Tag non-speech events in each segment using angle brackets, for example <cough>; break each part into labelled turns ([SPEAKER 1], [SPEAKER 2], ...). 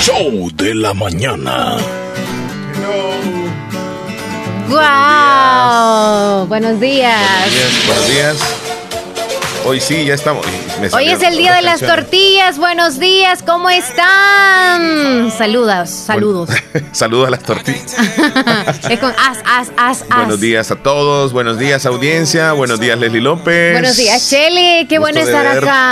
[SPEAKER 1] show de la mañana.
[SPEAKER 2] ¡Guau! Buenos días.
[SPEAKER 3] Buenos días, buenos días. Hoy sí, ya estamos.
[SPEAKER 2] Hoy es el día de las tortillas. Buenos días, ¿cómo están? Saludos, saludos. <laughs>
[SPEAKER 3] saludos a las tortillas. <laughs>
[SPEAKER 2] es con as, as, as, as.
[SPEAKER 3] Buenos días a todos, buenos días audiencia, buenos días Leslie López.
[SPEAKER 2] Buenos días, Chele, qué bueno estar acá.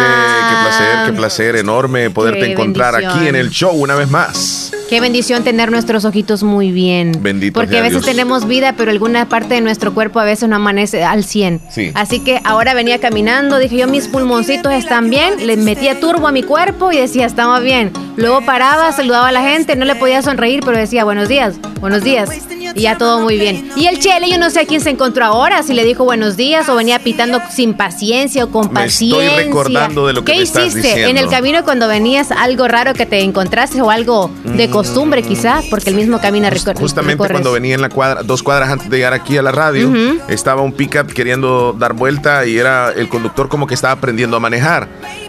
[SPEAKER 3] Qué placer, qué placer enorme poderte encontrar aquí en el show una vez más.
[SPEAKER 2] Qué bendición tener nuestros ojitos muy bien.
[SPEAKER 3] Bendito
[SPEAKER 2] Porque a veces tenemos vida, pero alguna parte de nuestro cuerpo a veces no amanece al 100.
[SPEAKER 3] Sí.
[SPEAKER 2] Así que ahora venía caminando, dije yo, mis pulmoncitos están bien, le metía turbo a mi cuerpo y decía, estamos bien. Luego paraba, saludaba a la gente, no le podía sonreír, pero decía, buenos días, buenos días. Y ya todo muy bien. Y el Chele, yo no sé a quién se encontró ahora, si le dijo buenos días o venía pitando sin paciencia o con paciencia.
[SPEAKER 3] Estoy recordando de lo que
[SPEAKER 2] ¿Qué
[SPEAKER 3] me
[SPEAKER 2] hiciste
[SPEAKER 3] estás diciendo?
[SPEAKER 2] en el camino cuando venías? Algo raro que te encontraste o algo de costumbre quizá, porque el mismo camina recorre.
[SPEAKER 3] Justamente cuando venía en la cuadra, dos cuadras antes de llegar aquí a la radio, estaba un pickup queriendo dar vuelta y era el conductor como que estaba aprendiendo a manejar.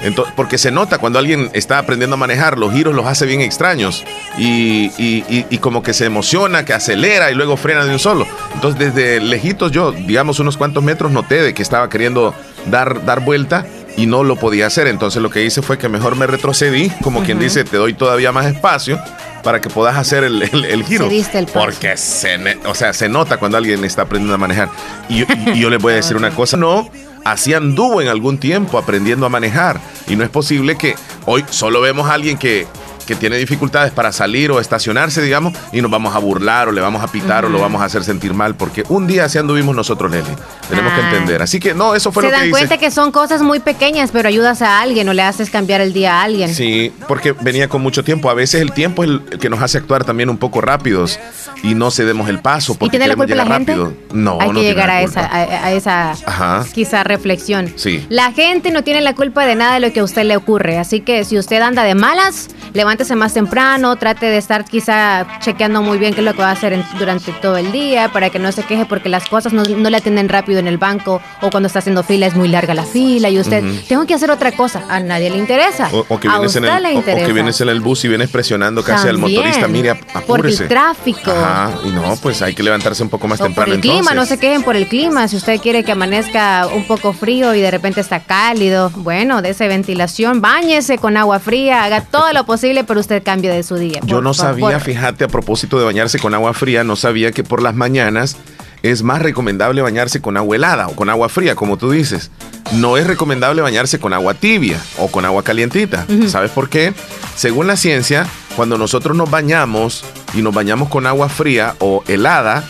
[SPEAKER 3] Entonces, porque se nota cuando alguien está aprendiendo a manejar, los giros los hace bien extraños y, y, y, y como que se emociona, que acelera y luego frena de un solo. Entonces desde lejitos yo, digamos unos cuantos metros, noté de que estaba queriendo dar, dar vuelta y no lo podía hacer. Entonces lo que hice fue que mejor me retrocedí, como quien dice, te doy todavía más espacio para que puedas hacer el, el, el giro.
[SPEAKER 2] Cediste el
[SPEAKER 3] porque se, o sea, se nota cuando alguien está aprendiendo a manejar. Y, yo- y yo les voy a decir una cosa, no, así anduvo en algún tiempo aprendiendo a manejar. Y no es posible que hoy solo vemos a alguien que que tiene dificultades para salir o estacionarse, digamos, y nos vamos a burlar o le vamos a pitar o lo vamos a hacer sentir mal, porque un día así anduvimos nosotros, Leslie. Tenemos que
[SPEAKER 2] Ah.
[SPEAKER 3] entender. Así que no, eso fue
[SPEAKER 2] Se
[SPEAKER 3] lo que
[SPEAKER 2] dan
[SPEAKER 3] hice.
[SPEAKER 2] cuenta que son cosas muy pequeñas, pero ayudas a alguien o le haces cambiar el día a alguien.
[SPEAKER 3] Sí, porque venía con mucho tiempo. A veces el tiempo es el que nos hace actuar también un poco rápidos y no cedemos el paso
[SPEAKER 2] ¿Y
[SPEAKER 3] porque
[SPEAKER 2] tiene la culpa la gente?
[SPEAKER 3] rápido. No,
[SPEAKER 2] Hay
[SPEAKER 3] no
[SPEAKER 2] que
[SPEAKER 3] tiene
[SPEAKER 2] llegar
[SPEAKER 3] la
[SPEAKER 2] a esa, a, a esa
[SPEAKER 3] Ajá.
[SPEAKER 2] quizá reflexión.
[SPEAKER 3] Sí.
[SPEAKER 2] La gente no tiene la culpa de nada de lo que a usted le ocurre, así que si usted anda de malas, levántese más temprano, trate de estar quizá chequeando muy bien qué es lo que va a hacer en- durante todo el día para que no se queje porque las cosas no, no le atienden rápido en el banco o cuando está haciendo fila es muy larga la fila y usted, tengo que hacer otra cosa, a nadie le interesa.
[SPEAKER 3] O, o que
[SPEAKER 2] a
[SPEAKER 3] vienes
[SPEAKER 2] usted
[SPEAKER 3] en el,
[SPEAKER 2] le
[SPEAKER 3] o- o,
[SPEAKER 2] interesa.
[SPEAKER 3] que vienes en el bus y vienes presionando casi al
[SPEAKER 2] También,
[SPEAKER 3] motorista. Mire, ap-
[SPEAKER 2] Por el
[SPEAKER 3] apúrese.
[SPEAKER 2] tráfico.
[SPEAKER 3] Ajá, y no, pues hay que levantarse un poco más
[SPEAKER 2] O por
[SPEAKER 3] temprano
[SPEAKER 2] el clima,
[SPEAKER 3] entonces.
[SPEAKER 2] no se quejen por el clima. Si usted quiere que amanezca un poco frío y de repente está cálido, bueno, dese ventilación, báñese con agua fría, haga todo lo posible, pero usted cambie de su día.
[SPEAKER 3] Yo
[SPEAKER 2] por
[SPEAKER 3] no sabía, fíjate, a propósito de bañarse con agua fría, no sabía que por las mañanas es más recomendable bañarse con agua helada o con agua fría, como tú dices. No es recomendable bañarse con agua tibia o con agua calientita. ¿Sabes por qué? Según la ciencia, cuando nosotros nos bañamos y nos bañamos con agua fría o helada,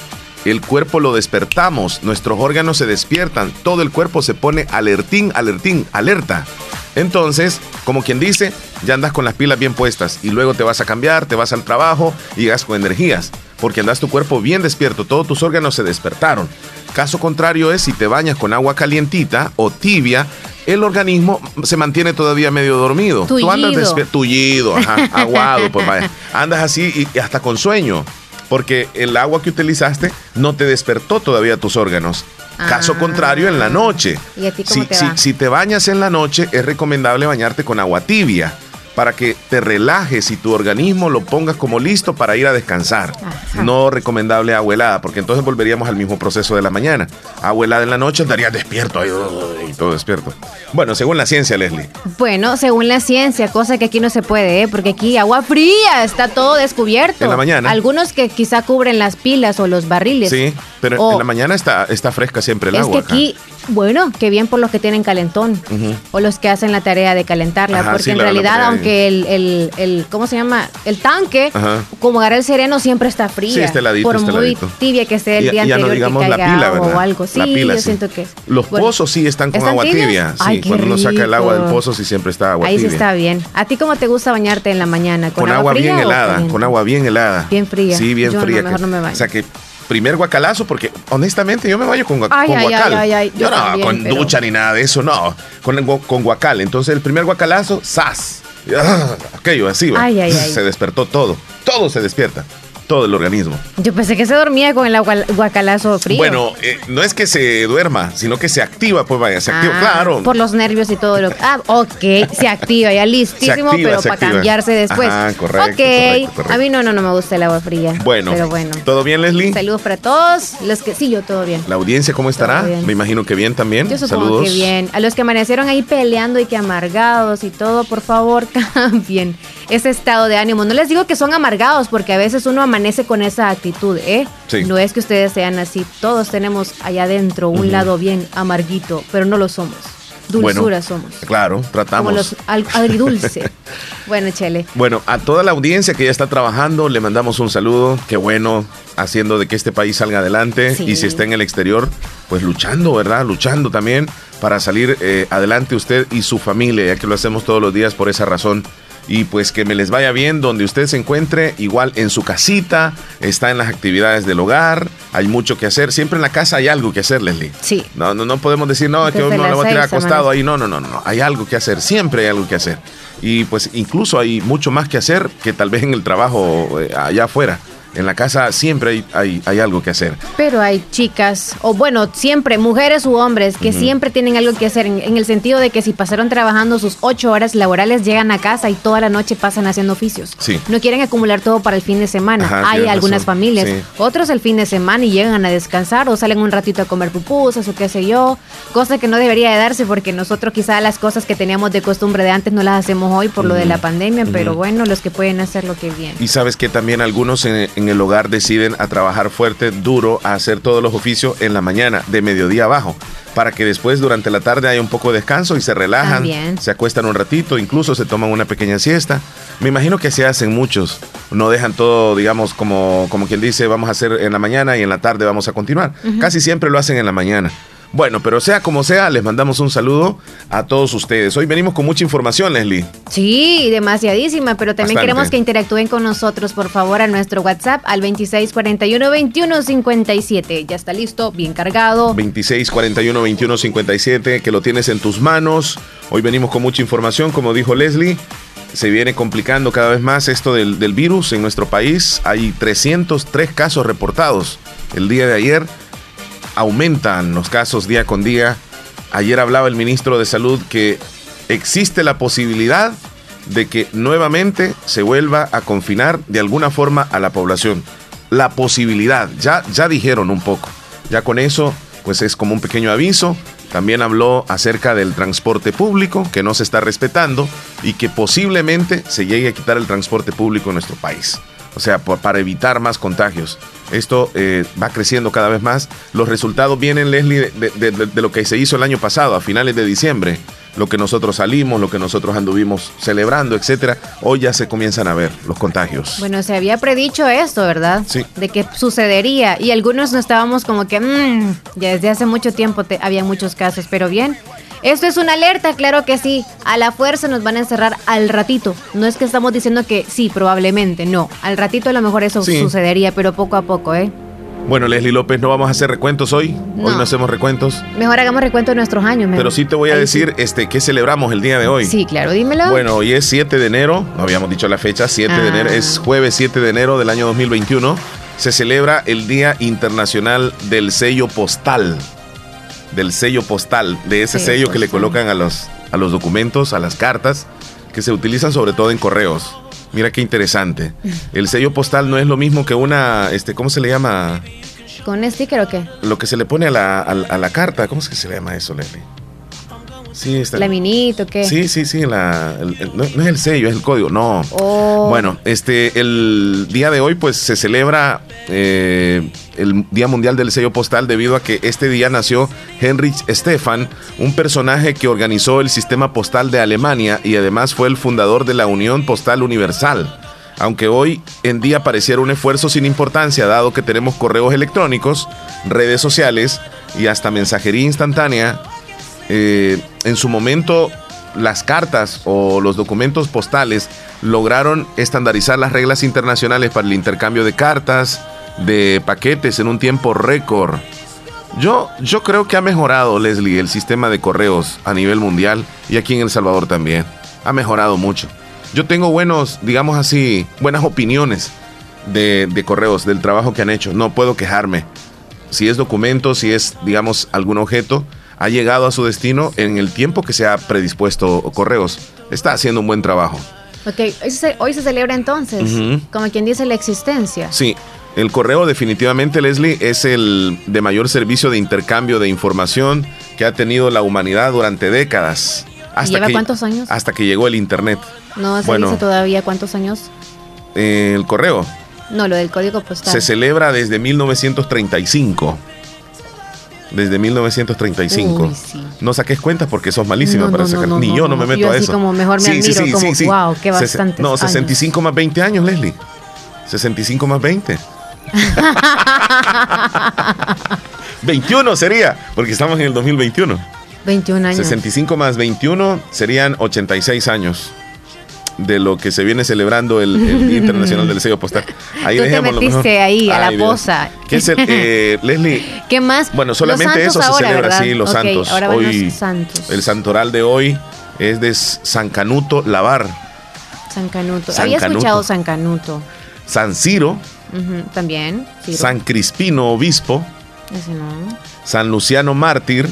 [SPEAKER 3] el cuerpo lo despertamos, nuestros órganos se despiertan, todo el cuerpo se pone alertín, alertín, alerta. Entonces, como quien dice, ya andas con las pilas bien puestas y luego te vas a cambiar, te vas al trabajo y llegas con energías, porque andas tu cuerpo bien despierto, todos tus órganos se despertaron. Caso contrario es si te bañas con agua calientita o tibia, el organismo se mantiene todavía medio dormido. Tú andas
[SPEAKER 2] Tullido.
[SPEAKER 3] tullido, ajá, <laughs> aguado, pues vaya. Andas así y hasta con sueño, porque el agua que utilizaste no te despertó todavía tus órganos. Caso
[SPEAKER 2] Ah.
[SPEAKER 3] contrario, en la noche.
[SPEAKER 2] ¿Y a ti cómo
[SPEAKER 3] si,
[SPEAKER 2] te
[SPEAKER 3] si- si te bañas en la noche, es recomendable bañarte con agua tibia para que te relajes y tu organismo lo pongas como listo para ir a descansar.
[SPEAKER 2] Ajá.
[SPEAKER 3] No recomendable agua helada, porque entonces volveríamos al mismo proceso de la mañana. Agua helada en la noche andarías despierto todo despierto. Bueno, según la ciencia, Leslie.
[SPEAKER 2] Bueno, según la ciencia, cosa que aquí no se puede, ¿eh? porque aquí agua fría, está todo descubierto.
[SPEAKER 3] En la mañana.
[SPEAKER 2] Algunos que quizá cubren las pilas o los barriles.
[SPEAKER 3] Sí, pero
[SPEAKER 2] O-
[SPEAKER 3] en la mañana está, está fresca siempre el
[SPEAKER 2] es
[SPEAKER 3] agua.
[SPEAKER 2] que aquí, bueno, que bien por los que tienen calentón o los que hacen la tarea de calentarla,
[SPEAKER 3] Ajá,
[SPEAKER 2] porque
[SPEAKER 3] sí,
[SPEAKER 2] en
[SPEAKER 3] la-
[SPEAKER 2] realidad, aunque el, el, el- ¿cómo se llama? El tanque,
[SPEAKER 3] Ajá.
[SPEAKER 2] como agarra el sereno, siempre está fría.
[SPEAKER 3] Sí, está heladito,
[SPEAKER 2] Por
[SPEAKER 3] está
[SPEAKER 2] muy tibia que esté el
[SPEAKER 3] Y-
[SPEAKER 2] día
[SPEAKER 3] ya no
[SPEAKER 2] anterior
[SPEAKER 3] digamos
[SPEAKER 2] que
[SPEAKER 3] la pila,
[SPEAKER 2] o algo. Sí,
[SPEAKER 3] La pila,
[SPEAKER 2] yo
[SPEAKER 3] sí.
[SPEAKER 2] siento que es.
[SPEAKER 3] Los
[SPEAKER 2] Bueno,
[SPEAKER 3] pozos sí están con
[SPEAKER 2] ¿están
[SPEAKER 3] agua tibia. Sí,
[SPEAKER 2] Ay, qué
[SPEAKER 3] cuando uno saca el agua del pozo sí siempre está agua
[SPEAKER 2] Ahí
[SPEAKER 3] tibia.
[SPEAKER 2] sí está bien. ¿A ti cómo te gusta bañarte en la mañana? ¿Con,
[SPEAKER 3] con agua
[SPEAKER 2] fría
[SPEAKER 3] bien helada, con agua bien helada.
[SPEAKER 2] Bien fría.
[SPEAKER 3] Sí, bien
[SPEAKER 2] Yo no,
[SPEAKER 3] fría.
[SPEAKER 2] mejor no me baño.
[SPEAKER 3] O sea que primer guacalazo, porque honestamente yo me baño con, gua-
[SPEAKER 2] Ay,
[SPEAKER 3] con
[SPEAKER 2] ay,
[SPEAKER 3] guacal.
[SPEAKER 2] ay,
[SPEAKER 3] yo
[SPEAKER 2] yo
[SPEAKER 3] no,
[SPEAKER 2] también,
[SPEAKER 3] con
[SPEAKER 2] pero-
[SPEAKER 3] ducha ni nada de eso, no. Con, con guacal. Entonces el primer guacalazo, ¡zas! Ah, aquello así, va. Se despertó todo. Todo se despierta. Todo el organismo.
[SPEAKER 2] Yo pensé que se dormía con el agua, guacalazo frío.
[SPEAKER 3] Bueno, eh, no es que se duerma, sino que se activa, pues vaya, se activa,
[SPEAKER 2] Ah,
[SPEAKER 3] claro.
[SPEAKER 2] Por los nervios y todo lo Ah, ok, se activa, ya listísimo,
[SPEAKER 3] activa,
[SPEAKER 2] pero para
[SPEAKER 3] activa.
[SPEAKER 2] cambiarse después.
[SPEAKER 3] Ajá, correcto,
[SPEAKER 2] Ok,
[SPEAKER 3] correcto, correcto.
[SPEAKER 2] a mí no, no, no me gusta el agua fría.
[SPEAKER 3] Bueno,
[SPEAKER 2] Pero bueno.
[SPEAKER 3] ¿todo bien, Leslie?
[SPEAKER 2] Saludos para todos. Los que sí, yo todo bien.
[SPEAKER 3] ¿La audiencia cómo estará? Me imagino que bien también.
[SPEAKER 2] Yo supongo
[SPEAKER 3] Saludos.
[SPEAKER 2] que bien. A los que amanecieron ahí peleando y que amargados y todo, por favor, <laughs> cambien ese estado de ánimo. No les digo que son amargados, porque a veces uno amanece con esa actitud, ¿eh?
[SPEAKER 3] Sí.
[SPEAKER 2] No es que ustedes sean así. Todos tenemos allá adentro un lado bien amarguito, pero no lo somos. Dulzura
[SPEAKER 3] Bueno,
[SPEAKER 2] somos.
[SPEAKER 3] Claro, tratamos.
[SPEAKER 2] Como los agridulce. <laughs> bueno, Chele.
[SPEAKER 3] Bueno, a toda la audiencia que ya está trabajando, le mandamos un saludo. Qué bueno, haciendo de que este país salga adelante.
[SPEAKER 2] Sí.
[SPEAKER 3] Y si está en el exterior, pues luchando, ¿verdad? Luchando también para salir eh, adelante usted y su familia, ya que lo hacemos todos los días por esa razón. Y pues que me les vaya bien donde usted se encuentre, igual en su casita, está en las actividades del hogar, hay mucho que hacer. Siempre en la casa hay algo que hacer, Leslie.
[SPEAKER 2] Sí.
[SPEAKER 3] No, no, no podemos decir, no, que
[SPEAKER 2] Desde
[SPEAKER 3] me
[SPEAKER 2] las
[SPEAKER 3] lo voy a tirar acostado ahí. No, no, no, no. Hay algo que hacer. Siempre hay algo que hacer. Y pues incluso hay mucho más que hacer que tal vez en el trabajo eh, allá afuera. En la casa siempre hay, hay, hay algo que hacer.
[SPEAKER 2] Pero hay chicas, o bueno, siempre, mujeres u hombres, que siempre tienen algo que hacer, en, en el sentido de que si pasaron trabajando sus ocho horas laborales, llegan a casa y toda la noche pasan haciendo oficios.
[SPEAKER 3] Sí.
[SPEAKER 2] No quieren acumular todo para el fin de semana.
[SPEAKER 3] Ajá,
[SPEAKER 2] hay algunas
[SPEAKER 3] razón.
[SPEAKER 2] familias.
[SPEAKER 3] Sí.
[SPEAKER 2] Otros el fin de semana y llegan a descansar o salen un ratito a comer pupusas o qué sé yo. Cosa que no debería de darse porque nosotros quizá las cosas que teníamos de costumbre de antes no las hacemos hoy por lo de la pandemia, pero bueno, los que pueden hacerlo que bien.
[SPEAKER 3] Y sabes que también algunos en, en el hogar deciden a trabajar fuerte, duro, a hacer todos los oficios en la mañana, de mediodía abajo, para que después durante la tarde haya un poco de descanso y se relajan,
[SPEAKER 2] También.
[SPEAKER 3] se acuestan un ratito, incluso se toman una pequeña siesta. Me imagino que se hacen muchos, no dejan todo, digamos, como, como quien dice, vamos a hacer en la mañana y en la tarde vamos a continuar. Casi siempre lo hacen en la mañana. Bueno, pero sea como sea, les mandamos un saludo a todos ustedes. Hoy venimos con mucha información, Leslie.
[SPEAKER 2] Sí, demasiadísima, pero también
[SPEAKER 3] Bastante.
[SPEAKER 2] queremos que interactúen con nosotros, por favor, a nuestro WhatsApp al 2641-2157. Ya está listo, bien cargado.
[SPEAKER 3] 26 41 21 57, que lo tienes en tus manos. Hoy venimos con mucha información, como dijo Leslie. Se viene complicando cada vez más esto del, del virus en nuestro país. Hay 303 casos reportados el día de ayer. Aumentan los casos día con día. Ayer hablaba el ministro de Salud que existe la posibilidad de que nuevamente se vuelva a confinar de alguna forma a la población. La posibilidad, ya, ya dijeron un poco. Ya con eso, pues es como un pequeño aviso. También habló acerca del transporte público, que no se está respetando y que posiblemente se llegue a quitar el transporte público en nuestro país. O sea, por- para evitar más contagios. Esto eh, va creciendo cada vez más. Los resultados vienen, Leslie, de, de- de- de lo que se hizo el año pasado, a finales de diciembre. Lo que nosotros salimos, lo que nosotros anduvimos celebrando, etcétera. Hoy ya se comienzan a ver los contagios.
[SPEAKER 2] Bueno, se había predicho esto, ¿verdad?
[SPEAKER 3] Sí.
[SPEAKER 2] De que sucedería. Y algunos no estábamos como que, "Mm", ya desde hace mucho tiempo te- había muchos casos, pero bien. Esto es una alerta, claro que sí. A la fuerza nos van a encerrar al ratito. No es que estamos diciendo que sí, probablemente, no. Al ratito a lo mejor eso
[SPEAKER 3] Sí.
[SPEAKER 2] sucedería, pero poco a poco, ¿eh?
[SPEAKER 3] Bueno, Leslie López, no vamos a hacer recuentos hoy. Hoy
[SPEAKER 2] No.
[SPEAKER 3] hacemos recuentos.
[SPEAKER 2] Mejor hagamos recuento de nuestros años. mejor.
[SPEAKER 3] Pero sí te voy a
[SPEAKER 2] Ahí
[SPEAKER 3] decir este, qué celebramos el día de hoy.
[SPEAKER 2] Sí, claro, dímelo.
[SPEAKER 3] Bueno, hoy es 7 de enero, no habíamos dicho la fecha, 7 de
[SPEAKER 2] Ah.
[SPEAKER 3] enero, es jueves 7 de enero del año 2021. Se celebra el Día Internacional del Sello Postal. Del sello postal, de ese
[SPEAKER 2] Sello
[SPEAKER 3] sello que le
[SPEAKER 2] postal.
[SPEAKER 3] colocan a los, a los documentos, a las cartas, que se utilizan sobre todo en correos. Mira qué interesante. <laughs> El sello postal no es lo mismo que una, este, ¿cómo se le llama?
[SPEAKER 2] ¿Con sticker o qué?
[SPEAKER 3] Lo que se le pone a la, a la- a la carta. ¿Cómo es que se le llama eso, Leslie? Sí, está.
[SPEAKER 2] ¿Laminito qué?
[SPEAKER 3] Sí, sí, sí, la, el- el- no, no es el sello, es el código, no.
[SPEAKER 2] Oh.
[SPEAKER 3] Bueno, este, el día de hoy pues se celebra eh, el Día Mundial del Sello Postal debido a que este día nació Heinrich Stefan, un personaje que organizó el sistema postal de Alemania y además fue el fundador de la Unión Postal Universal. Aunque hoy en día pareciera un esfuerzo sin importancia dado que tenemos correos electrónicos, redes sociales y hasta mensajería instantánea, eh, en su momento las cartas o los documentos postales lograron estandarizar las reglas internacionales para el intercambio de cartas, de paquetes en un tiempo récord. Yo, yo creo que ha mejorado, Leslie, el sistema de correos a nivel mundial y aquí en El Salvador también. Ha mejorado mucho. Yo tengo buenos, digamos así, buenas opiniones de, de correos, del trabajo que han hecho. No puedo quejarme. Si es documento, si es, digamos, algún objeto, ha llegado a su destino en el tiempo que se ha predispuesto correos. Está haciendo un buen trabajo.
[SPEAKER 2] Ok, hoy se, hoy se celebra entonces, como quien dice la existencia.
[SPEAKER 3] Sí, el correo definitivamente, Leslie, es el de mayor servicio de intercambio de información que ha tenido la humanidad durante décadas.
[SPEAKER 2] ¿Lleva
[SPEAKER 3] que,
[SPEAKER 2] cuántos años?
[SPEAKER 3] Hasta que llegó el Internet.
[SPEAKER 2] No se
[SPEAKER 3] Bueno.
[SPEAKER 2] dice todavía cuántos años.
[SPEAKER 3] Eh, el correo
[SPEAKER 2] No, lo del código postal.
[SPEAKER 3] se celebra desde 1935. Desde 1935.
[SPEAKER 2] Uy, sí.
[SPEAKER 3] No saques cuentas porque sos malísima
[SPEAKER 2] No,
[SPEAKER 3] para
[SPEAKER 2] no,
[SPEAKER 3] sacar.
[SPEAKER 2] no,
[SPEAKER 3] Ni yo no me meto
[SPEAKER 2] Yo
[SPEAKER 3] a
[SPEAKER 2] así
[SPEAKER 3] eso.
[SPEAKER 2] como mejor me admiro, como, wow, qué bastantes
[SPEAKER 3] No,
[SPEAKER 2] años.
[SPEAKER 3] 65 más 20 años, Leslie. 65 más 20. 21 <laughs> sería, porque estamos en el 2021.
[SPEAKER 2] 21 años.
[SPEAKER 3] 65 más 21 serían 86 años de lo que se viene celebrando el, el Día Internacional del Sello Postal. <laughs> Ahí
[SPEAKER 2] Tú te
[SPEAKER 3] dejémoslo
[SPEAKER 2] metiste
[SPEAKER 3] mejor.
[SPEAKER 2] ahí, a la posa.
[SPEAKER 3] ¿Qué es el, eh, Leslie? <laughs>
[SPEAKER 2] ¿Qué más?
[SPEAKER 3] Bueno, solamente eso se celebra,
[SPEAKER 2] ¿verdad?
[SPEAKER 3] sí, los santos.
[SPEAKER 2] Ahora
[SPEAKER 3] hoy,
[SPEAKER 2] santos.
[SPEAKER 3] el santoral de hoy es de San Canuto Lavar,
[SPEAKER 2] San Canuto.
[SPEAKER 3] San
[SPEAKER 2] Había
[SPEAKER 3] Canuto.
[SPEAKER 2] escuchado San Canuto.
[SPEAKER 3] San Ciro,
[SPEAKER 2] También. Ciro.
[SPEAKER 3] San Crispino Obispo,
[SPEAKER 2] Ese no.
[SPEAKER 3] San Luciano Mártir,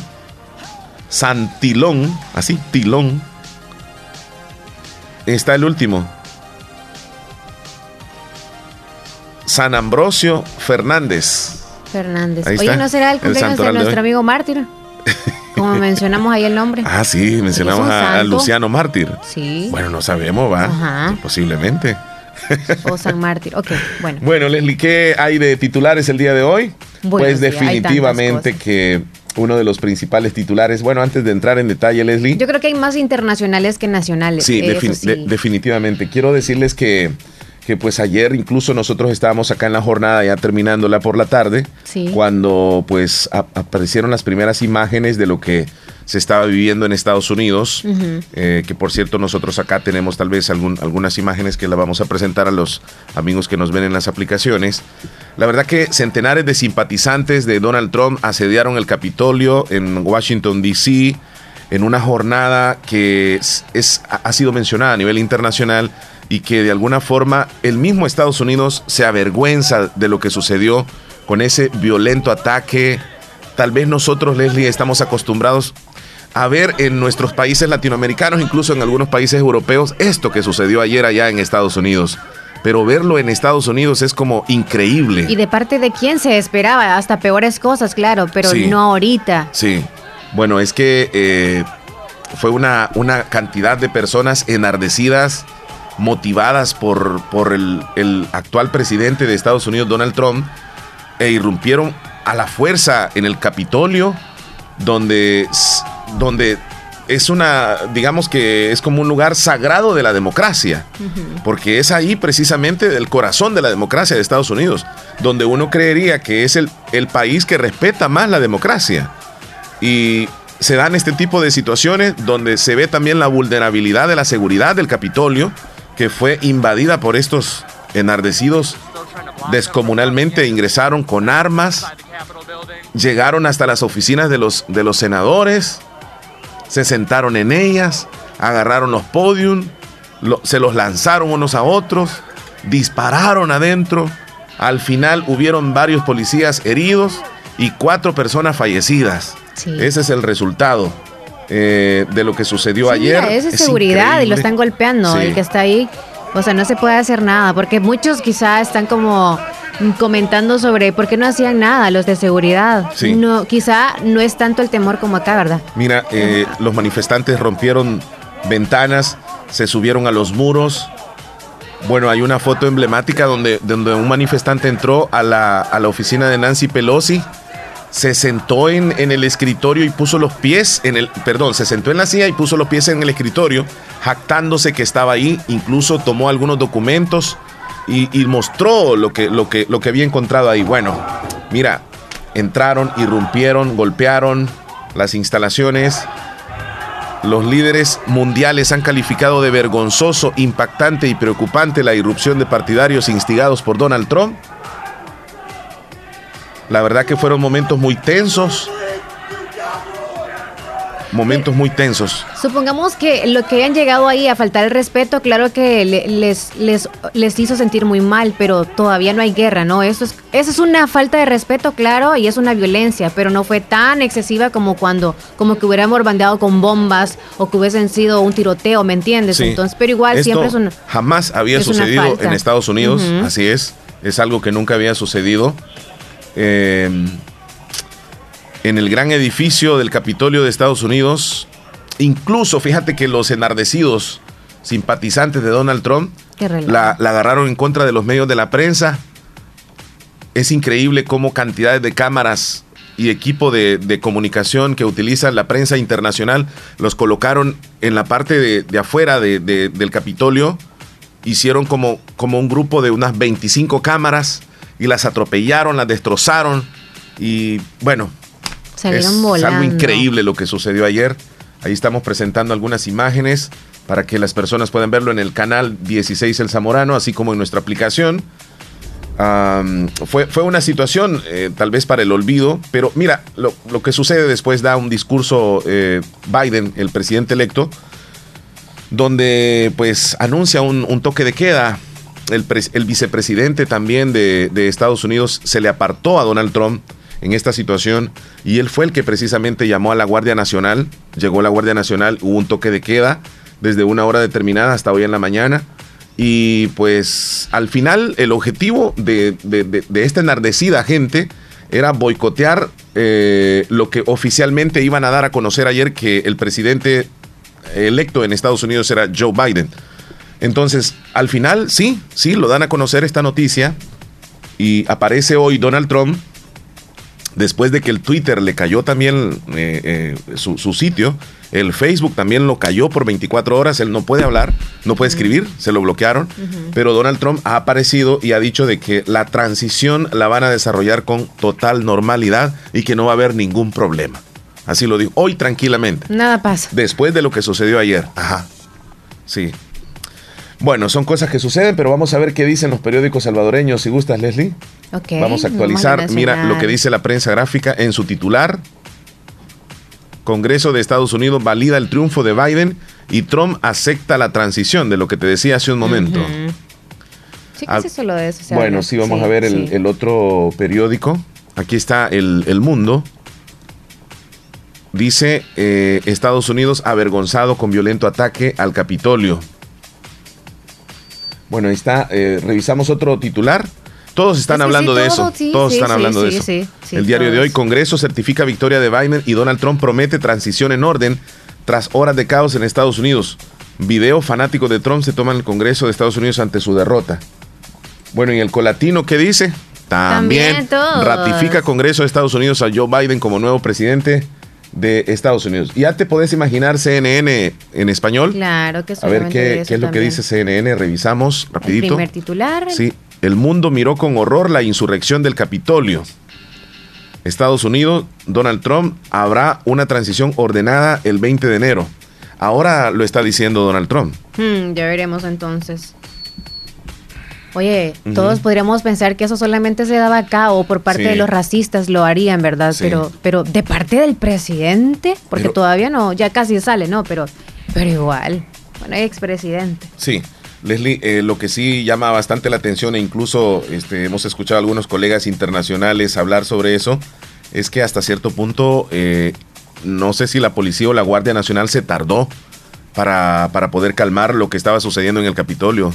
[SPEAKER 3] San Tilón, así, Tilón. Está el último. San Ambrosio Fernández.
[SPEAKER 2] Fernández.
[SPEAKER 3] Ahí
[SPEAKER 2] Oye,
[SPEAKER 3] está,
[SPEAKER 2] ¿no será el cumpleaños de nuestro
[SPEAKER 3] hoy.
[SPEAKER 2] amigo mártir? Como <laughs> mencionamos ahí el nombre.
[SPEAKER 3] Ah, sí, mencionamos
[SPEAKER 2] ¿Es un
[SPEAKER 3] a? Luciano Mártir.
[SPEAKER 2] Sí.
[SPEAKER 3] Bueno, no sabemos, va.
[SPEAKER 2] Ajá.
[SPEAKER 3] Posiblemente.
[SPEAKER 2] O San Mártir. Ok, bueno.
[SPEAKER 3] Bueno, Leslie, ¿qué hay de titulares el día de hoy?
[SPEAKER 2] Bueno,
[SPEAKER 3] pues
[SPEAKER 2] sí,
[SPEAKER 3] definitivamente que uno de los principales titulares, bueno, antes de entrar en detalle, Leslie.
[SPEAKER 2] Yo creo que hay más internacionales que nacionales.
[SPEAKER 3] Sí,
[SPEAKER 2] eso
[SPEAKER 3] defin-
[SPEAKER 2] sí.
[SPEAKER 3] de- definitivamente. Quiero decirles que, que pues ayer incluso nosotros estábamos acá en la jornada ya terminándola por la tarde,
[SPEAKER 2] Sí.
[SPEAKER 3] cuando pues aparecieron las primeras imágenes de lo que se estaba viviendo en Estados Unidos, eh, que por cierto nosotros acá tenemos tal vez algún- algunas imágenes que la vamos a presentar a los amigos que nos ven en las aplicaciones. La verdad que centenares de simpatizantes de Donald Trump asediaron el Capitolio en Washington, D.C., en una jornada que es, es- ha sido mencionada a nivel internacional y que de alguna forma el mismo Estados Unidos se avergüenza de lo que sucedió con ese violento ataque. Tal vez nosotros, Leslie, estamos acostumbrados a ver en nuestros países latinoamericanos, incluso en algunos países europeos, esto que sucedió ayer allá en Estados Unidos. Pero verlo en Estados Unidos es como increíble.
[SPEAKER 2] ¿Y de parte de quién se esperaba? Hasta peores cosas, claro, pero
[SPEAKER 3] Sí.
[SPEAKER 2] no ahorita.
[SPEAKER 3] Sí. Bueno, es que eh, fue una, una cantidad de personas enardecidas, motivadas por, por el, el actual presidente de Estados Unidos, Donald Trump, e irrumpieron a la fuerza en el Capitolio, donde, donde es una, digamos que es como un lugar sagrado de la democracia, porque es ahí precisamente el corazón de la democracia de Estados Unidos, donde uno creería que es el, el país que respeta más la democracia. Y se dan este tipo de situaciones donde se ve también la vulnerabilidad de la seguridad del Capitolio, que fue invadida por estos enardecidos descomunalmente, ingresaron con armas, llegaron hasta las oficinas de los, de los senadores, se sentaron en ellas, agarraron los podium, lo- se los lanzaron unos a otros, dispararon adentro. Al final hubieron varios policías heridos y cuatro personas fallecidas.
[SPEAKER 2] Sí.
[SPEAKER 3] Ese es el resultado eh, de lo que sucedió
[SPEAKER 2] Sí,
[SPEAKER 3] ayer.
[SPEAKER 2] mira, esa es
[SPEAKER 3] Es
[SPEAKER 2] seguridad y lo están golpeando.
[SPEAKER 3] Sí.
[SPEAKER 2] El que está ahí, o sea, no se puede hacer nada, porque muchos quizá están como comentando sobre por qué no hacían nada los de seguridad.
[SPEAKER 3] Sí.
[SPEAKER 2] No, quizá no es tanto el temor como acá, ¿verdad?
[SPEAKER 3] Mira, eh, los manifestantes rompieron ventanas, se subieron a los muros. Bueno, hay una foto emblemática donde, donde un manifestante entró a la, a la oficina de Nancy Pelosi, se sentó en, en el escritorio y puso los pies en el, perdón, se sentó en la silla y puso los pies en el escritorio, jactándose que estaba ahí, incluso tomó algunos documentos y, y mostró lo que, lo, que, lo que había encontrado ahí. Bueno, mira, entraron, irrumpieron, golpearon las instalaciones. Los líderes mundiales han calificado de vergonzoso, impactante y preocupante la irrupción de partidarios instigados por Donald Trump. La verdad que fueron momentos muy tensos. momentos muy tensos.
[SPEAKER 2] Supongamos que lo que hayan llegado ahí a faltar el respeto, claro que les, les, les hizo sentir muy mal, pero todavía no hay guerra, ¿no? Eso es, eso es una falta de respeto, claro, y es una violencia, pero no fue tan excesiva como cuando, como que hubiéramos bandeado con bombas o que hubiesen sido un tiroteo, ¿me entiendes? Entonces, pero igual siempre es un...
[SPEAKER 3] Jamás había sucedido en Estados Unidos, así es, es algo que nunca había sucedido. Eh, en el gran edificio del Capitolio de Estados Unidos. Incluso, fíjate que los enardecidos simpatizantes de Donald Trump la, agarraron en contra de los medios de la prensa. Es increíble cómo cantidades de cámaras y equipo de, comunicación que utiliza la prensa internacional los colocaron en la parte de, afuera del Capitolio. Hicieron como, como un grupo de unas 25 cámaras y las atropellaron, las destrozaron. Y bueno, es algo increíble lo que sucedió ayer. Ahí estamos presentando algunas imágenes para que las personas puedan verlo en el canal 16 El Zamorano, así como en nuestra aplicación. fue, fue, una situación eh, tal vez para el olvido, pero mira, lo, que sucede después da un discurso eh, Biden, el presidente electo, donde pues anuncia un, toque de queda. El, vicepresidente también de, de Estados Unidos se le apartó a Donald Trump en esta situación y él fue el que precisamente llamó a la Guardia Nacional, llegó la Guardia Nacional, hubo un toque de queda desde una hora determinada hasta hoy en la mañana y pues al final el objetivo de, esta enardecida gente era boicotear eh, lo que oficialmente iban a dar a conocer ayer que el presidente electo en Estados Unidos era Joe Biden. Entonces, al final, sí, sí, lo dan a conocer esta noticia y aparece hoy Donald Trump después de que el Twitter le cayó también eh, eh, su, sitio, el Facebook también lo cayó por 24 horas, él no puede hablar, no puede escribir, se lo bloquearon, pero Donald Trump ha aparecido y ha dicho de que la transición la van a desarrollar con total normalidad y que no va a haber ningún problema. Así lo digo, hoy tranquilamente.
[SPEAKER 2] Nada pasa.
[SPEAKER 3] Después de lo que sucedió ayer. Ajá. Sí. Bueno, son cosas que suceden, pero vamos a ver qué dicen los periódicos salvadoreños. Si gustas, Leslie. vamos a actualizar. Mira lo que dice la prensa gráfica en su titular. Congreso de Estados Unidos valida el triunfo de Biden y Trump acepta la transición, de lo que te decía hace un momento.
[SPEAKER 2] Sí, ¿qué es eso lo de eso?
[SPEAKER 3] Bueno, sí, vamos a ver el, otro periódico. Aquí está el, Mundo. Dice eh, Estados Unidos avergonzado con violento ataque al Capitolio. Bueno, ahí está. Eh, revisamos otro titular. Todos están hablando de eso. todos están hablando de eso. el diario de hoy, Congreso certifica victoria de Biden y Donald Trump promete transición en orden tras horas de caos en Estados Unidos. Video fanático de Trump se toma en el Congreso de Estados Unidos ante su derrota. Bueno, ¿y el colatino qué dice? También, También ratifica Congreso de Estados Unidos a Joe Biden como nuevo presidente de Estados Unidos. Ya te podés imaginar CNN en español.
[SPEAKER 2] Claro que
[SPEAKER 3] A ver qué, es lo que dice CNN. Revisamos rapidito.
[SPEAKER 2] El primer titular.
[SPEAKER 3] Sí. El mundo miró con horror la insurrección del Capitolio. Estados Unidos, Donald Trump, habrá una transición ordenada el 20 de enero. Ahora lo está diciendo Donald Trump.
[SPEAKER 2] Hmm, ya veremos entonces. Oye, todos podríamos pensar que eso solamente se daba acá o por parte de los racistas lo harían, ¿verdad? Pero, pero de parte del presidente, porque todavía no, ya casi sale, ¿no? Pero, pero igual, bueno, expresidente.
[SPEAKER 3] Sí. Leslie, eh, lo que sí llama bastante la atención e incluso este, hemos escuchado a algunos colegas internacionales hablar sobre eso, es que hasta cierto punto, eh, no sé si la policía o la Guardia Nacional se tardó para, para poder calmar lo que estaba sucediendo en el Capitolio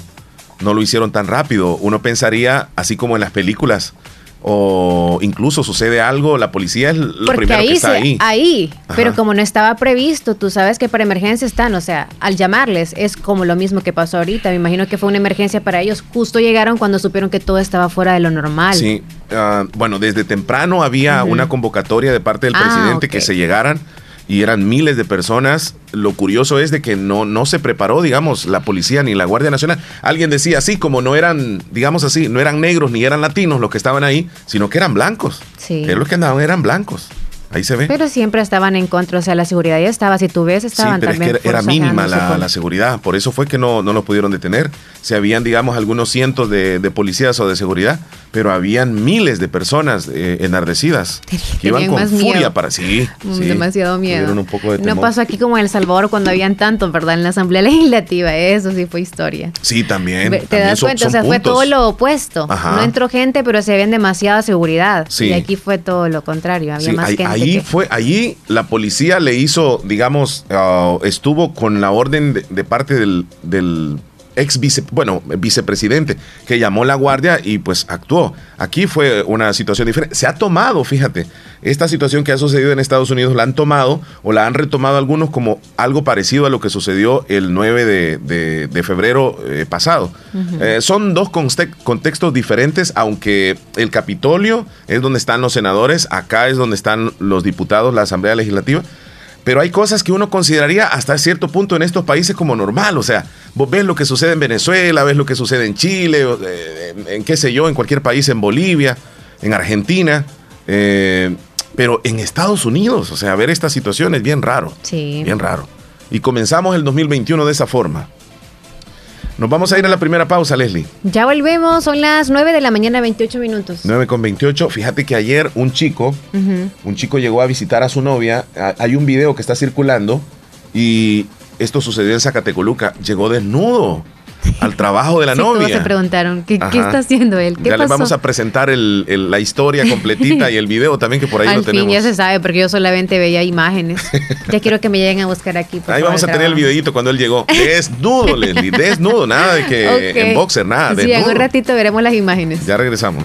[SPEAKER 3] no lo hicieron tan rápido. Uno pensaría, así como en las películas, o incluso sucede algo, la policía es lo primero que está ahí.
[SPEAKER 2] Ahí, pero como no estaba previsto, tú sabes que para emergencia están, o sea, al llamarles es como lo mismo que pasó ahorita. Me imagino que fue una emergencia para ellos. Justo llegaron cuando supieron que todo estaba fuera de lo normal.
[SPEAKER 3] Sí, ah, bueno, desde temprano había una convocatoria de parte del ah, presidente que se llegaran y eran miles de personas. Lo curioso es de que no, no se preparó, digamos, la policía ni la Guardia Nacional. Alguien decía así, como no eran, digamos así, no eran negros ni eran latinos los que estaban ahí, sino que eran blancos. Sí. Pero los que andaban eran blancos. Ahí se ve.
[SPEAKER 2] Pero siempre estaban en contra, o sea, la seguridad ya estaba, si tú ves, estaban sí, pero también
[SPEAKER 3] es que era, mínima la, seguridad, por eso fue que no, no los pudieron detener. Se habían, digamos, algunos cientos de, de policías o de seguridad, pero habían miles de personas eh, enardecidas que iban con furia para sí,
[SPEAKER 2] mm, demasiado miedo. no pasó aquí como en El Salvador cuando habían tantos, ¿verdad? En la Asamblea <laughs> Legislativa, eso sí fue historia.
[SPEAKER 3] Sí, también.
[SPEAKER 2] Te das cuenta, o sea, fue todo lo opuesto. No entró gente, pero se habían demasiada seguridad. Y aquí fue todo lo contrario, había más gente.
[SPEAKER 3] Ahí fue, allí la policía le hizo, digamos, ah, estuvo con la orden de, parte del ex vice, bueno, vicepresidente, que llamó la guardia y pues actuó. Aquí fue una situación diferente. Se ha tomado, fíjate, esta situación que ha sucedido en Estados Unidos la han tomado o la han retomado algunos como algo parecido a lo que sucedió el 9 de, febrero eh, pasado. Eh, son dos contextos diferentes, aunque el Capitolio es donde están los senadores, acá es donde están los diputados, la Asamblea Legislativa pero hay cosas que uno consideraría hasta cierto punto en estos países como normal. O sea, vos ves lo que sucede en Venezuela, ves lo que sucede en Chile, eh, en, qué sé yo, en cualquier país, en Bolivia, en Argentina. Eh, pero en Estados Unidos, o sea, ver esta situación es bien raro. Sí. Bien raro. Y comenzamos el 2021 de esa forma. Nos vamos a ir a la primera pausa, Leslie.
[SPEAKER 2] Ya volvemos, son las 9 de la mañana, 28 minutos.
[SPEAKER 3] 9 con 28. Fíjate que ayer un chico, un chico llegó a visitar a su novia. Hay un video que está circulando y esto sucedió en Zacatecoluca. Llegó desnudo <laughs> al trabajo de la novia. Todos
[SPEAKER 2] se preguntaron, ¿qué, está haciendo él?
[SPEAKER 3] ya les vamos a presentar la historia completita <laughs> y el video también, que por ahí lo tenemos. Fin,
[SPEAKER 2] ya se sabe, porque yo solamente veía imágenes. <laughs> ya quiero que me lleguen a buscar aquí.
[SPEAKER 3] ahí vamos a tener el videito cuando él llegó. Desnudo, Leslie, desnudo, nada de que en boxer, nada.
[SPEAKER 2] Sí, en un ratito veremos las imágenes.
[SPEAKER 3] Ya regresamos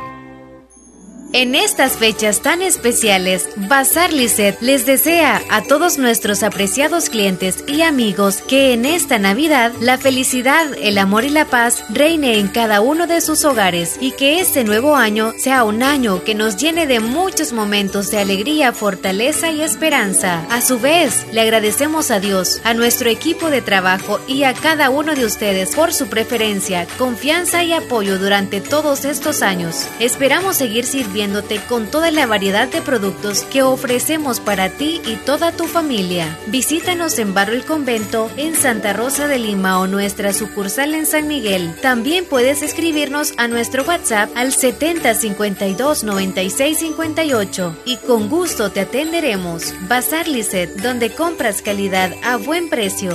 [SPEAKER 4] En estas fechas tan especiales, Bazar Lisset les desea a todos nuestros apreciados clientes y amigos que en esta Navidad la felicidad, el amor y la paz reine en cada uno de sus hogares y que este nuevo año sea un año que nos llene de muchos momentos de alegría, fortaleza y esperanza. A su vez, le agradecemos a Dios, a nuestro equipo de trabajo y a cada uno de ustedes por su preferencia, confianza y apoyo durante todos estos años. Esperamos seguir sirviendo con toda la variedad de productos que ofrecemos para ti y toda tu familia. Visítanos en Barrio El Convento, en Santa Rosa de Lima o nuestra sucursal en San Miguel. También puedes escribirnos a nuestro WhatsApp al 7052 9658 y con gusto te atenderemos. Bazar Lisset, donde compras calidad a buen precio.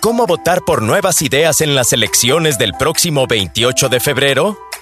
[SPEAKER 5] ¿Cómo votar por nuevas ideas en las elecciones del próximo 28 de febrero?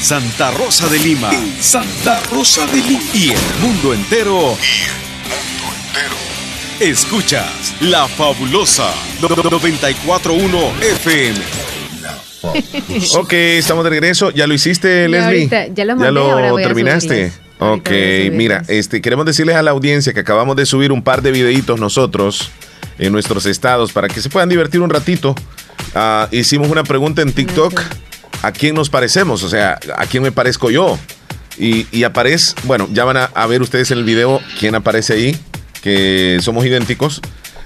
[SPEAKER 6] Santa Rosa de Lima. Santa Rosa de Lima. Y el mundo entero. Y el mundo entero. Escuchas La Fabulosa 941 FM. <laughs>
[SPEAKER 3] ok, estamos de regreso. ¿Ya lo hiciste, Leslie?
[SPEAKER 2] ya lo, mandé, ¿Ya lo
[SPEAKER 3] terminaste. Ok, mira, este, queremos decirles a la audiencia que acabamos de subir un par de videitos nosotros en nuestros estados para que se puedan divertir un ratito. Ah, hicimos una pregunta en TikTok a quién nos parecemos, o sea, a quién me parezco yo. Y, aparece, bueno, ya van a, ver ustedes en el video quién aparece ahí, que somos idénticos.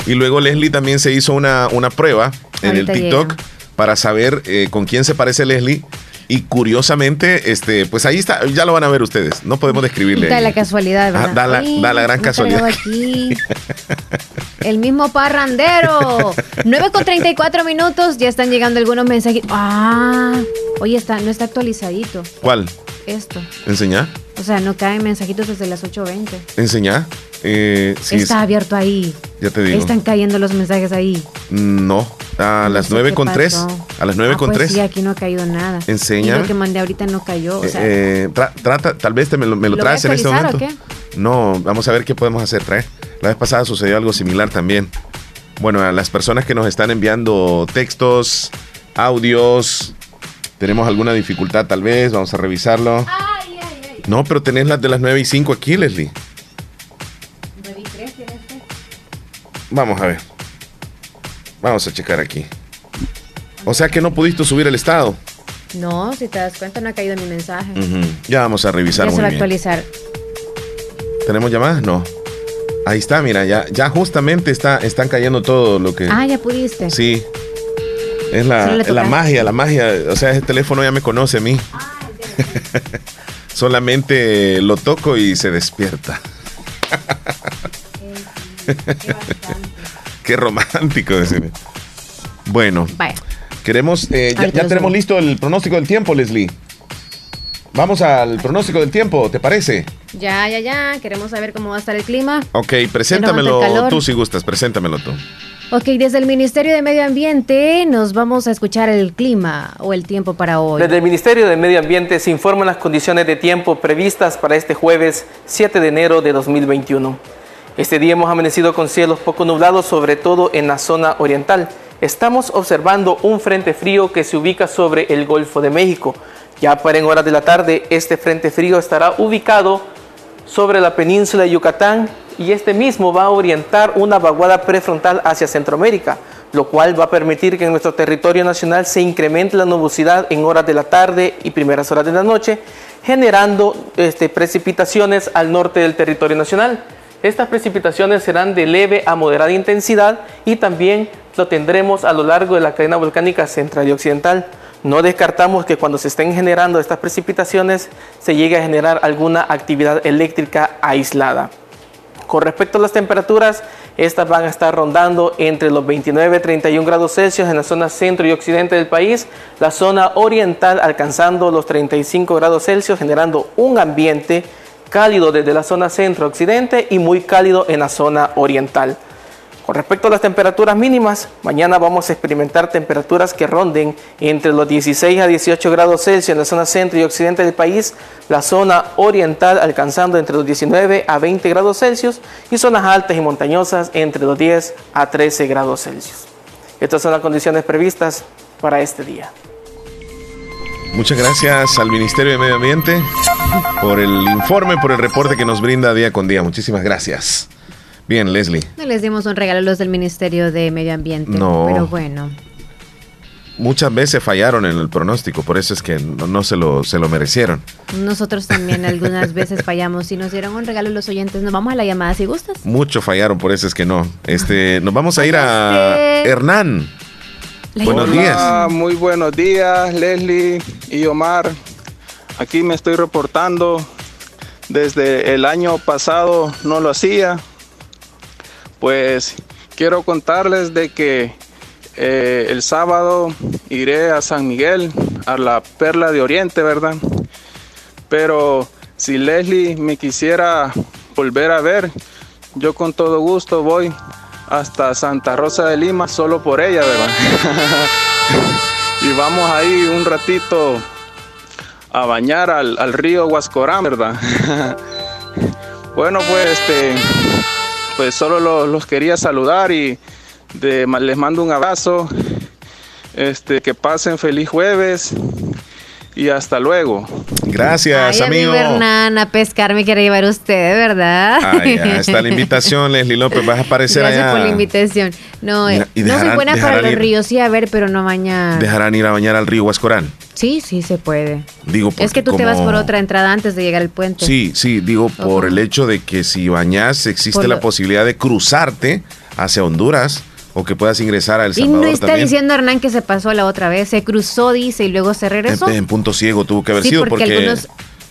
[SPEAKER 3] Y luego Leslie también se hizo una, una prueba en el TikTok para saber eh, con quién se parece Leslie. Y curiosamente, este, pues ahí está, ya lo van a ver ustedes. No podemos describirle.
[SPEAKER 2] Da la casualidad,
[SPEAKER 3] ¿verdad? da, la, da la gran casualidad. Aquí.
[SPEAKER 2] El mismo parrandero. 9 con 34 minutos, ya están llegando algunos mensajes. Ah, oye, está, no está actualizadito.
[SPEAKER 3] ¿Cuál?
[SPEAKER 2] Esto.
[SPEAKER 3] ¿Enseñar?
[SPEAKER 2] O sea, no caen mensajitos desde las 8.20.
[SPEAKER 3] ¿Enseñar? Eh,
[SPEAKER 2] está abierto ahí.
[SPEAKER 3] Ya te digo.
[SPEAKER 2] Están cayendo los mensajes ahí.
[SPEAKER 3] No, a las 9 con 3. A las 9 ah, con pues 3.
[SPEAKER 2] Sí, aquí no ha caído nada.
[SPEAKER 3] Enseña.
[SPEAKER 2] lo que mandé ahorita no cayó. O sea,
[SPEAKER 3] eh, trata, tal vez te me lo, me lo, traes en este momento. O qué? No, vamos a ver qué podemos hacer. Trae. La vez pasada sucedió algo similar también. Bueno, a las personas que nos están enviando textos, audios, tenemos alguna dificultad tal vez, vamos a revisarlo. No, pero tenés las de las 9 y 5 aquí, Leslie. Vamos a ver. Vamos a checar aquí. O sea que no pudiste subir el estado.
[SPEAKER 2] No, si te das cuenta no ha caído mi mensaje.
[SPEAKER 3] Ya vamos a revisar. Ya
[SPEAKER 2] va a actualizar.
[SPEAKER 3] ¿Tenemos llamadas? No. Ahí está, mira, ya, ya justamente está, están cayendo todo lo que.
[SPEAKER 2] Ah, ya pudiste.
[SPEAKER 3] Sí. Es la, la magia, la magia. O sea, ese teléfono ya me conoce a mí. <laughs> Solamente lo toco y se despierta. <laughs> Qué, romántico decirme. Bueno, queremos, eh, ya, ya tenemos listo el pronóstico del tiempo, Leslie. Vamos al pronóstico del tiempo, ¿te parece?
[SPEAKER 2] Ya, ya, ya. Queremos saber cómo va a estar el clima.
[SPEAKER 3] Ok, preséntamelo tú si gustas, preséntamelo tú.
[SPEAKER 2] Ok, desde el Ministerio de Medio Ambiente nos vamos a escuchar el clima o el tiempo para hoy.
[SPEAKER 7] Desde el Ministerio de Medio Ambiente se informan las condiciones de tiempo previstas para este jueves 7 de enero de 2021. Este día hemos amanecido con cielos poco nublados, sobre todo en la zona oriental. Estamos observando un frente frío que se ubica sobre el Golfo de México. Ya para en horas de la tarde, este frente frío estará ubicado sobre la península de Yucatán y este mismo va a orientar una vaguada prefrontal hacia Centroamérica, lo cual va a permitir que en nuestro territorio nacional se incremente la nubosidad en horas de la tarde y primeras horas de la noche, generando este, precipitaciones al norte del territorio nacional. Estas precipitaciones serán de leve a moderada intensidad y también lo tendremos a lo largo de la cadena volcánica central y occidental. No descartamos que cuando se estén generando estas precipitaciones se llegue a generar alguna actividad eléctrica aislada. Con respecto a las temperaturas, estas van a estar rondando entre los 29 y 31 grados Celsius en la zona centro y occidente del país, la zona oriental alcanzando los 35 grados Celsius, generando un ambiente cálido desde la zona centro-occidente y muy cálido en la zona oriental. Con respecto a las temperaturas mínimas, mañana vamos a experimentar temperaturas que ronden entre los 16 a 18 grados Celsius en la zona centro y occidente del país, la zona oriental alcanzando entre los 19 a 20 grados Celsius y zonas altas y montañosas entre los 10 a 13 grados Celsius. Estas son las condiciones previstas para este día.
[SPEAKER 3] Muchas gracias al Ministerio de Medio Ambiente. por el informe, por el reporte que nos brinda día con día. Muchísimas gracias. Bien, Leslie.
[SPEAKER 2] No les dimos un regalo a los del Ministerio de Medio Ambiente. No. Pero bueno.
[SPEAKER 3] Muchas veces fallaron en el pronóstico, por eso es que no, se, lo, se lo merecieron.
[SPEAKER 2] Nosotros también <laughs> algunas veces fallamos y nos dieron un regalo los oyentes. Nos vamos a la llamada si gustas.
[SPEAKER 3] Mucho fallaron, por eso es que no. Este, nos vamos a ir a Hernán.
[SPEAKER 8] Buenos días. Muy buenos días, Leslie y Omar. Aquí me estoy reportando. Desde el año pasado no lo hacía. Pues quiero contarles de que eh, el sábado iré a San Miguel, a la Perla de Oriente, ¿verdad? Pero si Leslie me quisiera volver a ver, yo con todo gusto voy hasta Santa Rosa de Lima solo por ella, ¿verdad? <laughs> y vamos ahí un ratito a bañar al, río Huascorán, ¿verdad? <laughs> bueno, pues este, pues solo los, quería saludar y les mando un abrazo. Este, que pasen feliz jueves y hasta luego.
[SPEAKER 3] Gracias, amigo.
[SPEAKER 2] Hernán, a pescar me quiere llevar usted, ¿verdad?
[SPEAKER 3] Ahí <laughs> está la invitación, Leslie López, vas a aparecer
[SPEAKER 2] Gracias
[SPEAKER 3] allá.
[SPEAKER 2] por la invitación. No, eh, no soy buena para los ríos, sí, a ver, pero no bañar.
[SPEAKER 3] ¿Dejarán ir a bañar al río Huascorán?
[SPEAKER 2] Sí, sí se puede.
[SPEAKER 3] Digo,
[SPEAKER 2] es que tú te vas por otra entrada antes de llegar al puente.
[SPEAKER 3] Sí, sí, digo por el hecho de que si bañas existe la posibilidad de cruzarte hacia Honduras o que puedas ingresar al Salvador.
[SPEAKER 2] Y no está diciendo Hernán que se pasó la otra vez, se cruzó, dice, y luego se regresó.
[SPEAKER 3] En, punto ciego tuvo que haber sido porque,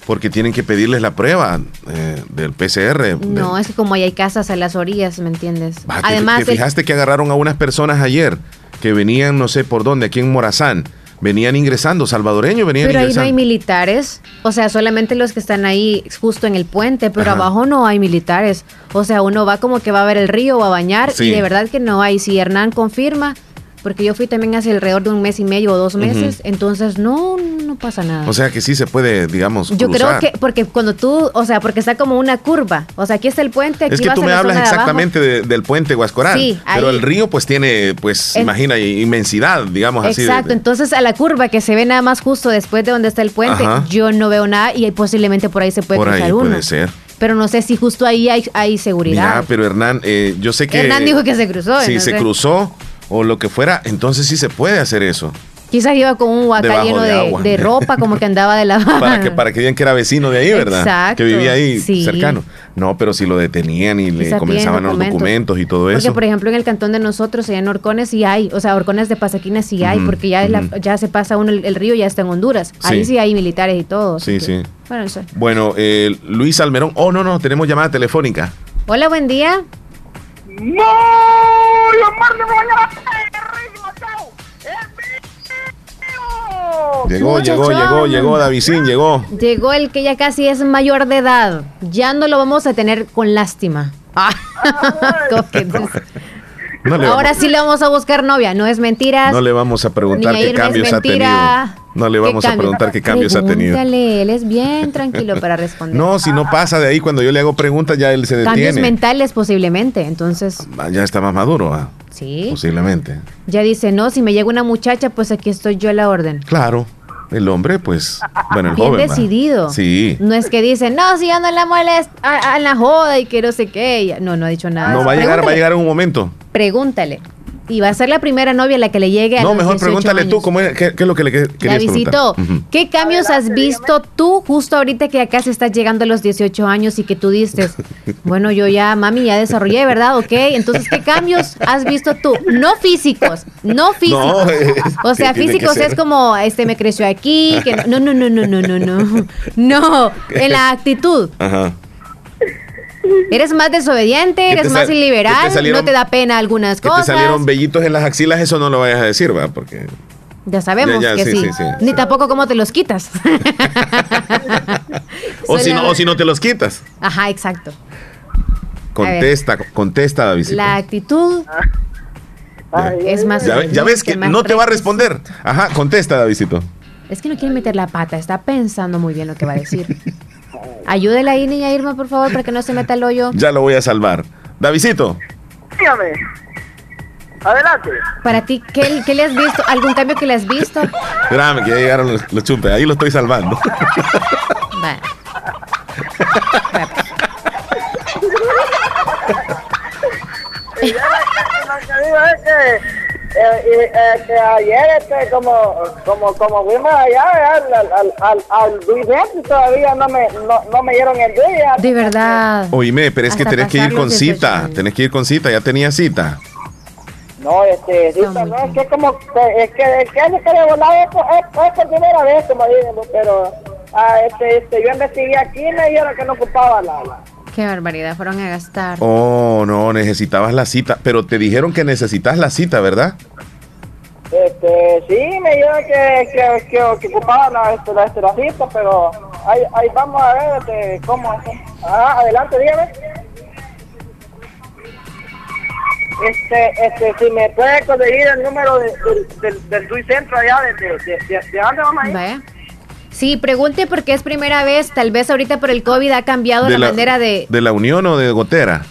[SPEAKER 3] porque, tienen que pedirles la prueba eh, del PCR.
[SPEAKER 2] No, es que como hay casas a las orillas, ¿me entiendes?
[SPEAKER 3] Además, te, fijaste que agarraron a unas personas ayer que venían no sé por dónde, aquí en Morazán venían ingresando, salvadoreños venían
[SPEAKER 2] pero
[SPEAKER 3] ingresando.
[SPEAKER 2] Pero ahí no hay militares, o sea, solamente los que están ahí justo en el puente, pero abajo no hay militares. O sea, uno va como que va a ver el río o a bañar y de verdad que no hay. Si Hernán confirma, porque yo fui también hace alrededor de un mes y medio o dos meses, entonces no, no pasa nada.
[SPEAKER 3] O sea que sí se puede, digamos,
[SPEAKER 2] Yo creo que, porque cuando tú, o sea, porque está como una curva, o sea, aquí está el puente, aquí
[SPEAKER 3] Es que tú me hablas exactamente del puente Huascoral, sí, pero el río pues tiene, pues, imagina, inmensidad, digamos
[SPEAKER 2] así.
[SPEAKER 3] Exacto,
[SPEAKER 2] entonces a la curva que se ve nada más justo después de donde está el puente, yo no veo nada y posiblemente por ahí se puede por cruzar ahí puede ser pero no sé si justo ahí hay, hay seguridad.
[SPEAKER 3] Mira, pero Hernán, eh, yo sé que...
[SPEAKER 2] Hernán dijo que se cruzó.
[SPEAKER 3] Sí, se cruzó, o lo que fuera, entonces sí se puede hacer eso.
[SPEAKER 2] Quizás iba con un huacal lleno de, <laughs> ropa, como que andaba de la
[SPEAKER 3] para que Para que digan que era vecino de ahí, ¿verdad? Exacto. Que vivía ahí cercano. No, pero si lo detenían y le comenzaban los documentos y todo eso.
[SPEAKER 2] Porque, por ejemplo, en el cantón de nosotros, allá en Orcones, sí hay, o sea, Orcones de Pasaquina sí hay, porque ya, ya se pasa uno el, río, ya está en Honduras. Ahí sí hay militares y todo.
[SPEAKER 3] Sí, sí. Bueno, bueno eh, Luis Almerón. Oh, no, no, tenemos llamada telefónica.
[SPEAKER 2] Hola, buen día. ¡No!
[SPEAKER 3] Llegó, llegó, llegó, llegó, Davidín, llegó.
[SPEAKER 2] Llegó el que ya casi es mayor de edad. Ya no lo vamos a tener con lástima. Ah. <laughs> <laughs> Ahora sí le vamos a buscar novia, no es mentira.
[SPEAKER 3] No le vamos a preguntar qué cambios ha tenido. No le vamos a preguntar qué cambios ha tenido.
[SPEAKER 2] él es bien tranquilo para responder. <laughs>
[SPEAKER 3] No, si no pasa de ahí, cuando yo le hago preguntas ya él se detiene.
[SPEAKER 2] Cambios mentales posiblemente, entonces.
[SPEAKER 3] Ah, ya está más maduro, ¿ah?
[SPEAKER 2] Sí.
[SPEAKER 3] Posiblemente.
[SPEAKER 2] Ya dice, no, si me llega una muchacha, pues aquí estoy yo a la orden.
[SPEAKER 3] Claro. El hombre, pues, bueno, el
[SPEAKER 2] Bien decidido.
[SPEAKER 3] Sí.
[SPEAKER 2] No es que dice, no, si ya no la molesta a, la joda y que no sé qué. No, no ha dicho nada.
[SPEAKER 3] No, va a llegar, va a llegar un momento.
[SPEAKER 2] Pregúntale. Y va a ser la primera novia la que le llegue a
[SPEAKER 3] No, mejor pregúntale tú cómo es, qué, es lo que le querías
[SPEAKER 2] visitó. ¿Qué cambios has visto tú justo ahorita que acá se estás llegando a los 18 años y que tú dices, <laughs> bueno, yo ya, mami, ya desarrollé, ¿verdad? Ok, entonces, ¿qué cambios has visto tú? No físicos, no físicos. <laughs> o sea, físicos es como, este me creció aquí, que no, no, no, no, no, no, no. No, <laughs> en la actitud. Ajá. Eres más desobediente, eres más iliberal, no te da pena algunas cosas.
[SPEAKER 3] te salieron vellitos en las axilas, eso no lo vayas a decir, ¿va? Porque...
[SPEAKER 2] Ya sabemos que sí, Ni tampoco cómo te los quitas. <laughs>
[SPEAKER 3] o, si no, o si no te los quitas.
[SPEAKER 2] Ajá, exacto.
[SPEAKER 3] Contesta, contesta, David.
[SPEAKER 2] La actitud es más.
[SPEAKER 3] Ya, ves que, no te va a responder. Ajá, contesta, Davidito.
[SPEAKER 2] Es que no quiere meter la pata, está pensando muy bien lo que va a decir. <laughs> Ayúdela ahí, niña Irma, por favor, para que no se meta el hoyo.
[SPEAKER 3] Ya lo voy a salvar. Davidito.
[SPEAKER 9] Dígame. Adelante.
[SPEAKER 2] Para ti, ¿qué, ¿qué, le has visto? ¿Algún cambio que le has visto?
[SPEAKER 3] Espérame, que ya llegaron los, chupes. Ahí lo estoy salvando.
[SPEAKER 9] que eh, eh, que ayer este, como como como fuimos allá al al al, al todavía no me no, no, me dieron el día.
[SPEAKER 2] De verdad.
[SPEAKER 3] Oíme pero es que tenés que ir con cita tenés que ir con cita ya tenía cita
[SPEAKER 9] no, este, cita, no, es que como, es que es que se quiere volar es, es, por primera vez, como digo, pero, ah, este, este, yo investigué aquí y me dijeron que no ocupaba la, la
[SPEAKER 2] Qué barbaridad, fueron a gastar.
[SPEAKER 3] Oh, no, necesitabas la cita, pero te dijeron que necesitas la cita, ¿verdad?
[SPEAKER 9] Este, sí, me dijeron que, que, que, que ocupaba la, este, la, este, la, cita, pero ahí, ahí vamos a ver este, cómo Ah, adelante, dígame. Este, este, si me puede conseguir el número de, del, del, Centro allá, de, de, de, de, dónde vamos a ir.
[SPEAKER 2] Vaya. Sí, pregunte porque es primera vez, tal vez ahorita por el COVID ha cambiado la, manera de...
[SPEAKER 3] ¿De la Unión o de Gotera?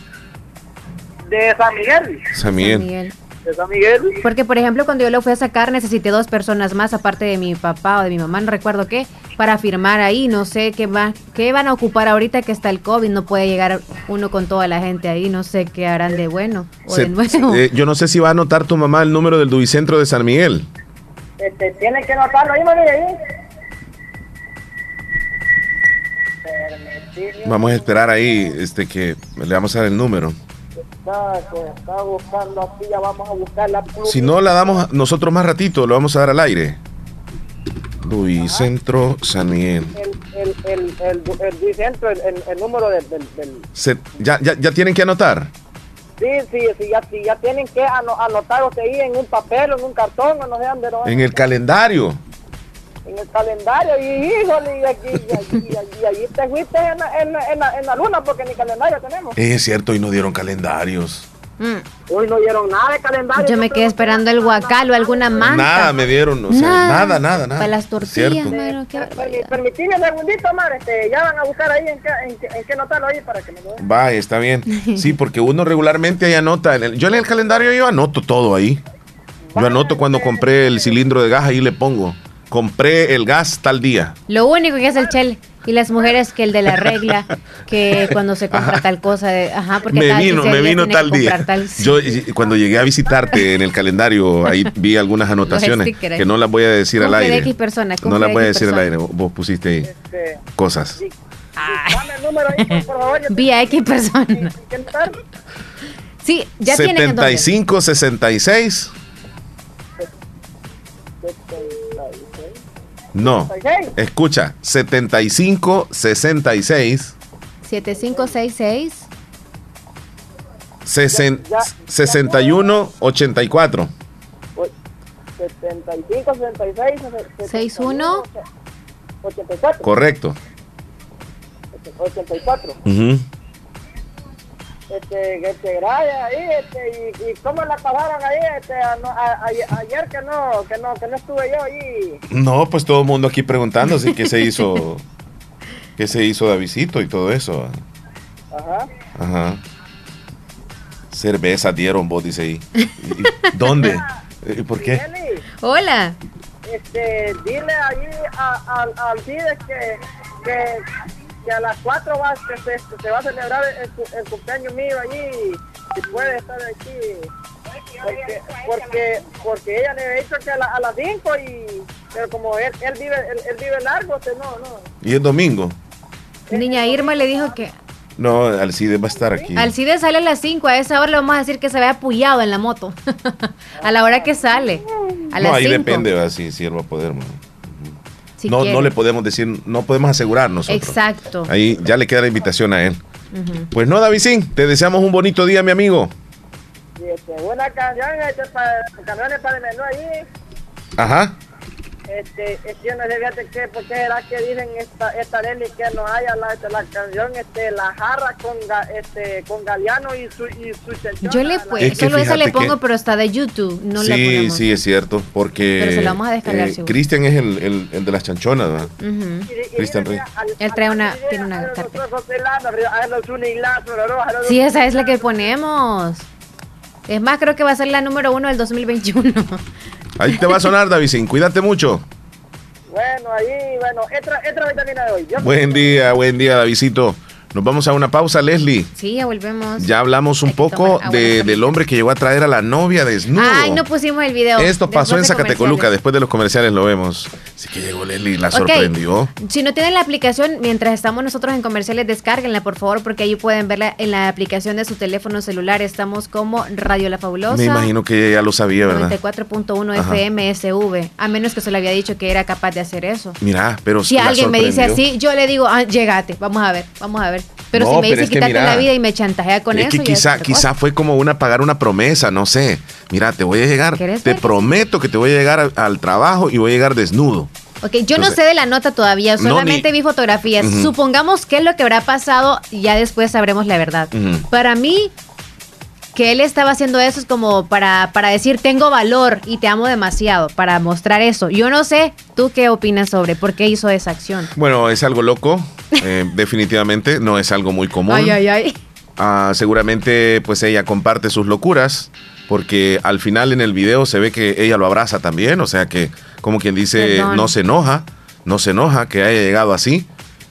[SPEAKER 9] De San Miguel.
[SPEAKER 3] San Miguel.
[SPEAKER 9] De San Miguel.
[SPEAKER 2] Porque, por ejemplo, cuando yo lo fui a sacar, necesité dos personas más, aparte de mi papá o de mi mamá, no recuerdo qué, para firmar ahí. No sé qué, va, qué van a ocupar ahorita que está el COVID. No puede llegar uno con toda la gente ahí. No sé qué harán de bueno o de nuevo.
[SPEAKER 3] Eh, yo no sé si va a anotar tu mamá el número del Dubicentro de San Miguel.
[SPEAKER 9] Este, tiene que anotarlo ahí, ahí.
[SPEAKER 3] Vamos a esperar ahí este que le vamos a dar el número. Si no la damos nosotros más ratito, lo vamos a dar al aire. Luis Centro San Miguel.
[SPEAKER 9] El, el, el, Centro, el, número del...
[SPEAKER 3] ya, ya, ¿Ya tienen que anotar?
[SPEAKER 9] Sí, sí, sí, ya, sí, ya tienen que anotar ahí en un papel o en un cartón o no sé dónde.
[SPEAKER 3] en el calendario
[SPEAKER 9] en el calendario y híjole, y aquí, y, allí te fuiste en, en, en, en, la luna porque ni calendario tenemos.
[SPEAKER 3] Es cierto, y no dieron calendarios.
[SPEAKER 9] Mm. Hoy no dieron nada de calendario.
[SPEAKER 2] Yo me quedé esperando el guacal o alguna manta.
[SPEAKER 3] Nada me dieron, o sea, nada, nada, nada.
[SPEAKER 2] Para las tortillas,
[SPEAKER 9] mano, Permitime un segundito, Mar, este, ya van a buscar ahí en qué, en, qué notarlo ahí para que me lo den.
[SPEAKER 3] Va, está bien. Sí, porque uno regularmente ahí anota. En el, yo en el calendario yo anoto todo ahí. Yo anoto cuando compré el cilindro de gas, ahí le pongo compré el gas tal día.
[SPEAKER 2] Lo único que hace el Chel y las mujeres que el de la regla, que cuando se compra tal cosa, ajá, porque
[SPEAKER 3] me vino, me vino tal día. Yo cuando llegué a visitarte en el calendario, ahí <laughs> vi algunas anotaciones que no las voy a decir al aire.
[SPEAKER 2] X personas,
[SPEAKER 3] no las voy a decir al aire, vos pusiste ahí este, cosas.
[SPEAKER 2] Vía X personas. Sí, ya
[SPEAKER 3] 75 66 No. Escucha, 75 66
[SPEAKER 2] 7566
[SPEAKER 3] 61 84
[SPEAKER 9] 75 66 61 84
[SPEAKER 3] Correcto.
[SPEAKER 9] 84. Uh este, este gracias ahí, este, y, y, cómo la pasaron ahí, este, ayer que no, que no, que no estuve yo ahí.
[SPEAKER 3] No, pues todo el mundo aquí preguntándose qué se hizo, <laughs> qué se hizo Davidito y todo eso. Ajá. Ajá. Cerveza dieron vos, dice ahí. ¿Dónde? <laughs> ¿Y ¿Por qué?
[SPEAKER 2] Hola.
[SPEAKER 9] Este, dile ahí al al que, que a las 4 va, se, se, va a celebrar el, cumpleaños mío allí y puede estar aquí. Porque, porque, porque ella le ha dicho que a, a las 5 y pero como él, él vive él, vive largo, este, no, no.
[SPEAKER 3] ¿Y es domingo?
[SPEAKER 2] Niña Irma le dijo que
[SPEAKER 3] no, Alcide va a estar aquí.
[SPEAKER 2] Alcide sale a las 5, a esa hora le vamos a decir que se vea apoyado en la moto. <laughs> a la hora que sale. A no,
[SPEAKER 3] ahí depende, va, si, si él va a poder no, no le podemos decir, no podemos asegurar nosotros.
[SPEAKER 2] Exacto.
[SPEAKER 3] Ahí ya le queda la invitación a él. Pues no, Davidín, te deseamos un bonito día, mi amigo.
[SPEAKER 9] Este, buena canción, este, para, canciones para el menú ahí.
[SPEAKER 3] Ajá.
[SPEAKER 9] Este, este, yo no sé fíjate que, ¿por qué será que dicen esta, esta Nelly que no haya la, este, la canción, este, la jarra con, este, con Galeano y su, y su
[SPEAKER 2] Yo le puedo, solo esa le pongo, pero está de YouTube, no sí, la
[SPEAKER 3] ponemos. Sí, es cierto, porque
[SPEAKER 2] pero se la vamos a descargar,
[SPEAKER 3] eh, Cristian es el, el, el, de las chanchonas, ¿verdad? Cristian Rey.
[SPEAKER 2] Él trae una, tiene una carpeta. Sí, esa es la que ponemos. Es más, creo que va a ser la número uno del 2021.
[SPEAKER 3] Ahí te va a sonar, David. Cuídate mucho.
[SPEAKER 9] Bueno, ahí, bueno, entra, entra vitamina de hoy.
[SPEAKER 10] buen día, buen día, Davidito. Nos vamos a una pausa, Leslie.
[SPEAKER 2] Sí, ya volvemos.
[SPEAKER 10] Ya hablamos un poco de, del hombre que llegó a traer a la novia desnuda.
[SPEAKER 2] Ay, no pusimos el video.
[SPEAKER 10] Esto pasó en Zacatecoluca, después de los comerciales lo vemos. Así que llegó Leslie, la sorprendió.
[SPEAKER 2] Si no tienen la aplicación, mientras estamos nosotros en comerciales, descárguenla, por favor, porque ahí pueden verla en la aplicación de su teléfono celular. Estamos como Radio La Fabulosa.
[SPEAKER 10] Me imagino que ya lo sabía, ¿verdad?
[SPEAKER 2] 94.1 FM SV, a menos que se le había dicho que era capaz de hacer eso.
[SPEAKER 10] Mira, pero
[SPEAKER 2] si alguien me dice así, yo le digo, ah, llegate, vamos a ver, vamos a ver. Pero si me dice quítate la vida y me chantajea con eso.
[SPEAKER 10] Que quizá, quizá fue como una pagar una promesa, no sé. Mira, te voy a llegar, te prometo que te voy a llegar al, trabajo y voy a llegar desnudo.
[SPEAKER 2] Ok, yo no sé de la nota todavía, solamente vi fotografías. Supongamos qué es lo que habrá pasado y ya después sabremos la verdad. Para mí, que él estaba haciendo eso es como para, para decir tengo valor y te amo demasiado, para mostrar eso. Yo no sé, ¿tú qué opinas sobre por qué hizo esa acción?
[SPEAKER 10] Bueno, es algo loco, <laughs> eh, definitivamente, no es algo muy común.
[SPEAKER 2] Ay, ay, ay.
[SPEAKER 10] Ah, seguramente pues ella comparte sus locuras, porque al final en el video se ve que ella lo abraza también, o sea que como quien dice, no se enoja, no se enoja que haya llegado así,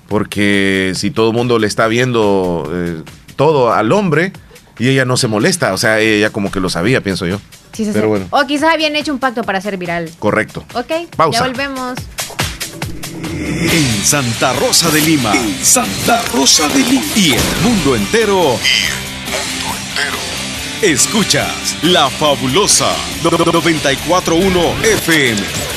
[SPEAKER 10] porque si todo el mundo le está viendo eh, todo al hombre, y ella no se molesta, o sea, ella como que lo sabía, pienso yo.
[SPEAKER 2] Sí, sí, Pero bueno. O quizás habían hecho un pacto para ser viral.
[SPEAKER 10] Correcto.
[SPEAKER 2] Ok, Pausa. ya volvemos.
[SPEAKER 6] En Santa Rosa de Lima. Santa Rosa de Lima. Y el mundo entero. Y el mundo entero. Escuchas La Fabulosa 941 FM.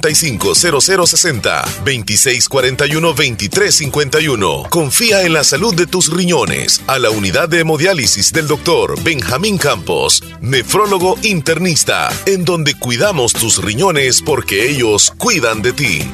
[SPEAKER 3] 0060 2641 2351. Confía en la salud de tus riñones a la unidad de hemodiálisis del doctor Benjamín Campos, nefrólogo internista, en donde cuidamos tus riñones porque ellos cuidan de ti.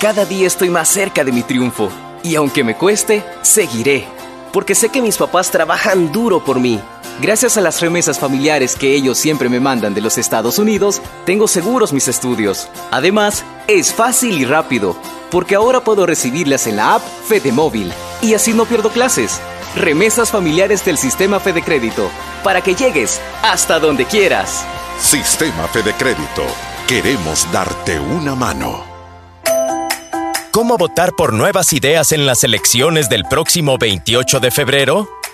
[SPEAKER 11] Cada día estoy más cerca de mi triunfo y aunque me cueste, seguiré, porque sé que mis papás trabajan duro por mí Gracias a las remesas familiares que ellos siempre me mandan de los Estados Unidos, tengo seguros mis estudios. Además, es fácil y rápido. porque ahora puedo recibirlas en la app Fede Móvil y así no pierdo clases. Remesas familiares del sistema Fede Crédito para que llegues hasta donde quieras.
[SPEAKER 1] Sistema Fede Crédito. Queremos darte una mano.
[SPEAKER 5] ¿Cómo votar por nuevas ideas en las elecciones del próximo 28 de febrero?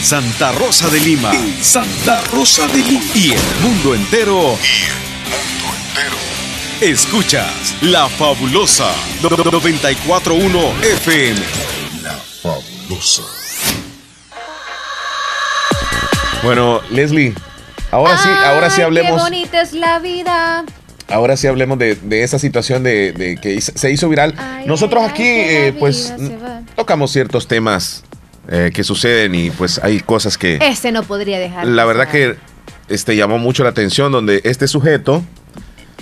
[SPEAKER 6] En Santa Rosa de Lima. Santa Rosa de Lima. Y el mundo entero. Escuchas La Fabulosa 941 FM. La Fabulosa.
[SPEAKER 3] Bueno, Leslie, ahora sí, ahora sí hablemos.
[SPEAKER 2] Qué bonita es la vida.
[SPEAKER 3] Ahora sí hablemos de, esa situación de, que se hizo viral. Nosotros aquí, eh, pues, tocamos ciertos temas eh, que suceden y pues hay cosas que...
[SPEAKER 2] Este no podría dejar.
[SPEAKER 3] La verdad que este, llamó mucho la atención donde este sujeto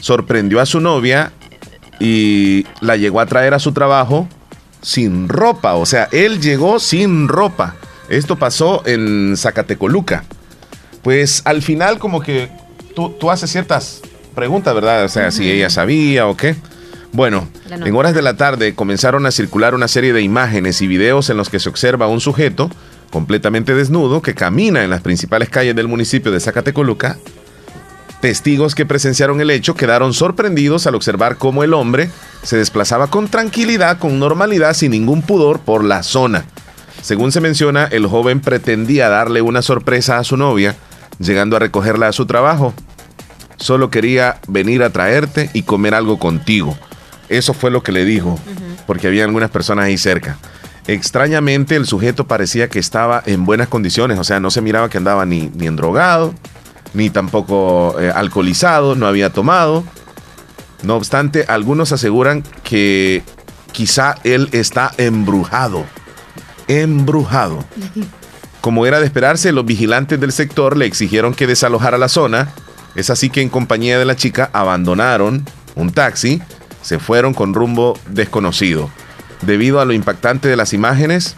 [SPEAKER 3] sorprendió a su novia y la llegó a traer a su trabajo sin ropa. O sea, él llegó sin ropa. Esto pasó en Zacatecoluca. Pues al final como que tú, tú haces ciertas preguntas, ¿verdad? O sea, si ella sabía o qué. Bueno, en horas de la tarde comenzaron a circular una serie de imágenes y videos en los que se observa a un sujeto completamente desnudo que camina en las principales calles del municipio de Zacatecoluca Testigos que presenciaron el hecho quedaron sorprendidos al observar cómo el hombre se desplazaba con tranquilidad, con normalidad, sin ningún pudor por la zona. Según se menciona, el joven pretendía darle una sorpresa a su novia, llegando a recogerla a su trabajo. Solo quería venir a traerte y comer algo contigo. Eso fue lo que le dijo, porque había algunas personas ahí cerca. Extrañamente, el sujeto parecía que estaba en buenas condiciones, o sea, no se miraba que andaba ni, ni drogado ni tampoco eh, alcoholizado, no había tomado. No obstante, algunos aseguran que quizá él está embrujado. Embrujado. <laughs> Como era de esperarse, los vigilantes del sector le exigieron que desalojara la zona. Es así que en compañía de la chica abandonaron un taxi, se fueron con rumbo desconocido. Debido a lo impactante de las imágenes,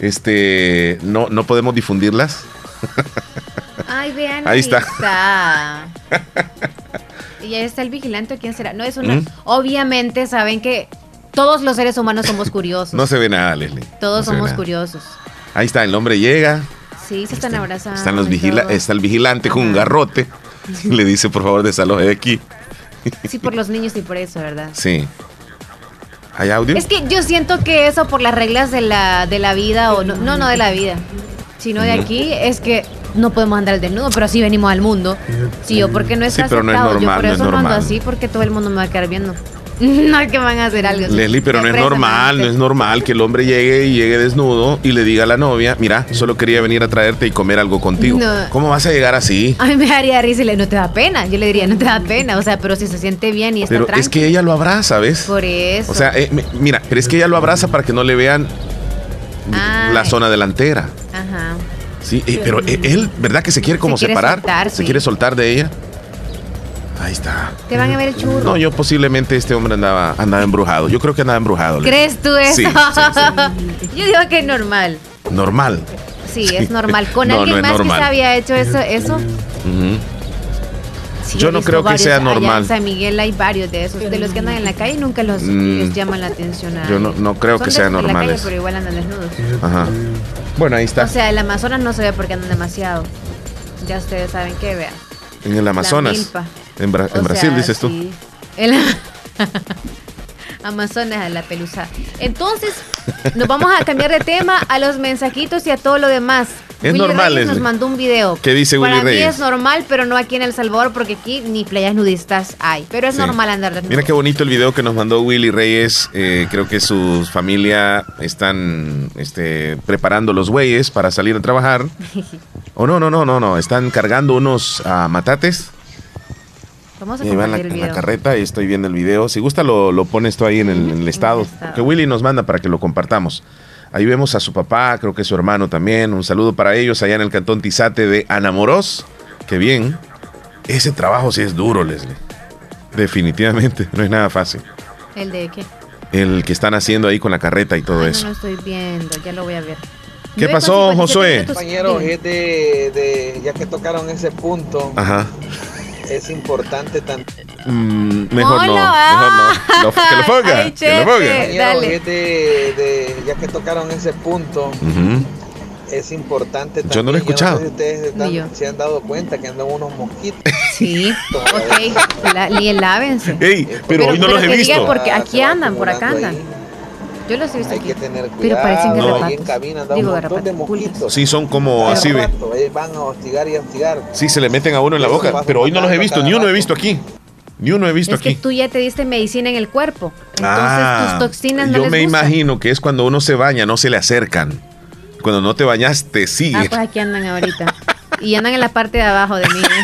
[SPEAKER 3] este, no, no podemos difundirlas.
[SPEAKER 2] Ay, vean.
[SPEAKER 3] Ahí está.
[SPEAKER 2] y ahí está el vigilante, ¿quién será? No es una. ¿Mm? Obviamente saben que todos los seres humanos somos curiosos.
[SPEAKER 3] no se ve nada, Leslie.
[SPEAKER 2] Todos somos curiosos.
[SPEAKER 3] Ahí está, el hombre llega.
[SPEAKER 2] Sí, se están abrazando.
[SPEAKER 3] Están los vigila está el vigilante con un garrote. <laughs> le dice, por favor, desaloje de aquí.
[SPEAKER 2] Sí, por los niños y por eso, ¿verdad?
[SPEAKER 3] Sí. ¿Hay audio?
[SPEAKER 2] Es que yo siento que eso por las reglas de la, de la vida, o no, no, no de la vida, sino de aquí, es que no podemos andar desnudo, pero así venimos al mundo. Sí, yo porque no está
[SPEAKER 3] sí, pero no es normal,
[SPEAKER 2] yo por
[SPEAKER 3] eso
[SPEAKER 2] no
[SPEAKER 3] ando
[SPEAKER 2] así porque todo el mundo me va a quedar viendo. <laughs> no es que van a hacer algo.
[SPEAKER 3] Leslie, pero no es normal, no es normal que el hombre llegue y llegue desnudo y le diga a la novia, mira, solo quería venir a traerte y comer algo contigo. ¿Cómo vas a llegar así?
[SPEAKER 2] A mí me haría risa y le no te da pena. Yo le diría, no te da pena. O sea, pero si se siente bien y está
[SPEAKER 3] Pero es que ella lo abraza, ¿ves?
[SPEAKER 2] Por eso.
[SPEAKER 3] O sea, eh, mira, pero es que ella lo abraza para que no le vean la zona delantera. Ajá. Sí, eh, pero eh, él, ¿verdad que se quiere como separar? ¿Se quiere soltar de ella? Ahí está.
[SPEAKER 2] Te van a ver el churro.
[SPEAKER 3] No, yo posiblemente este hombre andaba, andaba embrujado. Yo creo que andaba embrujado.
[SPEAKER 2] ¿Crees tú eso? Sí, <laughs> yo digo que es normal.
[SPEAKER 3] ¿Normal?
[SPEAKER 2] Sí, es normal. Con <laughs> alguien más que se había hecho eso, eso.
[SPEAKER 3] yo no creo que sea normal.
[SPEAKER 2] en San Miguel hay varios de esos. De los que andan en la calle nunca los mm. llaman la atención.
[SPEAKER 3] yo no, no creo que sea normal.
[SPEAKER 2] Pero igual andan desnudos.
[SPEAKER 3] Ajá. Bueno, ahí está.
[SPEAKER 2] O sea, el Amazonas no se ve porque andan demasiado. Ya ustedes saben que vean.
[SPEAKER 3] En el Amazonas. En, Brasil, dices tú.
[SPEAKER 2] El <laughs> Amazonas a la pelusa. Entonces, nos vamos a cambiar de tema a los mensajitos y a todo lo demás.
[SPEAKER 3] Es normal.
[SPEAKER 2] Reyes nos mandó un video.
[SPEAKER 3] ¿Qué dice Willy
[SPEAKER 2] Para mí es normal, pero no aquí en El Salvador, porque aquí ni playas nudistas hay. Pero es normal andar desnudo.
[SPEAKER 3] Mira qué bonito el video que nos mandó Willy Reyes. Eh, creo que su familia están este, preparando los bueyes para salir a trabajar. <laughs> o no, no, no, no, no. Están cargando unos uh, matates.
[SPEAKER 2] Vamos a
[SPEAKER 3] en la, carreta y estoy viendo el video. Si gusta, lo, lo pones tú ahí en el, <laughs> en el estado. Que Willy nos manda para que lo compartamos. Ahí vemos a su papá, creo que su hermano también. Un saludo para ellos allá en el cantón Tizate de Anamoros. Qué bien. Ese trabajo sí es duro, Leslie. Definitivamente, <laughs> no es nada fácil.
[SPEAKER 2] ¿El de qué?
[SPEAKER 3] El que están haciendo ahí con la carreta y todo
[SPEAKER 2] Ay,
[SPEAKER 3] eso.
[SPEAKER 2] No lo estoy viendo, ya lo voy a ver.
[SPEAKER 3] ¿Qué pasó,
[SPEAKER 2] 57
[SPEAKER 3] Josué?
[SPEAKER 12] Compañeros, es de, de- ya que tocaron ese punto,
[SPEAKER 3] Ajá.
[SPEAKER 12] Es importante tanto.
[SPEAKER 3] Mm, mejor no,
[SPEAKER 2] Hola,
[SPEAKER 3] mejor no. Lo- que lo <laughs> ponga,
[SPEAKER 2] Ay,
[SPEAKER 3] que lo ponga.
[SPEAKER 2] Dale.
[SPEAKER 12] de, de- ya que tocaron ese punto,
[SPEAKER 3] Ujú.
[SPEAKER 12] es importante también.
[SPEAKER 3] Yo no lo he escuchado.
[SPEAKER 12] sé si ustedes están- se han dado cuenta que andan unos mosquitos.
[SPEAKER 2] Sí, ok. La, y lávense.
[SPEAKER 3] Ey, pero, hoy no los he visto.
[SPEAKER 2] porque
[SPEAKER 12] Ah,
[SPEAKER 2] aquí andan, por acá andan.
[SPEAKER 12] ahí.
[SPEAKER 2] Yo los he visto
[SPEAKER 12] Hay
[SPEAKER 2] aquí.
[SPEAKER 12] que tener
[SPEAKER 2] Pero
[SPEAKER 12] cuidado.
[SPEAKER 2] parecen
[SPEAKER 12] ahí
[SPEAKER 2] garrapatos.
[SPEAKER 12] en cabina andan
[SPEAKER 2] Digo
[SPEAKER 12] un montón de mosquitos.
[SPEAKER 3] Sí, son como así, ve.
[SPEAKER 12] ahí van a hostigar y a hostigar.
[SPEAKER 3] Sí, se le meten a uno en la boca. Pero hoy no los he visto, ni uno he visto aquí. Ni uno he visto
[SPEAKER 2] Es que
[SPEAKER 3] aquí.
[SPEAKER 2] tú ya te diste medicina en el cuerpo. Entonces
[SPEAKER 3] Ah,
[SPEAKER 2] tus toxinas no
[SPEAKER 3] yo
[SPEAKER 2] les
[SPEAKER 3] me
[SPEAKER 2] gustan.
[SPEAKER 3] imagino que es cuando uno se baña, no se le acercan. Cuando no te bañas, te
[SPEAKER 2] Ah,
[SPEAKER 3] sigue.
[SPEAKER 2] pues aquí andan ahorita. Y andan en la parte de abajo de mí. ¿eh?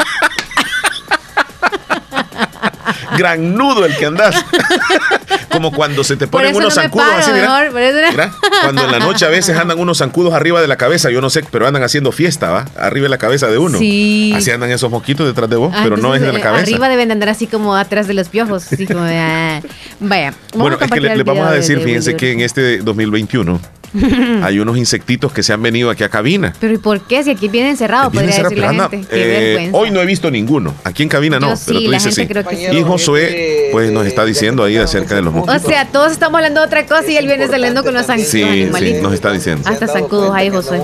[SPEAKER 2] <laughs>
[SPEAKER 3] Gran nudo el que andas. <laughs> Como cuando se te ponen unos
[SPEAKER 2] no
[SPEAKER 3] zancudos
[SPEAKER 2] paro,
[SPEAKER 3] así, mira.
[SPEAKER 2] mejor,
[SPEAKER 3] Cuando en la noche a veces andan unos zancudos arriba de la cabeza, yo no sé, pero andan haciendo fiesta, ¿va? Arriba de la cabeza de uno.
[SPEAKER 2] Sí.
[SPEAKER 3] Así andan esos mosquitos detrás de vos,
[SPEAKER 2] Ah,
[SPEAKER 3] pero no es de la
[SPEAKER 2] eh,
[SPEAKER 3] cabeza.
[SPEAKER 2] Arriba deben de andar así como atrás de los piojos. Así como de, ah. Vaya. vamos
[SPEAKER 3] Bueno,
[SPEAKER 2] a
[SPEAKER 3] es que le, vamos a
[SPEAKER 2] de-
[SPEAKER 3] decir,
[SPEAKER 2] de
[SPEAKER 3] fíjense que en este 2021 <laughs> hay unos insectitos que se han venido aquí a cabina.
[SPEAKER 2] Pero ¿y por qué? Si aquí viene encerrado,
[SPEAKER 3] Vienen
[SPEAKER 2] podría
[SPEAKER 3] a
[SPEAKER 2] decir la gente.
[SPEAKER 3] eh, hoy no he visto ninguno. Aquí en cabina no,
[SPEAKER 2] Yo
[SPEAKER 3] pero
[SPEAKER 2] sí,
[SPEAKER 3] tú
[SPEAKER 2] la
[SPEAKER 3] dices
[SPEAKER 2] gente
[SPEAKER 3] sí.
[SPEAKER 2] creo que sí.
[SPEAKER 3] Y Josué, pues nos está diciendo ahí acerca de los
[SPEAKER 2] O
[SPEAKER 3] mosquitos.
[SPEAKER 2] sea, todos estamos hablando de otra cosa y él viene saliendo con los zancudos
[SPEAKER 3] Sí, nos está diciendo.
[SPEAKER 2] Hasta zancudos hay, Josué.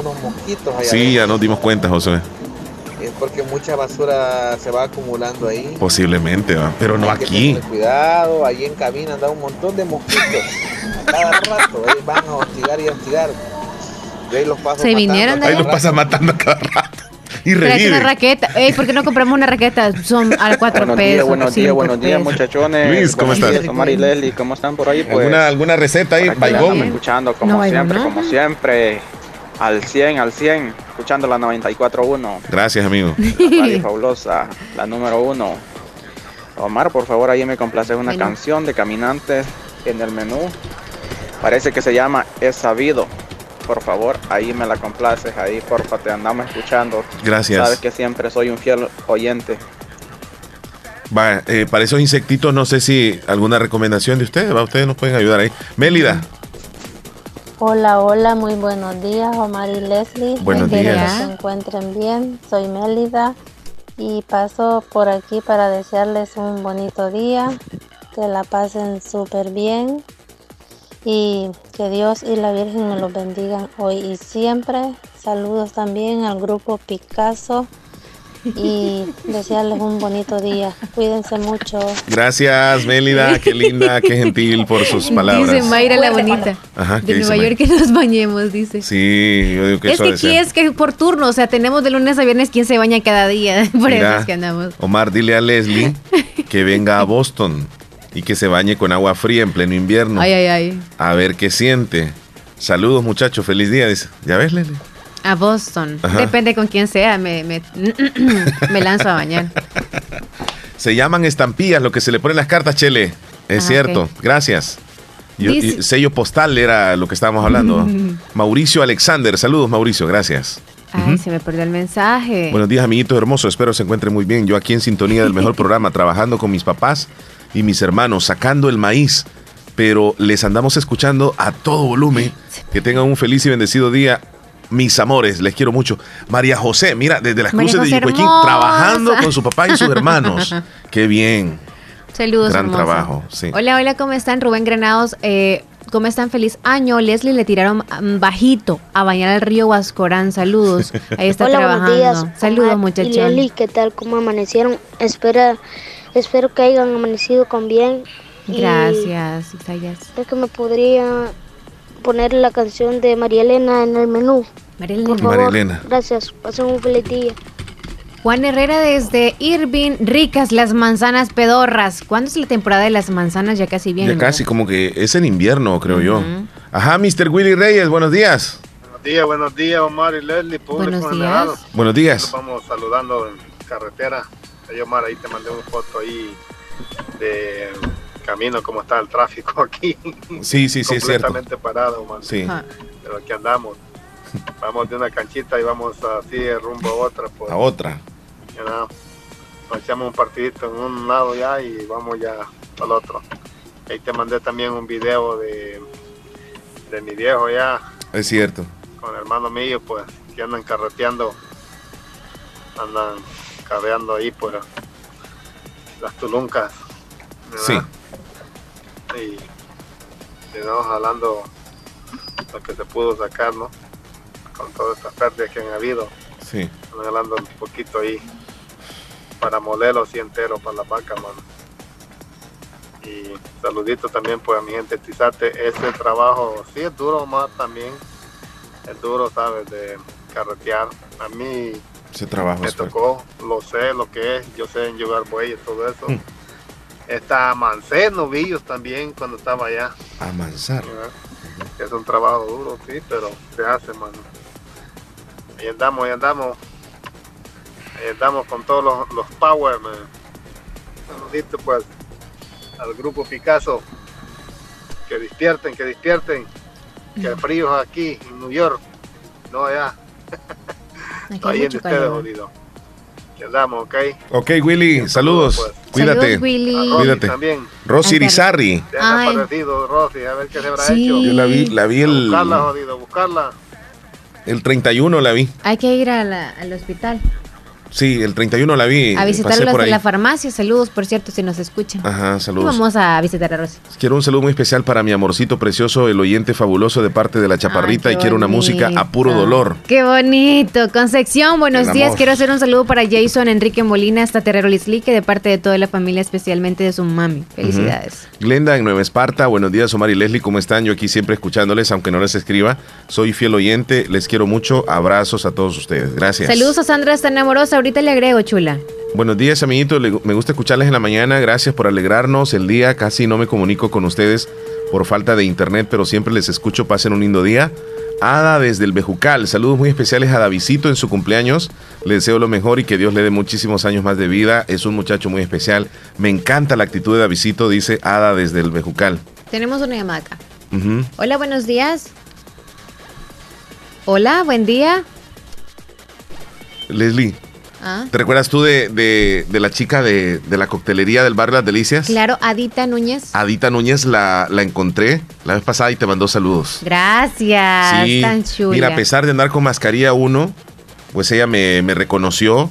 [SPEAKER 3] Sí, ya nos dimos cuenta, Josué.
[SPEAKER 12] Porque mucha basura se va acumulando ahí.
[SPEAKER 3] Posiblemente, ¿va? pero no
[SPEAKER 12] Hay
[SPEAKER 3] aquí.
[SPEAKER 12] Cuidado, ahí en cabina anda un montón de mosquitos. A <laughs> cada rato, ahí van a hostigar y a hostigar. Yo ahí los paso
[SPEAKER 2] Se
[SPEAKER 12] matando
[SPEAKER 2] vinieron de
[SPEAKER 3] Ahí los pasa matando a cada rato. Y
[SPEAKER 2] Tráete una
[SPEAKER 3] revive.
[SPEAKER 2] raqueta. Ey, ¿por qué no compramos una raqueta? Son a <laughs> cuatro
[SPEAKER 13] Buenos
[SPEAKER 2] pesos.
[SPEAKER 13] días, buenos días, buenos días, muchachones.
[SPEAKER 3] Luis, ¿cómo
[SPEAKER 13] Buenos
[SPEAKER 3] estás?
[SPEAKER 13] Leslie, ¿cómo están por ahí? Pues,
[SPEAKER 3] ¿Alguna, alguna receta ahí? Baigón.
[SPEAKER 13] escuchando como
[SPEAKER 2] No,
[SPEAKER 13] siempre,
[SPEAKER 2] no.
[SPEAKER 13] como siempre. Al 100, al 100, escuchando la 94.1.
[SPEAKER 3] Gracias, amigo.
[SPEAKER 13] La radio fabulosa, la número uno. Omar, por favor, ahí me complaces una canción de Caminantes en el menú. Parece que se llama Es Sabido. Por favor, ahí me la complaces, ahí porfa, te andamos escuchando.
[SPEAKER 3] Gracias.
[SPEAKER 13] Sabes que siempre soy un fiel oyente.
[SPEAKER 3] Va, eh, para esos insectitos, no sé si alguna recomendación de ustedes, ¿va? Ustedes nos pueden ayudar ahí. Mélida,
[SPEAKER 14] Hola, hola, muy buenos días, Omar y Leslie.
[SPEAKER 3] Buenos
[SPEAKER 14] Espero
[SPEAKER 3] días.
[SPEAKER 14] que se encuentren bien. Soy Mélida y paso por aquí para desearles un bonito día, que la pasen súper bien y que Dios y la Virgen me los bendigan hoy y siempre. Saludos también al grupo Picasso y desearles un bonito día. Cuídense mucho.
[SPEAKER 3] gracias, Mélida, qué linda, qué gentil por sus palabras.
[SPEAKER 2] Dice Mayra la bonita.
[SPEAKER 3] Ajá, ¿qué
[SPEAKER 2] De Nueva
[SPEAKER 3] Mayra?
[SPEAKER 2] York que nos bañemos, dice.
[SPEAKER 3] Sí, yo digo que
[SPEAKER 2] es
[SPEAKER 3] eso
[SPEAKER 2] que aquí
[SPEAKER 3] ser.
[SPEAKER 2] es que por turno, o sea, tenemos de lunes a viernes quien se baña cada día. <laughs> Por eso
[SPEAKER 3] Mira,
[SPEAKER 2] es que andamos.
[SPEAKER 3] Omar, dile a Leslie que venga a Boston y que se bañe con agua fría en pleno invierno.
[SPEAKER 2] Ay, ay, ay.
[SPEAKER 3] A ver qué siente. Saludos, muchachos, feliz día. Dice. ¿Ya ves, Leslie?
[SPEAKER 2] A Boston.
[SPEAKER 3] Ajá.
[SPEAKER 2] Depende con quién sea, me, me, <clears throat> me lanzo a bañar.
[SPEAKER 3] Se llaman estampillas lo que se le ponen las cartas, Chele. Es
[SPEAKER 2] Ah,
[SPEAKER 3] cierto. Gracias. Yo-
[SPEAKER 2] Dice-
[SPEAKER 3] sello postal era lo que estábamos hablando. <laughs> Mauricio Alexander. Saludos, Mauricio. Gracias.
[SPEAKER 2] Ay, se me perdió el mensaje.
[SPEAKER 3] Buenos días, amiguitos hermosos. Espero se encuentren muy bien. Yo aquí en sintonía del mejor <laughs> programa, trabajando con mis papás y mis hermanos, sacando el maíz. Pero les andamos escuchando a todo volumen. Que tengan un feliz y bendecido día. Mis amores, les quiero mucho. María José, mira, desde las
[SPEAKER 2] María
[SPEAKER 3] cruces de Yucuequín,
[SPEAKER 2] hermosa.
[SPEAKER 3] trabajando con su papá y sus hermanos. <laughs> Qué bien.
[SPEAKER 2] Saludos,
[SPEAKER 3] Gran
[SPEAKER 2] hermosa.
[SPEAKER 3] trabajo, sí.
[SPEAKER 2] Hola, hola, ¿cómo están? Rubén Granados, eh, ¿cómo están? Feliz año. Leslie le tiraron mm, bajito a bañar al río Huascorán. Saludos. Ahí está <laughs>
[SPEAKER 15] Hola,
[SPEAKER 2] trabajando.
[SPEAKER 15] buenos días.
[SPEAKER 2] Saludos,
[SPEAKER 15] Y
[SPEAKER 2] muchachón.
[SPEAKER 15] Leli, ¿qué tal? ¿Cómo amanecieron? Espera, espero que hayan amanecido con bien.
[SPEAKER 2] Gracias, Isaías.
[SPEAKER 15] Es que me podría poner la canción de María Elena en el menú.
[SPEAKER 2] María
[SPEAKER 15] Por
[SPEAKER 2] Elena.
[SPEAKER 15] favor.
[SPEAKER 3] María Elena.
[SPEAKER 15] Gracias. Pasen un feliz día.
[SPEAKER 2] Juan Herrera desde Irving, ricas las manzanas pedorras. ¿Cuándo es la temporada de las manzanas? Ya casi viene.
[SPEAKER 3] Ya casi, como que es en invierno, creo yo. Ajá, Mr. Willy Reyes, buenos días.
[SPEAKER 16] Buenos días, buenos días, Omar y Leslie, público
[SPEAKER 2] Buenos días.
[SPEAKER 3] Buenos días.
[SPEAKER 16] Nos vamos saludando en carretera. Omar, ahí te mandé una foto ahí de camino, cómo está el tráfico <laughs> aquí.
[SPEAKER 3] Sí, sí, sí, es cierto.
[SPEAKER 16] Completamente parado, man.
[SPEAKER 3] Sí.
[SPEAKER 16] Pero aquí andamos. <laughs> Vamos de una canchita y vamos así rumbo a otra. Pues.
[SPEAKER 3] A otra.
[SPEAKER 16] Ya nada. Nos echamos un partidito en un lado ya y vamos ya al otro. Ahí te mandé también un video de, de mi viejo ya.
[SPEAKER 3] Es cierto.
[SPEAKER 16] Con el hermano mío, pues, que andan carreteando. Andan carreando ahí, pues, las tuluncas.
[SPEAKER 3] Sí.
[SPEAKER 16] Y estamos hablando lo que se pudo sacar, ¿no? Con todas estas pérdidas que han habido.
[SPEAKER 3] Sí.
[SPEAKER 16] Estamos hablando un poquito ahí para molerlos y enteros para la vaca, mano. Y saludito también pues a mi gente Tizate. Ese trabajo sí es duro más también. Es duro, ¿sabes? De carretear. A mí
[SPEAKER 3] Ese trabajo
[SPEAKER 16] me tocó, lo sé lo que es. Yo sé en llevar bueyes, todo eso.
[SPEAKER 3] Mm.
[SPEAKER 16] Está Mancé, novillos también cuando estaba allá.
[SPEAKER 3] A.
[SPEAKER 16] Es un trabajo duro, sí, pero se hace, mano. Ahí andamos, ahí andamos. Ahí andamos con todos los, los power, man. Saludito, pues, al grupo Picasso. Que despierten, que despierten. Que el frío es aquí, en New York. No allá.
[SPEAKER 2] Aquí hay
[SPEAKER 16] Ahí en
[SPEAKER 2] mucho
[SPEAKER 16] ustedes,
[SPEAKER 2] calor.
[SPEAKER 16] Andamos, ¿ok?
[SPEAKER 3] Ok, Willy, saludos. Cuídate.
[SPEAKER 2] Saludos, Willy.
[SPEAKER 16] A Rosy
[SPEAKER 3] Cuídate.
[SPEAKER 16] también.
[SPEAKER 3] Rosy Irizarry.
[SPEAKER 16] Se ha
[SPEAKER 2] Ay.
[SPEAKER 16] desaparecido, Rosy, a ver qué se habrá
[SPEAKER 2] Sí.
[SPEAKER 16] hecho.
[SPEAKER 3] Yo la vi, la vi el,
[SPEAKER 16] Buscarla, jodido, buscarla.
[SPEAKER 3] el 31 la vi.
[SPEAKER 2] Hay que ir a la- al hospital
[SPEAKER 3] Sí, el 31 la vi.
[SPEAKER 2] a visitar
[SPEAKER 3] pasé
[SPEAKER 2] los
[SPEAKER 3] por
[SPEAKER 2] de
[SPEAKER 3] ahí.
[SPEAKER 2] la farmacia. Saludos, por cierto, si nos escuchan.
[SPEAKER 3] Ajá,
[SPEAKER 2] Y
[SPEAKER 3] saludos.
[SPEAKER 2] vamos a visitar a Rosy.
[SPEAKER 3] Quiero un saludo muy especial para mi amorcito precioso, el oyente fabuloso de parte de la chaparrita
[SPEAKER 2] Ay,
[SPEAKER 3] y quiero una música a puro dolor.
[SPEAKER 2] Qué bonito. Concepción, buenos
[SPEAKER 3] El
[SPEAKER 2] días.
[SPEAKER 3] amor.
[SPEAKER 2] Quiero hacer un saludo para Jason Enrique Molina hasta Terrero Lislique de parte de toda la familia, especialmente de su mami. Felicidades.
[SPEAKER 3] Glenda en Nueva Esparta, buenos días Omar y Leslie, ¿cómo están? Yo aquí siempre escuchándoles, aunque no les escriba. Soy fiel oyente, les quiero mucho. Abrazos a todos ustedes. Gracias.
[SPEAKER 2] Saludos a Sandra está enamorosa. Ahorita le agrego, chula.
[SPEAKER 3] Buenos días, amiguitos. Me gusta escucharles en la mañana. Gracias por alegrarnos el día. Casi no me comunico con ustedes por falta de internet, pero siempre les escucho. Pasen un lindo día. Ada desde el Bejucal. Saludos muy especiales a Davidito en su cumpleaños. Le deseo lo mejor y que Dios le dé muchísimos años más de vida. Es un muchacho muy especial. Me encanta la actitud de Davidito, dice Ada desde el Bejucal.
[SPEAKER 2] Tenemos una llamada acá. Hola, buenos días. Hola, buen día.
[SPEAKER 3] Leslie,
[SPEAKER 2] Ah,
[SPEAKER 3] ¿te recuerdas tú de, de- de la chica de, de la coctelería del barrio Las Delicias?
[SPEAKER 2] claro, Adita Núñez.
[SPEAKER 3] Adita Núñez la, la encontré la vez pasada y te mandó saludos.
[SPEAKER 2] Gracias,
[SPEAKER 3] Sí,
[SPEAKER 2] tan chula.
[SPEAKER 3] mira, a pesar de andar con mascarilla uno, pues ella me, me reconoció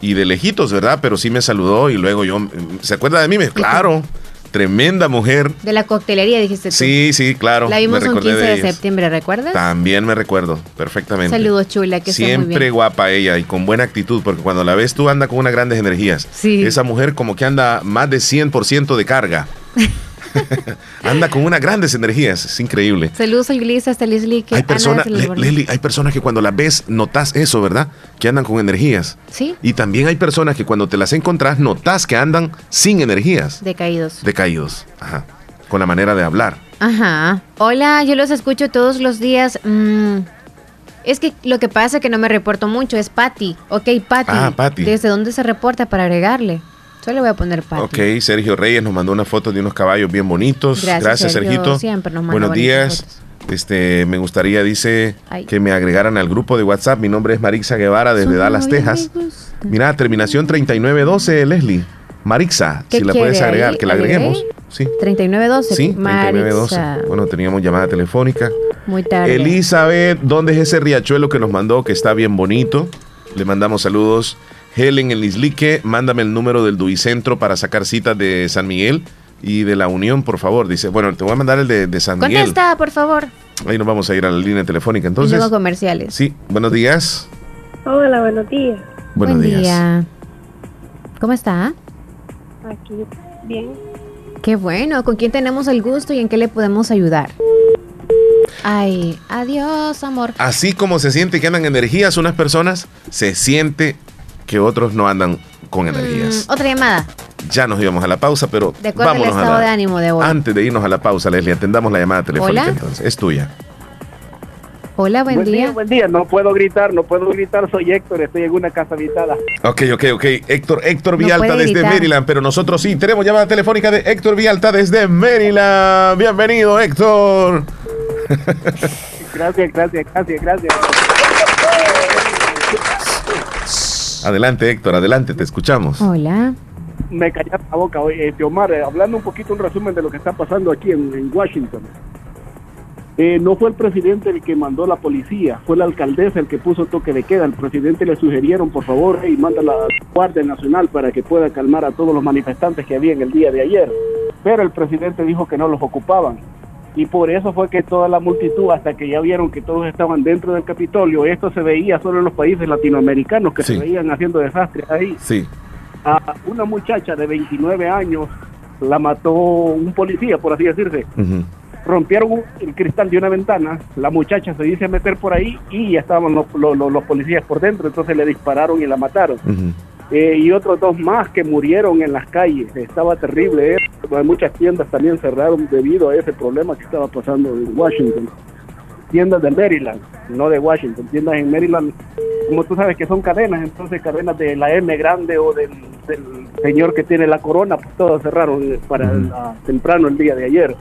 [SPEAKER 3] y de lejitos, ¿verdad? Pero sí me saludó y luego yo, ¿se acuerda de mí? Me, claro, tremenda mujer.
[SPEAKER 2] De la coctelería, dijiste tú.
[SPEAKER 3] Sí, sí, claro.
[SPEAKER 2] La vimos un
[SPEAKER 3] recordé
[SPEAKER 2] 15 de, septiembre, ¿recuerdas?
[SPEAKER 3] También me recuerdo, perfectamente.
[SPEAKER 2] Saludos, chula, que muy
[SPEAKER 3] Siempre
[SPEAKER 2] bien.
[SPEAKER 3] guapa ella y con buena actitud, porque cuando la ves tú anda con unas grandes energías.
[SPEAKER 2] Sí.
[SPEAKER 3] Esa mujer como que anda más de 100% de carga. <laughs> <laughs> anda con unas grandes energías, es increíble.
[SPEAKER 2] Saludos a Yulisa, hasta Leslie. Que
[SPEAKER 3] Hay personas, Le-. Leslie, hay personas que cuando las ves notas eso, ¿verdad? Que andan con energías.
[SPEAKER 2] Sí,
[SPEAKER 3] Y también hay personas que cuando te las encontrás notas que andan sin energías,
[SPEAKER 2] decaídos.
[SPEAKER 3] decaídos, Ajá. con la manera de hablar.
[SPEAKER 2] Ajá. Hola, yo los escucho todos los días. Mm, es que lo que pasa es que no me reporto mucho, es Patty. Ok, Patty.
[SPEAKER 3] Ah, Patty.
[SPEAKER 2] ¿Desde dónde se reporta para agregarle? Solo voy a poner Patty.
[SPEAKER 3] Ok, Sergio Reyes nos mandó una foto de unos caballos bien bonitos.
[SPEAKER 2] Gracias,
[SPEAKER 3] Gracias,
[SPEAKER 2] Sergio.
[SPEAKER 3] Sergito.
[SPEAKER 2] Siempre nos manda
[SPEAKER 3] Buenos días. Este, me gustaría, dice,
[SPEAKER 2] Ay.
[SPEAKER 3] que me agregaran al grupo de WhatsApp. Mi nombre es Marixa Guevara desde Dallas, Texas. Mira, terminación 3912, Leslie. Marixa,
[SPEAKER 2] ¿Qué
[SPEAKER 3] si la
[SPEAKER 2] quiere
[SPEAKER 3] puedes agregar, que la
[SPEAKER 2] ¿Agregué?
[SPEAKER 3] agreguemos. Sí.
[SPEAKER 2] 3912.
[SPEAKER 3] Sí,
[SPEAKER 2] Maritza.
[SPEAKER 3] 3912. Bueno, teníamos llamada telefónica.
[SPEAKER 2] Muy tarde.
[SPEAKER 3] Elizabeth, ¿dónde es ese riachuelo que nos mandó? Que está bien bonito. Le mandamos saludos. Helen el Islique, mándame el número del Duicentro para sacar citas de San Miguel y de la Unión, por favor. Dice, bueno, te voy a mandar el de, de San Miguel.
[SPEAKER 2] Contesta, por favor.
[SPEAKER 3] Ahí nos vamos a ir a la línea telefónica.
[SPEAKER 2] y
[SPEAKER 3] Entonces,
[SPEAKER 2] luego comerciales.
[SPEAKER 3] sí, buenos días.
[SPEAKER 17] Hola, buenos días.
[SPEAKER 3] Buenos
[SPEAKER 2] Buen
[SPEAKER 3] días.
[SPEAKER 2] día. ¿Cómo está?
[SPEAKER 17] Aquí, bien.
[SPEAKER 2] Qué bueno. ¿Con quién tenemos el gusto y en qué le podemos ayudar? Ay, adiós, amor.
[SPEAKER 3] Así como se siente que andan energías unas personas, se siente que otros no andan con energías.
[SPEAKER 2] Mm, otra llamada.
[SPEAKER 3] Ya nos íbamos a la pausa, pero
[SPEAKER 2] De acuerdo al
[SPEAKER 3] vámonos a
[SPEAKER 2] estado
[SPEAKER 3] la-
[SPEAKER 2] de ánimo de hoy.
[SPEAKER 3] Antes de irnos a la pausa, Leslie, atendamos la llamada telefónica
[SPEAKER 2] Hola.
[SPEAKER 3] entonces. Es tuya.
[SPEAKER 2] Hola, buen, día.
[SPEAKER 18] Buen día, no puedo gritar, no puedo gritar, soy Héctor, estoy en una casa habitada.
[SPEAKER 3] Ok, ok, ok. Héctor, Héctor Vialta desde Maryland, pero nosotros sí tenemos llamada telefónica de Héctor Vialta desde Maryland. Bienvenido, Héctor.
[SPEAKER 18] Gracias, gracias, gracias, gracias.
[SPEAKER 3] Adelante, Héctor, adelante, te escuchamos.
[SPEAKER 2] Hola.
[SPEAKER 18] Me callé la boca, hoy, Omar, eh, hablando un poquito, un resumen de lo que está pasando aquí en, Washington. Eh, no fue el presidente el que mandó la policía, fue la alcaldesa el que puso toque de queda. El presidente le sugirieron, por favor, y manda la Guardia Nacional para que pueda calmar a todos los manifestantes que había en el día de ayer. Pero el presidente dijo que no los ocupaban y por eso fue que toda la multitud, hasta que ya vieron que todos estaban dentro del Capitolio, esto se veía solo en los países latinoamericanos que se veían haciendo desastres ahí.
[SPEAKER 3] Sí.
[SPEAKER 18] A una muchacha de 29 años la mató un policía, por así decirse. Rompieron el cristal de una ventana, la muchacha se dice meter por ahí y ya estaban los, los, policías por dentro, entonces le dispararon y la mataron. Eh, y otros dos más que murieron en las calles. Estaba terrible. ¿eh? Muchas tiendas también cerraron debido a ese problema que estaba pasando en Washington. Tiendas de Maryland, no de Washington. Tiendas en Maryland, como tú sabes que son cadenas, entonces cadenas de la M grande o del, señor que tiene la corona, pues todas cerraron para temprano el día de ayer.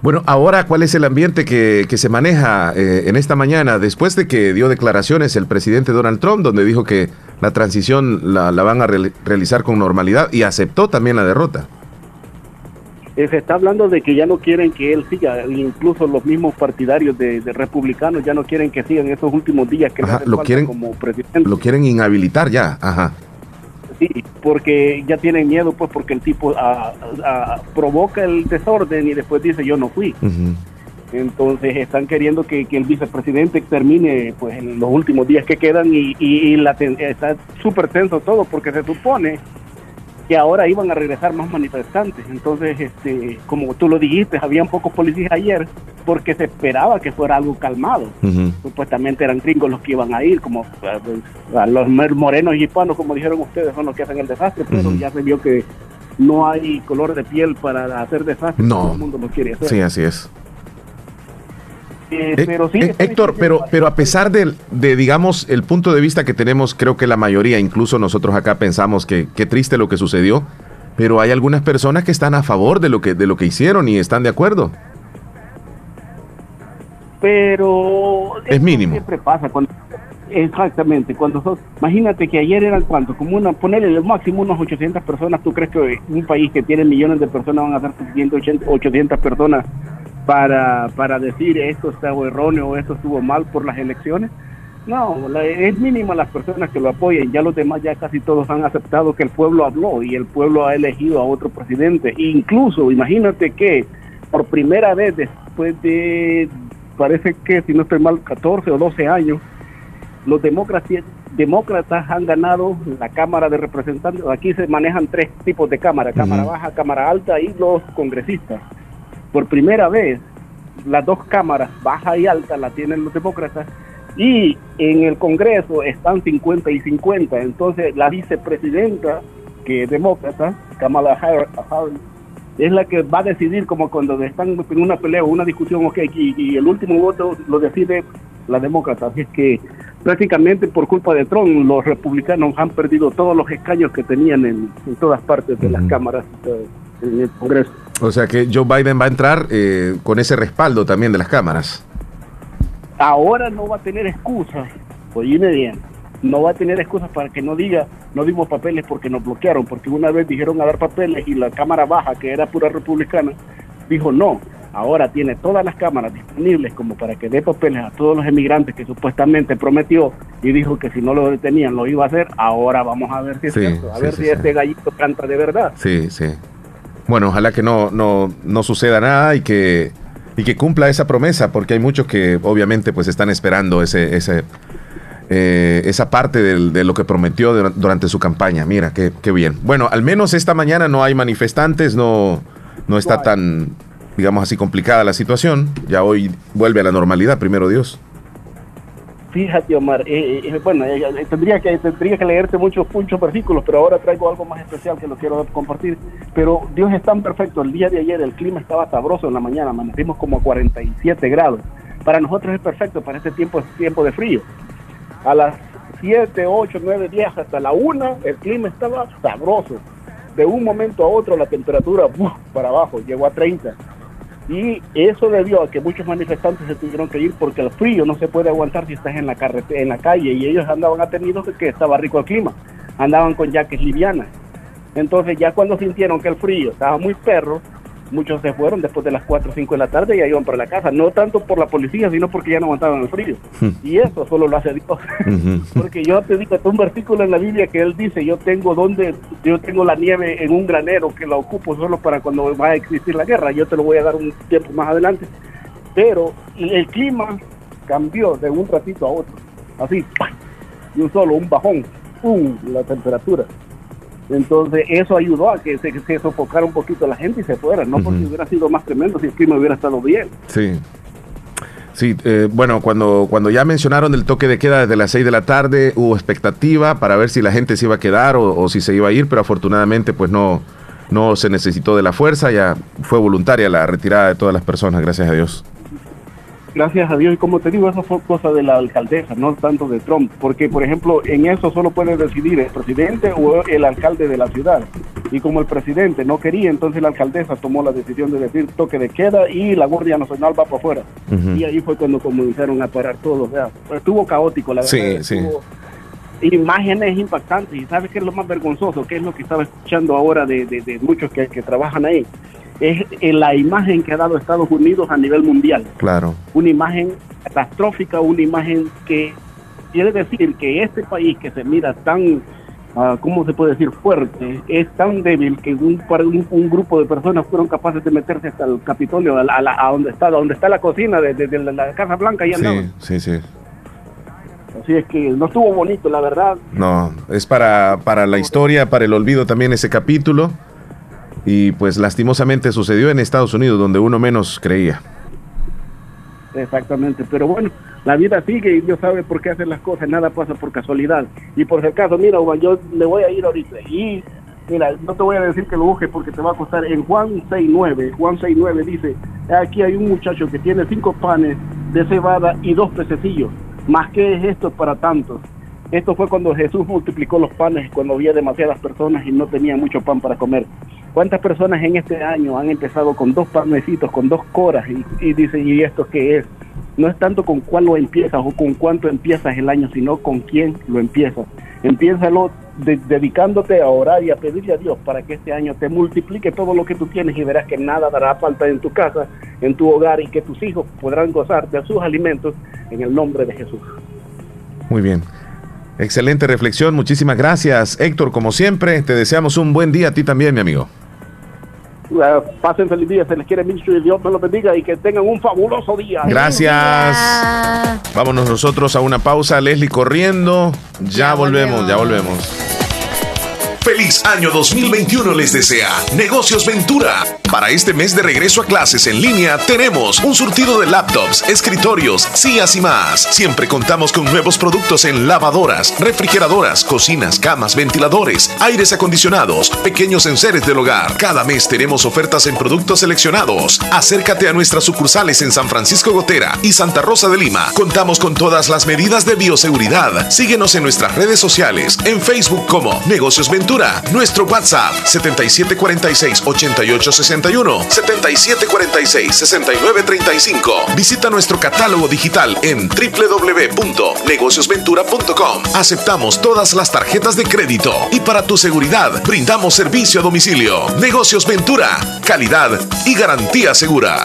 [SPEAKER 3] Bueno, ahora, ¿cuál es el ambiente que, se maneja eh, en esta mañana después de que dio declaraciones el presidente Donald Trump, donde dijo que la transición la, van a realizar con normalidad y aceptó también la derrota?
[SPEAKER 18] Eh, se está hablando de que ya no quieren que él siga, incluso los mismos partidarios de, republicanos ya no quieren que sigan esos últimos días que
[SPEAKER 3] lo quieren como presidente. Lo quieren inhabilitar ya, ajá.
[SPEAKER 18] Sí, porque ya tienen miedo, pues, porque el tipo ah, ah, provoca el desorden y después dice yo no fui. Entonces están queriendo que, el vicepresidente termine pues en los últimos días que quedan y, y, la está súper tenso todo porque se supone que ahora iban a regresar más manifestantes. Entonces, este, como tú lo dijiste, habían pocos policías ayer porque se esperaba que fuera algo calmado. Supuestamente eran gringos los que iban a ir, como a los morenos y hispanos, como dijeron ustedes, son los que hacen el desastre, pero ya se vio que no hay color de piel para hacer desastre.
[SPEAKER 3] No.
[SPEAKER 18] Todo el mundo lo quiere hacer.
[SPEAKER 3] Sí, así es. Eh, eh, pero sí, eh, Héctor, pero, pero a pesar de, de, digamos, el punto de vista que tenemos, creo que la mayoría, incluso nosotros acá pensamos que qué triste lo que sucedió, pero hay algunas personas que están a favor de lo que, de lo que hicieron y están de acuerdo.
[SPEAKER 18] Pero
[SPEAKER 3] es mínimo.
[SPEAKER 18] Siempre pasa cuando Exactamente, cuando sos, imagínate que ayer eran cuánto, como una, ponerle el máximo unas 800 personas, ¿tú crees que un país que tiene millones de personas van a ser suficientes 800 personas para, para decir esto estuvo erróneo o esto estuvo mal por las elecciones. No, es mínima las personas que lo apoyen, ya los demás ya casi todos han aceptado que el pueblo habló y el pueblo ha elegido a otro presidente. incluso, imagínate que por primera vez después de, parece que si no estoy mal, 14 o 12 años, los demócratas, demócratas han ganado la Cámara de Representantes. Aquí se manejan tres tipos de cámara, Cámara Baja, Cámara Alta y los congresistas por primera vez las dos cámaras, baja y alta, la tienen los demócratas, y en el Congreso están 50 y 50. Entonces la vicepresidenta, que es demócrata, Kamala Harris, es la que va a decidir como cuando están en una pelea o una discusión, ok, y, el último voto lo decide la demócrata. Así es que prácticamente por culpa de Trump los republicanos han perdido todos los escaños que tenían en, todas partes de las cámaras en el Congreso.
[SPEAKER 3] O sea que Joe Biden va a entrar eh, con ese respaldo también de las cámaras.
[SPEAKER 18] Ahora no va a tener excusas, oíme bien, no va a tener excusas para que no diga, no dimos papeles porque nos bloquearon, porque una vez dijeron a dar papeles y la Cámara Baja, que era pura republicana, dijo no, ahora tiene todas las cámaras disponibles como para que dé papeles a todos los emigrantes que supuestamente prometió y dijo que si no lo detenían lo iba a hacer, ahora vamos a ver si es cierto, a ver si este gallito canta de verdad.
[SPEAKER 3] Sí, sí. Bueno, ojalá que no, no, no suceda nada y que, y que cumpla esa promesa, porque hay muchos que obviamente pues están esperando ese, ese, eh, esa parte de lo que prometió durante su campaña. Mira, qué, qué, bien. Bueno, al menos esta mañana no hay manifestantes, no, no está tan, digamos así, complicada la situación. Ya hoy vuelve a la normalidad, primero Dios.
[SPEAKER 18] Fíjate, Omar, eh, eh, bueno, eh, tendría que tendría que leerte muchos, muchos versículos, pero ahora traigo algo más especial que lo quiero compartir. Pero Dios es tan perfecto. El día de ayer el clima estaba sabroso en la mañana, amanecimos como a 47 grados. Para nosotros es perfecto para este tiempo, tiempo de frío. A las 7, 8, 9, 10 hasta la 1 el clima estaba sabroso. De un momento a otro la temperatura para abajo llegó a 30. Y eso debió a que muchos manifestantes se tuvieron que ir porque el frío no se puede aguantar si estás en la, en la calle y ellos andaban atendidos de que estaba rico el clima, andaban con jaques livianas. Entonces ya cuando sintieron que el frío estaba muy perro, muchos se fueron después de las 4 o 5 de la tarde y ya iban para la casa, no tanto por la policía, sino porque ya no aguantaban el frío. Hmm. Y eso solo lo hace Dios. <laughs> porque yo te digo, un versículo en la Biblia que él dice, yo tengo donde, yo tengo la nieve en un granero que la ocupo solo para cuando va a existir la guerra, yo te lo voy a dar un tiempo más adelante. Pero el clima cambió de un ratito a otro, así, y un solo, un bajón, ¡pum! la temperatura. Entonces eso ayudó a que se, sofocara un poquito la gente y se fuera, no porque hubiera sido más tremendo si el clima hubiera estado bien.
[SPEAKER 2] Sí. Sí, eh, bueno, cuando, cuando ya mencionaron el toque de queda desde las 6 de la tarde, hubo expectativa para ver si la gente se iba a quedar o, si se iba a ir, pero afortunadamente pues no, no se necesitó de la fuerza, ya fue voluntaria la retirada de todas las personas, gracias a Dios
[SPEAKER 18] gracias a Dios, y como te digo, eso fue cosa de la alcaldesa, no tanto de Trump, porque por ejemplo en eso solo puede decidir el presidente o el alcalde de la ciudad. Y como el presidente no quería, entonces la alcaldesa tomó la decisión de decir toque de queda y la Guardia Nacional va para afuera. Y ahí fue cuando comenzaron a parar todo. O sea, estuvo caótico, la verdad. Sí, Imágenes impactantes. ¿Y sabes qué es lo más vergonzoso? ¿Qué es lo que estaba escuchando ahora de, muchos que, que trabajan ahí? Es la imagen que ha dado Estados Unidos a nivel mundial.
[SPEAKER 2] Claro.
[SPEAKER 18] Una imagen catastrófica, una imagen que quiere decir que este país que se mira tan, uh, ¿cómo se puede decir?, fuerte, es tan débil que un, un, grupo de personas fueron capaces de meterse hasta el Capitolio, a, donde está donde está la cocina de, la, Casa Blanca y
[SPEAKER 2] Sí, sí, sí.
[SPEAKER 18] Así es que no estuvo bonito, la verdad.
[SPEAKER 2] No, es para, para la historia, para el olvido también ese capítulo. Y pues lastimosamente sucedió en Estados Unidos, donde uno menos creía.
[SPEAKER 18] Exactamente, pero bueno, la vida sigue y Dios sabe por qué hacer las cosas, nada pasa por casualidad. Y por si acaso, mira, Juan, yo le voy a ir ahorita y mira, no te voy a decir que lo busque porque te va a costar. En Juan 6.9, Juan 6.9 dice, aquí hay un muchacho que tiene cinco panes de cebada y dos pececillos. ¿Más que es esto para tantos? Esto fue cuando Jesús multiplicó los panes, cuando había demasiadas personas y no tenía mucho pan para comer. ¿Cuántas personas en este año han empezado con dos panecitos, con dos coras y, dicen, ¿y esto qué es? No es tanto con cuál lo empiezas o con cuánto empiezas el año, sino con quién lo empiezas. Empiézalo dedicándote a orar y a pedirle a Dios para que este año te multiplique todo lo que tú tienes y verás que nada dará falta en tu casa, en tu hogar y que tus hijos podrán gozar de sus alimentos en el nombre de Jesús.
[SPEAKER 2] Muy bien. Excelente reflexión, muchísimas gracias Héctor, como siempre, te deseamos un buen día a ti también, mi amigo.
[SPEAKER 18] Pasen feliz día, se les quiere mucho y Dios me los bendiga y que tengan un fabuloso día.
[SPEAKER 2] Gracias. Vámonos nosotros a una pausa, Leslie corriendo, ya, volvemos, ya volvemos.
[SPEAKER 3] Feliz año 2021 les desea Negocios Ventura. Para este mes de regreso a clases en línea tenemos un surtido de laptops, escritorios, sillas y más. Siempre contamos con nuevos productos en lavadoras, refrigeradoras, cocinas, camas, ventiladores, aires acondicionados, pequeños enseres del hogar. Cada mes tenemos ofertas en productos seleccionados. Acércate a nuestras sucursales en San Francisco Gotera y Santa Rosa de Lima. Contamos con todas las medidas de bioseguridad. Síguenos en nuestras redes sociales, en Facebook como Negocios Ventura nuestro WhatsApp 7746-8861, 7746-6935. Visita nuestro catálogo digital en www.negociosventura.com. Aceptamos todas las tarjetas de crédito y para tu seguridad brindamos servicio a domicilio. Negocios Ventura, calidad y garantía segura.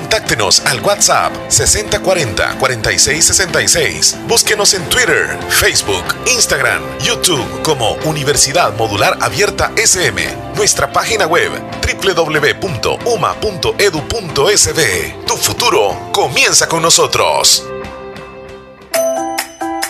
[SPEAKER 3] Contáctenos al WhatsApp 6040-4666. Búsquenos en Twitter, Facebook, Instagram, YouTube como Universidad Modular Abierta SM. Nuestra página web www.uma.edu.sb. Tu futuro comienza con nosotros.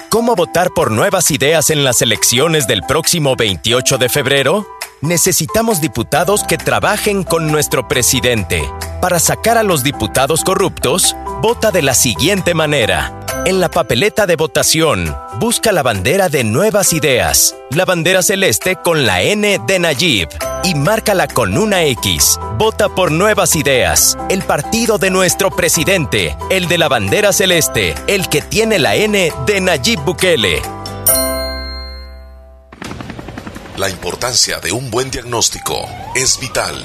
[SPEAKER 5] ¿Cómo votar por nuevas ideas en las elecciones del próximo 28 de febrero? Necesitamos diputados que trabajen con nuestro presidente. Para sacar a los diputados corruptos, vota de la siguiente manera. En la papeleta de votación, busca la bandera de Nuevas Ideas, la bandera celeste con la N de Nayib y márcala con una X. Vota por Nuevas Ideas, el partido de nuestro presidente, el de la bandera celeste, el que tiene la N de Nayib Bukele.
[SPEAKER 3] La importancia de un buen diagnóstico es vital.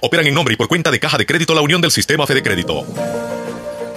[SPEAKER 19] operan en nombre y por cuenta de Caja de Crédito La Unión del Sistema Fede Crédito.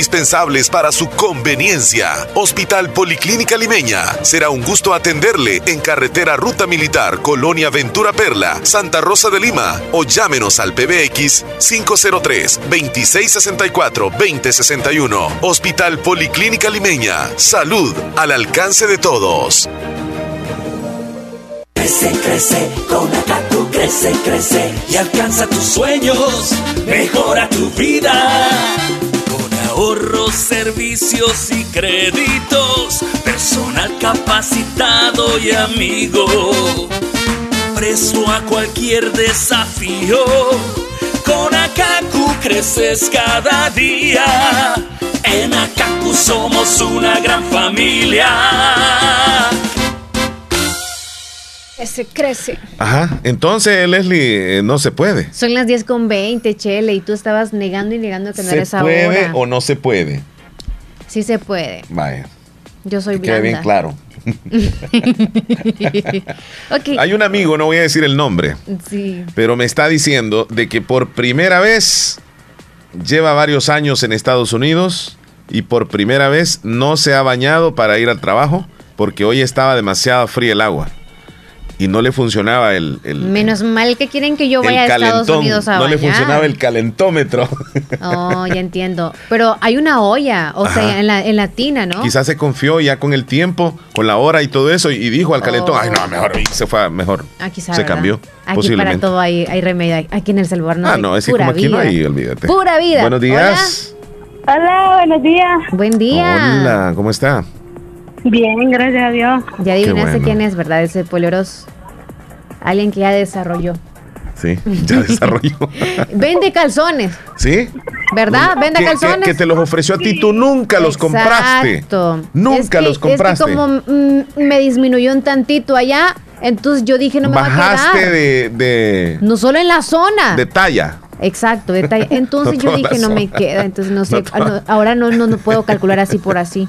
[SPEAKER 3] indispensables para su conveniencia. Hospital Policlínica Limeña. Será un gusto atenderle en carretera Ruta Militar, Colonia Ventura Perla, Santa Rosa de Lima o llámenos al PBX 503-2664-2061. Hospital Policlínica Limeña. Salud al alcance de todos.
[SPEAKER 20] Crece, crece, con Acatu crece, crece y alcanza tus sueños, mejora tu vida. Ahorros, servicios y créditos, personal capacitado y amigo, presto a cualquier desafío. Con Akaku creces cada día. En Akaku somos una gran familia.
[SPEAKER 2] Crece, crece.
[SPEAKER 21] Ajá, entonces Leslie, eh, no se puede.
[SPEAKER 2] Son las 10 con 20, Chele, y tú estabas negando y negando que no
[SPEAKER 21] ¿Se
[SPEAKER 2] eres
[SPEAKER 21] puede
[SPEAKER 2] ahora.
[SPEAKER 21] o no se puede?
[SPEAKER 2] Sí se puede.
[SPEAKER 21] Vaya,
[SPEAKER 2] Yo soy
[SPEAKER 21] que quede bien
[SPEAKER 2] blanda.
[SPEAKER 21] claro. <laughs>
[SPEAKER 2] ok.
[SPEAKER 21] Hay un amigo, no voy a decir el nombre,
[SPEAKER 2] Sí.
[SPEAKER 21] pero me está diciendo de que por primera vez lleva varios años en Estados Unidos y por primera vez no se ha bañado para ir al trabajo porque hoy estaba demasiado fría el agua y no le funcionaba el, el,
[SPEAKER 2] Menos mal que quieren que yo vaya a Estados
[SPEAKER 21] calentón,
[SPEAKER 2] Unidos a
[SPEAKER 21] no le funcionaba el calentómetro. <laughs>
[SPEAKER 2] Oh, ya entiendo. Pero hay una olla, o
[SPEAKER 21] Ajá.
[SPEAKER 2] sea, en la, en la tina, ¿no?
[SPEAKER 21] Quizás se confió ya con el tiempo, con la hora y todo eso y dijo al calentón, ay no, mejor y se fue mejor.
[SPEAKER 2] Aquí
[SPEAKER 21] se cambió.
[SPEAKER 2] Aquí
[SPEAKER 21] posiblemente.
[SPEAKER 2] para todo hay, hay remedio. Aquí en El Salvador no
[SPEAKER 21] ah,
[SPEAKER 2] hay.
[SPEAKER 21] no, es que
[SPEAKER 2] Pura
[SPEAKER 21] como aquí no
[SPEAKER 2] vida.
[SPEAKER 21] hay, olvídate.
[SPEAKER 2] Pura vida.
[SPEAKER 21] Buenos días.
[SPEAKER 17] Hola, buenos días.
[SPEAKER 2] Buen día.
[SPEAKER 21] Hola, ¿cómo está?
[SPEAKER 17] Bien, gracias a Dios.
[SPEAKER 2] Ya adivinaste
[SPEAKER 21] bueno.
[SPEAKER 2] quién es, ¿verdad? Ese poleros. Alguien que ya desarrolló.
[SPEAKER 21] Sí, ya <laughs> desarrolló.
[SPEAKER 2] Vende calzones,
[SPEAKER 21] ¿Sí?
[SPEAKER 2] ¿verdad? Vende
[SPEAKER 21] Que, que-
[SPEAKER 2] calzones.
[SPEAKER 21] que te los ofreció a ti, tú nunca los compraste.
[SPEAKER 2] Exacto.
[SPEAKER 21] Nunca
[SPEAKER 2] Es que-
[SPEAKER 21] los compraste.
[SPEAKER 2] Es que como mm, me disminuyó un tantito allá, entonces yo dije no me va a
[SPEAKER 21] Bajaste
[SPEAKER 2] quedar.
[SPEAKER 21] de, de,
[SPEAKER 2] No solo en la zona.
[SPEAKER 21] de talla.
[SPEAKER 2] Exacto, detalle. <laughs> Entonces
[SPEAKER 3] No
[SPEAKER 2] yo dije, no me queda, entonces no sé,
[SPEAKER 3] no,
[SPEAKER 2] ahora no, no, no puedo calcular así por así.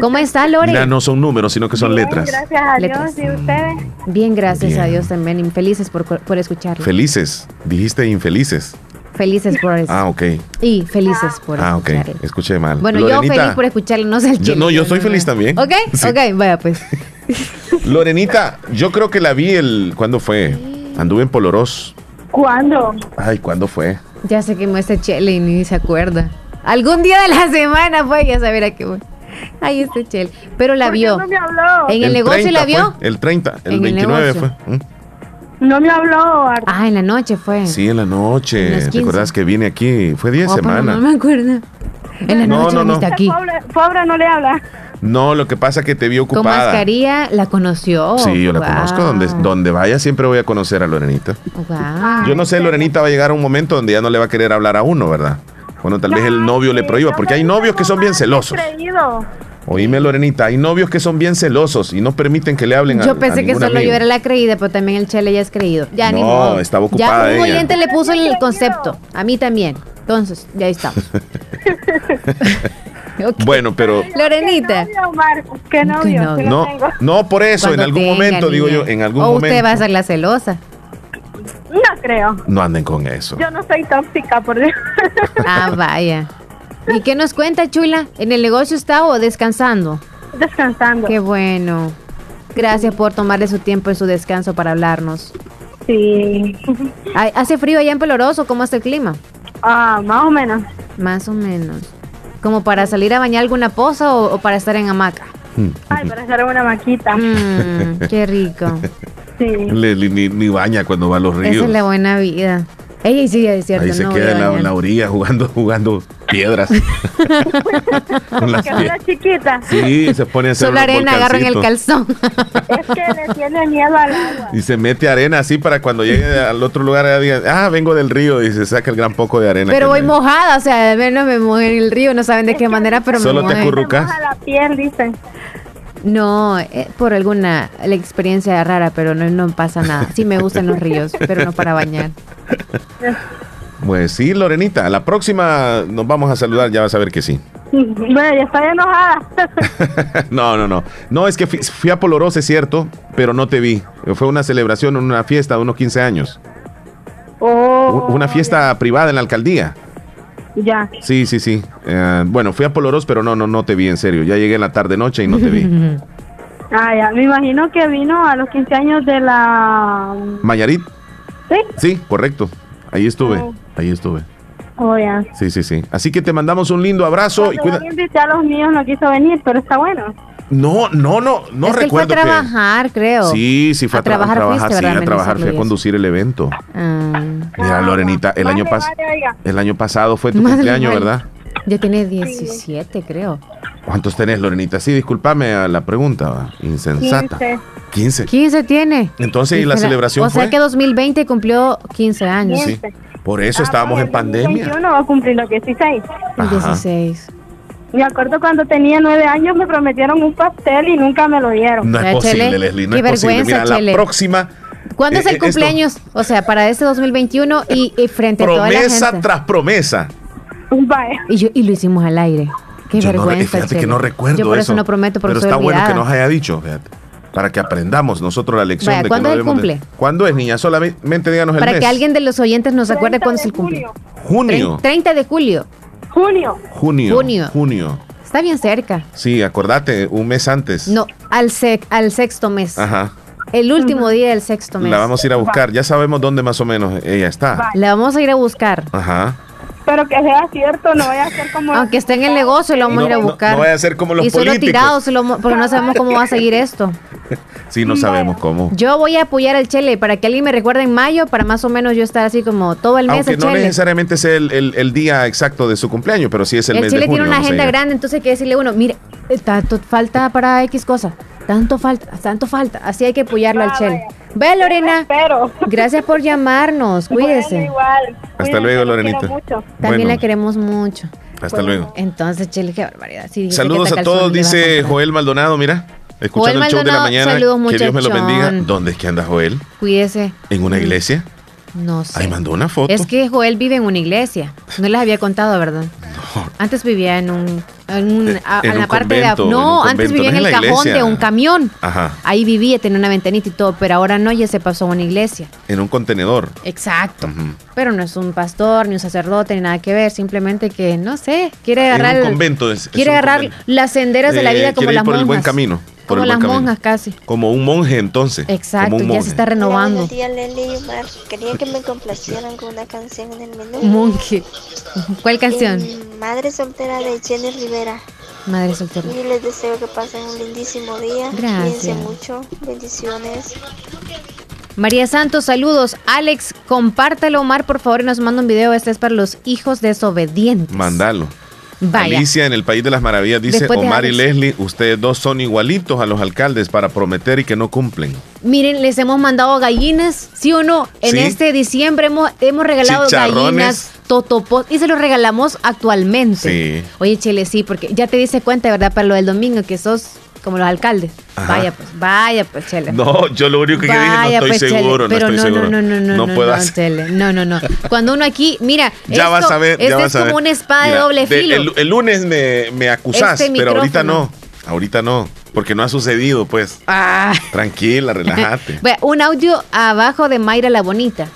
[SPEAKER 2] ¿Cómo está, Lore?
[SPEAKER 3] Ya no son números, sino que son letras.
[SPEAKER 17] Gracias a
[SPEAKER 2] Letras.
[SPEAKER 17] Dios y ustedes.
[SPEAKER 2] Bien, gracias a. Dios también, y felices por, por escucharlo.
[SPEAKER 3] Felices. Dijiste infelices.
[SPEAKER 2] felices por eso.
[SPEAKER 3] Ah, ok.
[SPEAKER 2] Y felices por
[SPEAKER 3] Ah, ok.
[SPEAKER 2] escucharlo.
[SPEAKER 3] Escuché mal.
[SPEAKER 2] Bueno, yo
[SPEAKER 3] Lorenita,
[SPEAKER 2] feliz por escucharlo, no sé el
[SPEAKER 3] yo-
[SPEAKER 2] chile.
[SPEAKER 3] no, yo estoy feliz también.
[SPEAKER 2] Ok,
[SPEAKER 3] Sí.
[SPEAKER 2] ok, vaya pues. <laughs>
[SPEAKER 3] Lorenita, yo creo que la vi el. ¿Cuándo fue? Anduve en Poloros.
[SPEAKER 17] ¿Cuándo?
[SPEAKER 3] Ay, ¿cuándo fue?
[SPEAKER 2] Ya se quemó este chele y ni se acuerda. Algún día de la <laughs> semana fue, ya saber a qué voy. <laughs> Ay, este chele. Pero la
[SPEAKER 17] ¿Por qué
[SPEAKER 2] vio.
[SPEAKER 17] no me habló?
[SPEAKER 2] ¿En el, negocio
[SPEAKER 3] 30
[SPEAKER 2] la vio?
[SPEAKER 3] fue, el 30, el
[SPEAKER 2] En el
[SPEAKER 3] 29
[SPEAKER 2] negocio.
[SPEAKER 3] fue. ¿Mm?
[SPEAKER 17] No me habló.
[SPEAKER 2] Ah, en la noche fue.
[SPEAKER 3] Sí, en la noche. ¿Te
[SPEAKER 2] 15.
[SPEAKER 3] acuerdas que vine aquí? Fue 10
[SPEAKER 2] Oh, pero
[SPEAKER 3] semanas.
[SPEAKER 2] No me acuerdo. En la
[SPEAKER 3] No,
[SPEAKER 2] noche
[SPEAKER 3] no,
[SPEAKER 2] aquí.
[SPEAKER 17] Pobre, pobre no le habla.
[SPEAKER 3] No, lo que pasa es que te vi
[SPEAKER 2] Con
[SPEAKER 3] ocupada.
[SPEAKER 2] mascarilla la conoció.
[SPEAKER 3] Sí, yo la conozco. Donde, donde vaya siempre voy a conocer a Lorenita. Yo no sé, Lorenita va a llegar a un momento donde ya no le va a querer hablar a uno, ¿verdad? Bueno, tal vez el novio le prohíba, porque hay novios que son bien celosos.
[SPEAKER 17] Creído.
[SPEAKER 3] Oíme, Lorenita, hay novios que son bien celosos y no permiten que le hablen a
[SPEAKER 2] Yo pensé
[SPEAKER 3] a
[SPEAKER 2] que solo
[SPEAKER 3] amigo.
[SPEAKER 2] yo era la creída, pero también el Chele ya es creído. Ya ni
[SPEAKER 3] No,
[SPEAKER 2] modo.
[SPEAKER 3] estaba ocupada
[SPEAKER 2] Ya un
[SPEAKER 3] ella.
[SPEAKER 2] oyente le puso el concepto. A mí también. Entonces, ya estamos. <laughs>
[SPEAKER 3] Bueno, pero
[SPEAKER 2] Lorenita.
[SPEAKER 17] ¿Qué novio, Omar? ¿Qué novio?
[SPEAKER 2] novio?
[SPEAKER 17] Que
[SPEAKER 3] no,
[SPEAKER 17] tengo.
[SPEAKER 3] no por eso,
[SPEAKER 2] Cuando
[SPEAKER 3] en algún
[SPEAKER 2] tenga,
[SPEAKER 3] momento, digo yo, en algún
[SPEAKER 2] o
[SPEAKER 3] momento.
[SPEAKER 2] usted va a ser la celosa.
[SPEAKER 17] No creo.
[SPEAKER 3] No anden con eso.
[SPEAKER 17] Yo no soy tóxica, por Dios.
[SPEAKER 2] Ah, <laughs> vaya. ¿Y qué nos cuenta, Chula? ¿En el negocio está o descansando?
[SPEAKER 17] Descansando.
[SPEAKER 2] Qué bueno. Gracias por tomarle su tiempo en su descanso para hablarnos.
[SPEAKER 17] Sí.
[SPEAKER 2] ¿Hace frío allá en Peloroso? ¿Cómo está el clima?
[SPEAKER 17] Ah, más o menos.
[SPEAKER 2] Más o menos. ¿Como para salir a bañar alguna poza o, o para estar en hamaca?
[SPEAKER 17] Ay, para hacer una maquita.
[SPEAKER 2] Mm, qué rico. <laughs>
[SPEAKER 17] Sí.
[SPEAKER 3] Ni, ni- ni baña cuando va a los
[SPEAKER 2] Esa
[SPEAKER 3] ríos.
[SPEAKER 2] es la buena vida. Ella sí, es cierto.
[SPEAKER 3] Ahí se
[SPEAKER 2] no
[SPEAKER 3] queda en la, en la orilla jugando, <laughs> jugando piedras. <laughs> Con las
[SPEAKER 17] Que
[SPEAKER 3] pie-
[SPEAKER 17] una chiquita.
[SPEAKER 3] Sí, se pone a hacer
[SPEAKER 2] Solo arena agarro en el calzón. <laughs>
[SPEAKER 17] Es que le tiene miedo al agua.
[SPEAKER 3] Y se mete arena así para cuando llegue al otro lugar ya digan, ah, vengo del río y se saca el gran poco de arena.
[SPEAKER 2] Pero voy
[SPEAKER 3] me-
[SPEAKER 2] mojada, o sea, al menos me mojé en el río, no saben de qué manera, pero
[SPEAKER 3] Solo
[SPEAKER 2] me
[SPEAKER 3] te
[SPEAKER 2] mojé.
[SPEAKER 3] acurrucas.
[SPEAKER 17] Moja la piel, dicen.
[SPEAKER 2] No, eh, por alguna la experiencia rara, pero no, no pasa nada. Sí me gustan los ríos, pero no para bañar.
[SPEAKER 3] Pues sí, Lorenita, la próxima nos vamos a saludar, ya vas a ver que sí. <laughs>
[SPEAKER 17] Bueno, ya estoy enojada. <laughs>
[SPEAKER 3] no, no, no. No, es que fui, fui a Polorós, es cierto, pero no te vi. Fue una celebración, una fiesta de unos 15 años.
[SPEAKER 17] Oh,
[SPEAKER 3] Una fiesta privada en la alcaldía.
[SPEAKER 17] Ya.
[SPEAKER 3] Sí, sí, sí. Eh, bueno, fui a Polorós, pero no, no, no te vi en serio. Ya llegué en la tarde noche y no te vi. <laughs>
[SPEAKER 17] Ah, ya. Me imagino que vino a los 15 años de la...
[SPEAKER 3] Mayarit,
[SPEAKER 17] ¿Sí?
[SPEAKER 3] sí, correcto. Ahí estuve,
[SPEAKER 17] Oh.
[SPEAKER 3] ahí estuve.
[SPEAKER 17] Oh, ya.
[SPEAKER 3] Sí, sí, sí. Así que te mandamos un lindo abrazo y cuida.
[SPEAKER 17] a los míos no quiso venir, pero está bueno.
[SPEAKER 3] No, no, no, no
[SPEAKER 2] es que él fue a
[SPEAKER 3] recuerdo que.
[SPEAKER 2] trabajar, creo.
[SPEAKER 3] Sí, sí, fue a,
[SPEAKER 2] A trabajar
[SPEAKER 3] trabajar,
[SPEAKER 2] fuiste,
[SPEAKER 3] sí, a trabajar, fui a conducir el evento.
[SPEAKER 2] Ah,
[SPEAKER 3] Mira, Lorenita, el año
[SPEAKER 17] vale, oiga.
[SPEAKER 3] el año pasado fue tu cumpleaños,
[SPEAKER 2] vale.
[SPEAKER 3] ¿verdad?
[SPEAKER 2] ya tiene 17, creo.
[SPEAKER 3] ¿Cuántos tenés, Lorenita? Sí, discúlpame a la pregunta, insensata.
[SPEAKER 17] 15.
[SPEAKER 3] 15.
[SPEAKER 2] 15 tiene.
[SPEAKER 3] Entonces, ¿y la celebración
[SPEAKER 2] O sea
[SPEAKER 3] fue?
[SPEAKER 2] que 2020 cumplió 15 años.
[SPEAKER 3] Sí. Por eso
[SPEAKER 17] Ah,
[SPEAKER 3] estábamos en pandemia.
[SPEAKER 17] 21 va a cumplir los 16.
[SPEAKER 2] El
[SPEAKER 3] Ajá.
[SPEAKER 2] 16.
[SPEAKER 17] Me acuerdo cuando tenía 9 años me prometieron un pastel y nunca me lo dieron.
[SPEAKER 3] No es posible,
[SPEAKER 2] Chele,
[SPEAKER 3] Leslie, no
[SPEAKER 2] qué
[SPEAKER 3] es posible.
[SPEAKER 2] vergüenza,
[SPEAKER 3] Mira,
[SPEAKER 2] Chele.
[SPEAKER 3] la próxima.
[SPEAKER 2] ¿Cuándo
[SPEAKER 3] eh,
[SPEAKER 2] es el
[SPEAKER 3] eh, esto-
[SPEAKER 2] cumpleaños? O sea, para este 2021 y, y frente a toda la
[SPEAKER 3] Promesa tras promesa.
[SPEAKER 17] Vaya.
[SPEAKER 2] Y, yo, y lo hicimos al aire. Qué
[SPEAKER 3] Yo no,
[SPEAKER 2] vergüenza.
[SPEAKER 3] fíjate que
[SPEAKER 2] Chele.
[SPEAKER 3] no recuerdo
[SPEAKER 2] Yo por
[SPEAKER 3] eso.
[SPEAKER 2] eso no prometo, porque
[SPEAKER 3] Pero está bueno que nos haya dicho, fíjate, Para que aprendamos nosotros la lección
[SPEAKER 2] Vaya,
[SPEAKER 3] de que
[SPEAKER 2] ¿cuándo
[SPEAKER 3] no
[SPEAKER 2] es el
[SPEAKER 3] de-
[SPEAKER 2] cumple?
[SPEAKER 3] ¿Cuándo es, niña? Solamente díganos el
[SPEAKER 2] Para
[SPEAKER 3] mes.
[SPEAKER 2] que alguien de los oyentes nos acuerde
[SPEAKER 17] 30
[SPEAKER 2] cuándo es el cumple.
[SPEAKER 3] Junio.
[SPEAKER 2] 30 de julio.
[SPEAKER 17] Junio.
[SPEAKER 3] Junio.
[SPEAKER 2] Junio.
[SPEAKER 3] Junio.
[SPEAKER 2] Está bien cerca.
[SPEAKER 3] Sí, acordate, un mes antes.
[SPEAKER 2] No, al, sec, al sexto mes.
[SPEAKER 3] Ajá.
[SPEAKER 2] El último día del sexto mes.
[SPEAKER 3] La vamos a ir a buscar. Ya sabemos dónde más o menos ella está.
[SPEAKER 2] La vamos a ir a buscar.
[SPEAKER 3] Ajá.
[SPEAKER 17] Pero que sea cierto, no vaya a ser como...
[SPEAKER 2] Aunque esté en el negocio, lo vamos
[SPEAKER 3] No,
[SPEAKER 2] a ir a
[SPEAKER 3] no-
[SPEAKER 2] buscar.
[SPEAKER 3] no vaya a ser como los
[SPEAKER 2] y solo
[SPEAKER 3] políticos.
[SPEAKER 2] tirados, porque no sabemos cómo va a seguir esto. <laughs>
[SPEAKER 3] Sí, no sabemos cómo.
[SPEAKER 2] Yo voy a apoyar al Chele para que alguien me recuerde en mayo, para más o menos yo estar así como todo el mes
[SPEAKER 3] Aunque
[SPEAKER 2] el
[SPEAKER 3] no
[SPEAKER 2] Chele.
[SPEAKER 3] necesariamente sea el, el- el día exacto de su cumpleaños, pero sí es el,
[SPEAKER 2] El
[SPEAKER 3] mes
[SPEAKER 2] Chile
[SPEAKER 3] de junio.
[SPEAKER 2] tiene una
[SPEAKER 3] vamos a
[SPEAKER 2] agenda grande, entonces hay que decirle a uno, mire, eh, tanto falta para X cosa, tanto falta, tanto falta, así hay que apoyarlo al Chele. Ve Lorena, <laughs> gracias por llamarnos, cuídese.
[SPEAKER 17] Bueno, igual.
[SPEAKER 3] Hasta luego, Lorenita.
[SPEAKER 17] mucho.
[SPEAKER 2] También
[SPEAKER 3] Bueno,
[SPEAKER 2] la queremos mucho.
[SPEAKER 3] Hasta luego.
[SPEAKER 2] Entonces, Chele, qué barbaridad. Sí,
[SPEAKER 3] Saludos
[SPEAKER 2] que
[SPEAKER 3] a todos, dice. Joel Maldonado, mira. Escuchando
[SPEAKER 2] Joel
[SPEAKER 3] el show de la mañana.
[SPEAKER 2] saludos,
[SPEAKER 3] que Dios me lo bendiga. ¿Dónde es que anda Joel?
[SPEAKER 2] Cuídese.
[SPEAKER 3] ¿En una iglesia?
[SPEAKER 2] No sé.
[SPEAKER 3] Ahí mandó una foto.
[SPEAKER 2] Es que Joel vive en una iglesia. No les había contado, ¿verdad? Antes vivía en un. En, un- a-
[SPEAKER 3] en
[SPEAKER 2] en la
[SPEAKER 3] un
[SPEAKER 2] parte de.
[SPEAKER 3] convento, en
[SPEAKER 2] No,
[SPEAKER 3] un
[SPEAKER 2] antes vivía
[SPEAKER 3] no
[SPEAKER 2] en el
[SPEAKER 3] en
[SPEAKER 2] cajón
[SPEAKER 3] iglesia.
[SPEAKER 2] de un camión.
[SPEAKER 3] Ajá.
[SPEAKER 2] Ahí vivía, tenía una ventanita y todo, pero ahora no, ya se pasó a una iglesia.
[SPEAKER 3] En un contenedor.
[SPEAKER 2] Exacto. Pero no es un pastor, ni un sacerdote, ni nada que ver. Simplemente que, no sé, quiere
[SPEAKER 3] En
[SPEAKER 2] agarrar.
[SPEAKER 3] un
[SPEAKER 2] el-
[SPEAKER 3] convento. es- es
[SPEAKER 2] quiere
[SPEAKER 3] un
[SPEAKER 2] agarrar
[SPEAKER 3] convento.
[SPEAKER 2] las senderas de la
[SPEAKER 3] Eh,
[SPEAKER 2] vida como
[SPEAKER 3] ir
[SPEAKER 2] las
[SPEAKER 3] por
[SPEAKER 2] monjas.
[SPEAKER 3] el buen camino. Por
[SPEAKER 2] como
[SPEAKER 3] el
[SPEAKER 2] las
[SPEAKER 3] camino.
[SPEAKER 2] monjas casi.
[SPEAKER 3] Como un monje entonces.
[SPEAKER 2] Exacto,
[SPEAKER 3] Como un
[SPEAKER 2] ya
[SPEAKER 3] monje.
[SPEAKER 2] se está renovando.
[SPEAKER 22] Días, Leli y Omar. Quería que me complacieran con una canción en el menú.
[SPEAKER 2] Monje. ¿Cuál canción?
[SPEAKER 22] Eh, Madre soltera de Jenny Rivera.
[SPEAKER 2] Madre soltera.
[SPEAKER 22] Y les deseo que pasen un lindísimo día.
[SPEAKER 2] Gracias.
[SPEAKER 22] Cuídense mucho. Bendiciones.
[SPEAKER 2] María Santos, saludos. Alex, compártalo, Omar, por favor, y nos manda un video. Este es para los hijos desobedientes.
[SPEAKER 3] Mandalo.
[SPEAKER 2] Vaya.
[SPEAKER 3] Alicia en el País de las Maravillas dice,
[SPEAKER 2] de
[SPEAKER 3] Omar y. Leslie, ustedes dos son igualitos a los alcaldes para prometer y que no cumplen.
[SPEAKER 2] Miren, les hemos mandado gallinas, ¿sí o no? En
[SPEAKER 3] Sí.
[SPEAKER 2] este diciembre hemos, hemos regalado gallinas, totopos, y se los regalamos actualmente.
[SPEAKER 3] Sí.
[SPEAKER 2] Oye, Chele, sí, porque ya te dice cuenta, ¿verdad? Para lo del domingo, que sos como los alcaldes.
[SPEAKER 3] Ajá.
[SPEAKER 2] Vaya, pues, vaya, pues, Chele.
[SPEAKER 3] No, yo lo único que dije, no
[SPEAKER 2] Vaya,
[SPEAKER 3] estoy
[SPEAKER 2] pues, Chele,
[SPEAKER 3] seguro, no
[SPEAKER 2] pero
[SPEAKER 3] estoy
[SPEAKER 2] no,
[SPEAKER 3] seguro.
[SPEAKER 2] No, no, no, no, no,
[SPEAKER 3] puedo
[SPEAKER 2] no,
[SPEAKER 3] hacer.
[SPEAKER 2] Chele, no, no, no. Cuando uno aquí, mira, <laughs>
[SPEAKER 3] Ya
[SPEAKER 2] esto-
[SPEAKER 3] vas a ver,
[SPEAKER 2] este
[SPEAKER 3] ya vas
[SPEAKER 2] es
[SPEAKER 3] a ver.
[SPEAKER 2] como una espada
[SPEAKER 3] Mira,
[SPEAKER 2] de doble
[SPEAKER 3] de-
[SPEAKER 2] filo.
[SPEAKER 3] el, el lunes me, me acusás,
[SPEAKER 2] Este
[SPEAKER 3] pero ahorita no. Ahorita no, porque no ha sucedido, pues.
[SPEAKER 2] Ah.
[SPEAKER 3] Tranquila, relájate. <laughs>
[SPEAKER 2] Un audio abajo de Mayra la Bonita.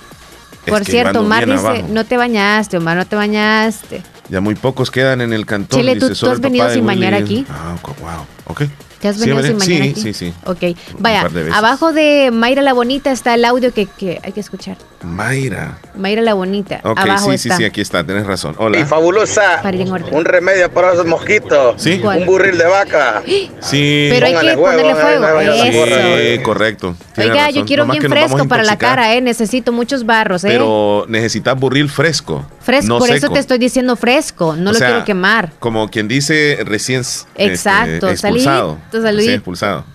[SPEAKER 3] Es
[SPEAKER 2] Por
[SPEAKER 3] que
[SPEAKER 2] cierto, Omar dice,
[SPEAKER 3] abajo.
[SPEAKER 2] no te bañaste, Omar, no te bañaste.
[SPEAKER 3] Ya muy pocos quedan en el cantón.
[SPEAKER 2] Chele,
[SPEAKER 3] dice,
[SPEAKER 2] ¿tú- tú has venido sin bañar aquí?
[SPEAKER 3] Ah, wow, ok.
[SPEAKER 2] ¿Te has
[SPEAKER 3] Sí,
[SPEAKER 2] venido
[SPEAKER 3] veré.
[SPEAKER 2] sin bañar
[SPEAKER 3] sí,
[SPEAKER 2] aquí?
[SPEAKER 3] sí, sí.
[SPEAKER 2] Ok, vaya,
[SPEAKER 3] par de veces.
[SPEAKER 2] abajo de Mayra la Bonita está el audio que, que hay que escuchar.
[SPEAKER 3] Mayra.
[SPEAKER 2] Mayra la Bonita,
[SPEAKER 3] Ok,
[SPEAKER 2] abajo
[SPEAKER 3] sí,
[SPEAKER 2] está.
[SPEAKER 3] sí, sí, aquí está, tienes razón. Hola.
[SPEAKER 23] Y fabulosa.
[SPEAKER 2] Para ir en orden.
[SPEAKER 23] Un remedio para esos mosquitos.
[SPEAKER 3] Sí.
[SPEAKER 2] ¿Cuál?
[SPEAKER 23] Un burril de vaca.
[SPEAKER 3] Sí.
[SPEAKER 2] Pero hay que ponerle fuego. Eso.
[SPEAKER 3] Sí, correcto. Tienes
[SPEAKER 2] Oiga,
[SPEAKER 3] razón.
[SPEAKER 2] yo quiero
[SPEAKER 3] Nomás
[SPEAKER 2] bien fresco para la cara, ¿eh? Necesito muchos barros, ¿eh?
[SPEAKER 3] Pero necesitas burril fresco.
[SPEAKER 2] fresco,
[SPEAKER 3] no
[SPEAKER 2] por eso te estoy diciendo fresco, no
[SPEAKER 3] O
[SPEAKER 2] lo
[SPEAKER 3] sea,
[SPEAKER 2] quiero quemar.
[SPEAKER 3] Como quien dice recién este,
[SPEAKER 2] Exacto,
[SPEAKER 3] expulsado.
[SPEAKER 2] Salidito.
[SPEAKER 3] Recién expulsado.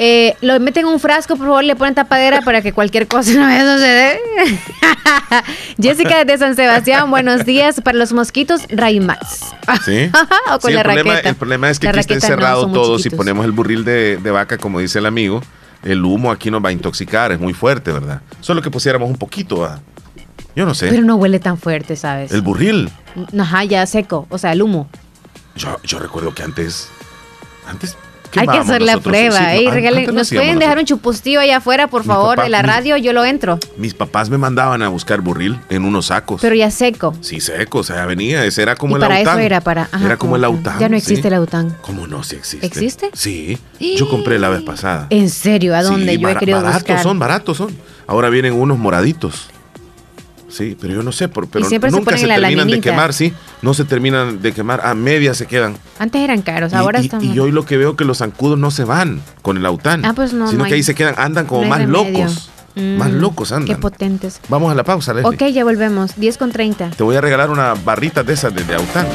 [SPEAKER 2] Eh, lo meten en un frasco, por favor, le ponen tapadera para que cualquier cosa <laughs> no vaya a suceder. <laughs> Jessica de San Sebastián, buenos días. Para los mosquitos, Raymax.
[SPEAKER 3] ¿Sí? <laughs>
[SPEAKER 2] o con
[SPEAKER 3] Sí,
[SPEAKER 2] la
[SPEAKER 3] el, problema,
[SPEAKER 2] raqueta.
[SPEAKER 3] el problema es que
[SPEAKER 2] La
[SPEAKER 3] aquí está
[SPEAKER 2] no,
[SPEAKER 3] encerrado
[SPEAKER 2] muy
[SPEAKER 3] todo. Si ponemos el burril de, de vaca, como dice el amigo, el humo aquí nos va a intoxicar. Es muy fuerte, ¿verdad? Solo que pusiéramos un poquito. Yo no sé.
[SPEAKER 2] Pero no huele tan fuerte, ¿sabes?
[SPEAKER 3] El burril.
[SPEAKER 2] Ajá, ya seco, o sea, el humo.
[SPEAKER 3] Yo, yo recuerdo que antes. Antes.
[SPEAKER 2] Hay que hacer la prueba.
[SPEAKER 3] Sí,
[SPEAKER 2] ey,
[SPEAKER 3] antes lo
[SPEAKER 2] ¿Nos pueden dejar un chupustillo allá afuera, por
[SPEAKER 3] Mi
[SPEAKER 2] favor,
[SPEAKER 3] papá-
[SPEAKER 2] de la
[SPEAKER 3] mi-
[SPEAKER 2] radio? Yo lo entro.
[SPEAKER 3] Mis papás me mandaban a buscar burril en unos sacos.
[SPEAKER 2] Pero ya seco.
[SPEAKER 3] Sí, seco, o sea, venía, ese era como
[SPEAKER 2] y
[SPEAKER 3] el
[SPEAKER 2] para
[SPEAKER 3] aután.
[SPEAKER 2] eso era para. ajá,
[SPEAKER 3] era como el aután.
[SPEAKER 2] Ya no
[SPEAKER 3] sí.
[SPEAKER 2] existe el aután.
[SPEAKER 3] ¿Cómo no? Sí existe.
[SPEAKER 2] ¿Existe?
[SPEAKER 3] Sí. Yo compré la vez pasada.
[SPEAKER 2] ¿En serio? ¿A dónde?
[SPEAKER 3] Sí,
[SPEAKER 2] Yo he
[SPEAKER 3] bara-
[SPEAKER 2] querido
[SPEAKER 3] baratos
[SPEAKER 2] buscar.
[SPEAKER 3] son, baratos son. Ahora vienen unos moraditos. Sí, pero yo no sé, por, pero
[SPEAKER 2] siempre se
[SPEAKER 3] nunca se,
[SPEAKER 2] la
[SPEAKER 3] terminan de quemar, sí. No se terminan de quemar, a medias se quedan.
[SPEAKER 2] Antes eran caros,
[SPEAKER 3] Y-
[SPEAKER 2] ahora
[SPEAKER 3] y,
[SPEAKER 2] están.
[SPEAKER 3] y hoy lo que veo que los zancudos no se van con el aután.
[SPEAKER 2] Ah, pues no,
[SPEAKER 3] Sino
[SPEAKER 2] no
[SPEAKER 3] que
[SPEAKER 2] hay-
[SPEAKER 3] ahí se quedan, andan como
[SPEAKER 2] no
[SPEAKER 3] más
[SPEAKER 2] remedio.
[SPEAKER 3] locos.
[SPEAKER 2] Mm,
[SPEAKER 3] Más locos
[SPEAKER 2] Qué
[SPEAKER 3] andan.
[SPEAKER 2] potentes.
[SPEAKER 3] Vamos a la pausa, Leslie.
[SPEAKER 2] Ok, ya volvemos. 10 con 30.
[SPEAKER 3] Te voy a regalar una barrita de esas de, de aután.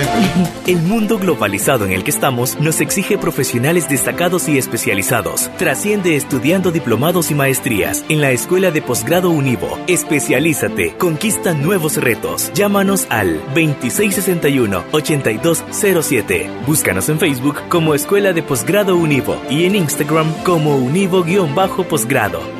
[SPEAKER 3] <laughs>
[SPEAKER 24] El mundo globalizado en el que estamos nos exige profesionales destacados y especializados. Trasciende estudiando diplomados y maestrías en la Escuela de Posgrado Univo. Especialízate, conquista nuevos retos. Llámanos al 2661-8207. Búscanos en Facebook como Escuela de Posgrado Univo y en Instagram como Univo-Posgrado.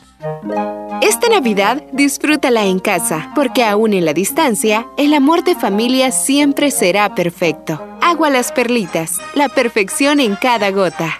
[SPEAKER 25] Esta Navidad disfrútala en casa, porque aún en la distancia, el amor de familia siempre será perfecto. Agua las perlitas, la perfección en cada gota.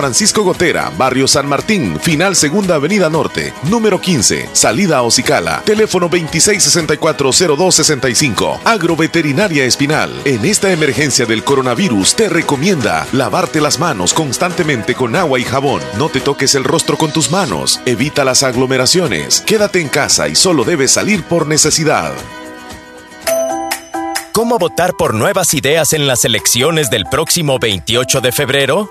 [SPEAKER 1] Gotera, Barrio San Martín, Final Segunda Avenida Norte, número 15, salida a Ocicala, teléfono 26640265, Agroveterinaria Espinal. En esta emergencia del coronavirus te recomienda lavarte las manos constantemente con agua y jabón. No te toques el rostro con tus manos, evita las aglomeraciones, quédate en casa y solo debes salir por necesidad.
[SPEAKER 5] ¿Cómo votar por nuevas ideas en las elecciones del próximo 28 de febrero?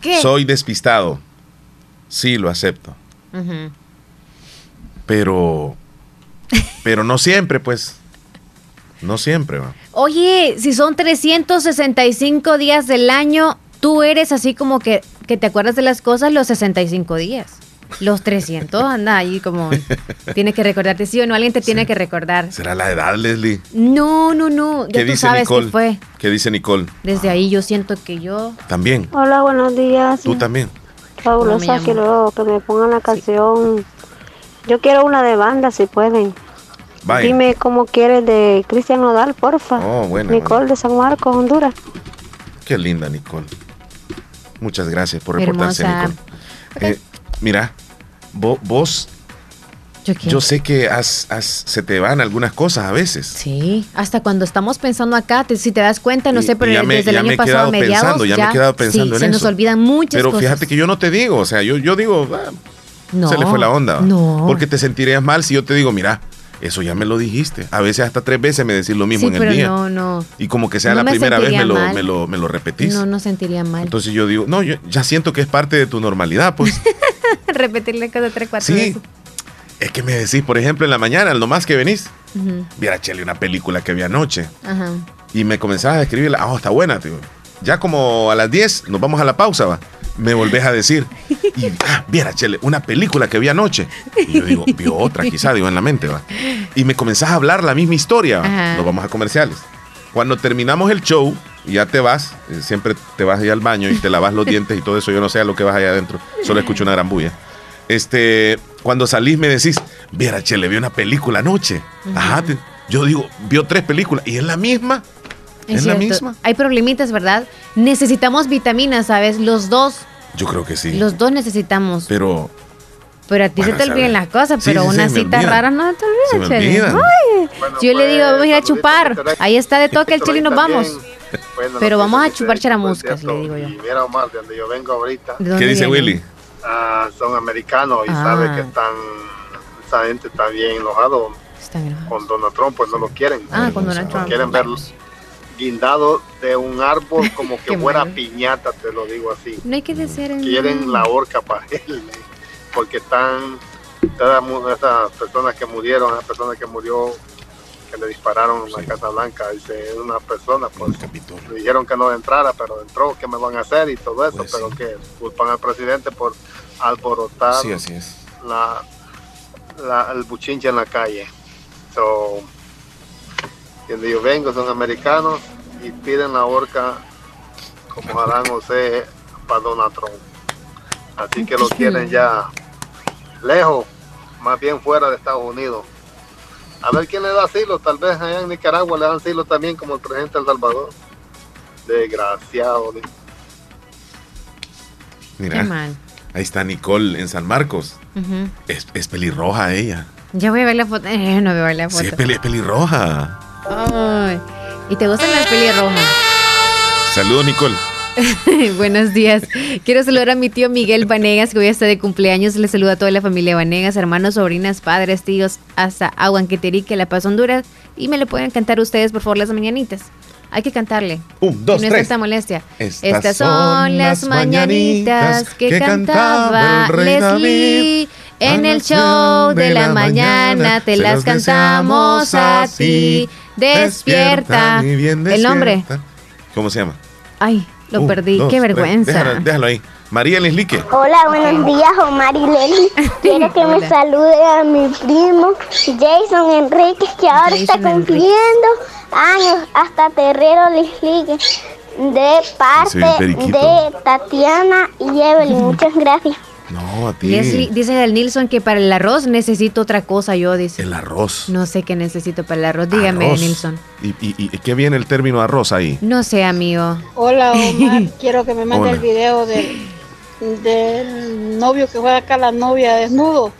[SPEAKER 2] ¿Qué?
[SPEAKER 3] Soy despistado. Sí, lo acepto. Pero. Pero no siempre, pues. No siempre, va.
[SPEAKER 2] Oye, si son 365 días del año, tú eres así como que, que te acuerdas de las cosas los 65 días. Los 300 anda ahí como tiene que recordarte sí o no alguien te tiene que recordar.
[SPEAKER 3] ¿Será la edad, Leslie?
[SPEAKER 2] No, no, no, ya
[SPEAKER 3] ¿Qué
[SPEAKER 2] tú
[SPEAKER 3] dice
[SPEAKER 2] sabes
[SPEAKER 3] Nicole?
[SPEAKER 2] que fue.
[SPEAKER 3] ¿Qué dice Nicole?
[SPEAKER 2] Desde ahí yo siento que yo
[SPEAKER 3] También.
[SPEAKER 14] Hola, buenos días.
[SPEAKER 3] Tú también.
[SPEAKER 14] Fabulosa,
[SPEAKER 2] No,
[SPEAKER 14] quiero que me pongan la canción. Yo quiero una de banda, si pueden.
[SPEAKER 3] Vaya.
[SPEAKER 14] Dime cómo quieres de Cristian Nodal, porfa.
[SPEAKER 3] Oh, bueno,
[SPEAKER 14] Nicole de San Marcos, Honduras.
[SPEAKER 3] Qué linda, Nicole. Muchas gracias por reportarse,
[SPEAKER 2] Hermosa.
[SPEAKER 3] Nicole. Eh, mira, vo- vos,
[SPEAKER 2] ¿Yo
[SPEAKER 3] sé que has- has- se te van algunas cosas a veces.
[SPEAKER 2] Sí, hasta cuando estamos pensando acá, te- si te das cuenta, no
[SPEAKER 3] Y-
[SPEAKER 2] sé, pero
[SPEAKER 3] ya me-
[SPEAKER 2] desde el
[SPEAKER 3] ya me
[SPEAKER 2] año
[SPEAKER 3] he
[SPEAKER 2] pasado a
[SPEAKER 3] quedado
[SPEAKER 2] mediados
[SPEAKER 3] pensando, ya me he quedado pensando
[SPEAKER 2] sí,
[SPEAKER 3] en
[SPEAKER 2] se nos
[SPEAKER 3] eso.
[SPEAKER 2] olvidan muchas
[SPEAKER 3] Pero
[SPEAKER 2] cosas.
[SPEAKER 3] fíjate que yo no te digo, o sea, yo, yo digo, ah,
[SPEAKER 2] No,
[SPEAKER 3] se le fue la onda.
[SPEAKER 2] no.
[SPEAKER 3] Porque te sentirías mal si yo te digo, mira, eso ya me lo dijiste. A veces hasta tres veces me decís lo mismo
[SPEAKER 2] sí,
[SPEAKER 3] en
[SPEAKER 2] pero
[SPEAKER 3] el día.
[SPEAKER 2] no, no,
[SPEAKER 3] Y como que sea
[SPEAKER 2] No
[SPEAKER 3] la
[SPEAKER 2] me
[SPEAKER 3] primera vez me lo, me, lo, me lo repetís.
[SPEAKER 2] no, no sentiría mal.
[SPEAKER 3] Entonces yo digo, no, yo ya siento que es parte de tu normalidad, pues. <laughs> <laughs>
[SPEAKER 2] Repetirle cada tres, cuatro
[SPEAKER 3] sí.
[SPEAKER 2] veces.
[SPEAKER 3] Es que me decís, por ejemplo, en la mañana, al nomás que venís,
[SPEAKER 2] Ujú,
[SPEAKER 3] viera, Chele, una película que vi anoche.
[SPEAKER 2] Ajá.
[SPEAKER 3] Y me comenzabas a escribirla, ah, está buena, tío. Ya como a las 10 nos vamos a la pausa, va. Me volvés a decir, y, ah, viera, Chele, una película que vi anoche. Y yo digo, vio otra, quizá, digo, en la mente, va. Y me comenzás a hablar la misma historia. Nos vamos a comerciales. Cuando terminamos el show, y ya te vas, eh, siempre te vas allá al baño y te lavas los <laughs> dientes y todo eso, yo no sé a lo que vas allá adentro, solo escucho una gran bulla. Este, cuando salís me decís, viera, Chele, vi una película anoche. Ajá, te- yo digo, vio tres películas, y es la misma.
[SPEAKER 2] Es,
[SPEAKER 3] ¿Es la misma?
[SPEAKER 2] Hay problemitas, ¿verdad? Necesitamos vitaminas, ¿sabes? Los dos,
[SPEAKER 3] Yo creo que sí.
[SPEAKER 2] los dos necesitamos.
[SPEAKER 3] Pero
[SPEAKER 2] Pero a ti
[SPEAKER 3] Bueno,
[SPEAKER 2] se te olvidan las cosas,
[SPEAKER 3] Sí,
[SPEAKER 2] pero
[SPEAKER 3] sí, sí,
[SPEAKER 2] una
[SPEAKER 3] me
[SPEAKER 2] cita rara no te Chele.
[SPEAKER 3] olvidan.
[SPEAKER 2] Ay, yo le digo,
[SPEAKER 16] pues,
[SPEAKER 2] vamos a ir a chupar. Ahí está de toque el chile y nos vamos. Pero vamos a chupar charamuscas, le digo yo.
[SPEAKER 16] Y mira, Omar, de donde yo vengo ahorita,
[SPEAKER 2] ¿De dónde
[SPEAKER 3] ¿qué dice? Willy?
[SPEAKER 16] ah, son americanos y
[SPEAKER 2] Ah.
[SPEAKER 16] sabe que están, esa gente está bien enojado
[SPEAKER 2] Están enojados.
[SPEAKER 16] con Donald Trump, pues no lo quieren.
[SPEAKER 2] Ah, con Donald Trump.
[SPEAKER 16] Quieren verlo guindado de un árbol <laughs> como que fuera piñata, te lo digo así.
[SPEAKER 2] No hay que decir en
[SPEAKER 16] Quieren la horca para <laughs> él, porque están todas esas personas que murieron, esas personas que murió, que le dispararon en la Casa Blanca, dice una persona, pues le dijeron que no entrara, pero entró, ¿qué me van a hacer? Y todo eso,
[SPEAKER 3] Pues
[SPEAKER 16] pero que culpan al presidente por alborotar
[SPEAKER 3] Sí, así es.
[SPEAKER 16] la, la- el buchinche en la calle. So, donde yo vengo son americanos y piden la horca como Adán José para Donald Trump. Así que lo quieren ya lejos, más bien fuera de Estados Unidos. A ver quién le da asilo, tal vez allá en Nicaragua le dan asilo también como el presidente de El Salvador. Desgraciado.
[SPEAKER 3] Mira,
[SPEAKER 2] Qué mal.
[SPEAKER 3] ahí está Nicole en San Marcos. Es, es pelirroja ella.
[SPEAKER 2] Ya voy a ver la foto. <laughs> Eh, no voy a ver la
[SPEAKER 3] Sí,
[SPEAKER 2] foto.
[SPEAKER 3] es, peli- es pelirroja.
[SPEAKER 2] Ay. ¿Y te gustan las pelirrojas?
[SPEAKER 3] Saludos, Nicole. <laughs>
[SPEAKER 2] Buenos días. Quiero saludar a mi tío Miguel Vanegas, que hoy está de cumpleaños. Le saluda a toda la familia Vanegas, hermanos, sobrinas, padres, tíos, hasta Aguanqueterique, La Paz, Honduras. Y me le pueden cantar ustedes, por favor, las mañanitas. Hay que cantarle.
[SPEAKER 3] Un, dos,
[SPEAKER 2] no es
[SPEAKER 3] tres.
[SPEAKER 2] tanta molestia.
[SPEAKER 3] Estas
[SPEAKER 2] son las mañanitas que, cantaba
[SPEAKER 3] el rey
[SPEAKER 2] Leslie.
[SPEAKER 3] David.
[SPEAKER 2] En el show de la mañana te las cantamos
[SPEAKER 3] deseamos
[SPEAKER 2] a ti.
[SPEAKER 3] así.
[SPEAKER 2] Despierta.
[SPEAKER 3] mi bien
[SPEAKER 2] El nombre.
[SPEAKER 3] despierta. ¿Cómo se llama?
[SPEAKER 2] Ay, lo
[SPEAKER 3] Un,
[SPEAKER 2] perdí.
[SPEAKER 3] dos,
[SPEAKER 2] Qué vergüenza.
[SPEAKER 3] Déjalo, déjalo ahí. María Leslique.
[SPEAKER 22] Hola, buenos días, Omar y Leli. <laughs> Quiero que me salude a mi primo Jason Enrique, que ahora está
[SPEAKER 2] Enrique.
[SPEAKER 22] cumpliendo años hasta Terrero Lisligue. De parte de Tatiana y Evelyn. Muchas gracias.
[SPEAKER 3] No, a ti.
[SPEAKER 2] Leslie, dice el Nilsson que para el arroz necesito otra cosa, yo dice.
[SPEAKER 3] El arroz.
[SPEAKER 2] No sé qué necesito para el arroz. Dígame,
[SPEAKER 3] Arroz.
[SPEAKER 2] Nilsson.
[SPEAKER 3] ¿Y, y, y qué viene el término arroz ahí?
[SPEAKER 2] No sé, amigo.
[SPEAKER 26] Hola <laughs> Omar, quiero que me mande
[SPEAKER 3] Hola.
[SPEAKER 26] el video del, del novio que juega acá la novia desnudo.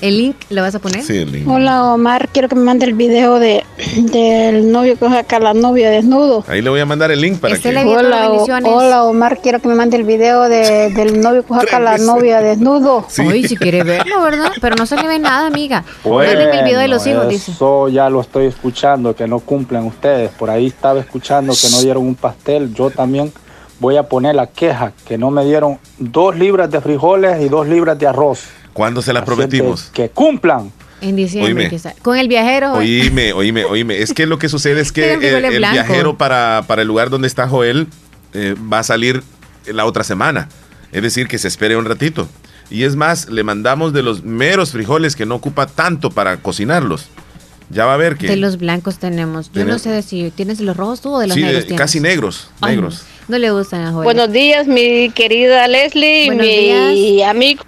[SPEAKER 2] ¿El link lo vas a poner?
[SPEAKER 3] Sí, el link.
[SPEAKER 26] Hola Omar, quiero que me mande el video de, del novio que juega acá la novia desnudo.
[SPEAKER 3] Ahí le voy a mandar el link para que.
[SPEAKER 26] Hola, o- hola Omar, quiero que me mande el video de, del novio que juega acá la novia desnudo.
[SPEAKER 2] Uy, si quiere verlo, ¿verdad? Pero no se le ve nada, amiga. Mándeme el video de los hijos, dice.
[SPEAKER 13] Eso ya lo estoy escuchando, que no cumplen ustedes. Por ahí estaba escuchando que no dieron un pastel. Yo también voy a poner la queja, que no me dieron dos libras de frijoles y dos libras de arroz.
[SPEAKER 3] ¿Cuándo se las
[SPEAKER 13] Así
[SPEAKER 3] prometimos?
[SPEAKER 13] Que, que cumplan.
[SPEAKER 2] En diciembre,
[SPEAKER 3] Oíme.
[SPEAKER 2] quizá. Con el viajero.
[SPEAKER 3] Oíme, oíme, oíme. Es que lo que sucede es <laughs> que el, viajero para, para el lugar donde está Joel eh, va a salir la otra semana. Es decir, que se espere un ratito. Y es más, le mandamos de los meros frijoles que no ocupa tanto para cocinarlos. Ya va a ver que...
[SPEAKER 2] De los blancos tenemos. Yo no sé de si tienes de los rojos tú o de los
[SPEAKER 3] sí, de-
[SPEAKER 2] negros. tienes?
[SPEAKER 3] casi negros.
[SPEAKER 2] Ay,
[SPEAKER 3] negros.
[SPEAKER 2] No le gustan a Joel.
[SPEAKER 26] Buenos días, mi querida Leslie,
[SPEAKER 2] Buenos
[SPEAKER 26] mi amigo.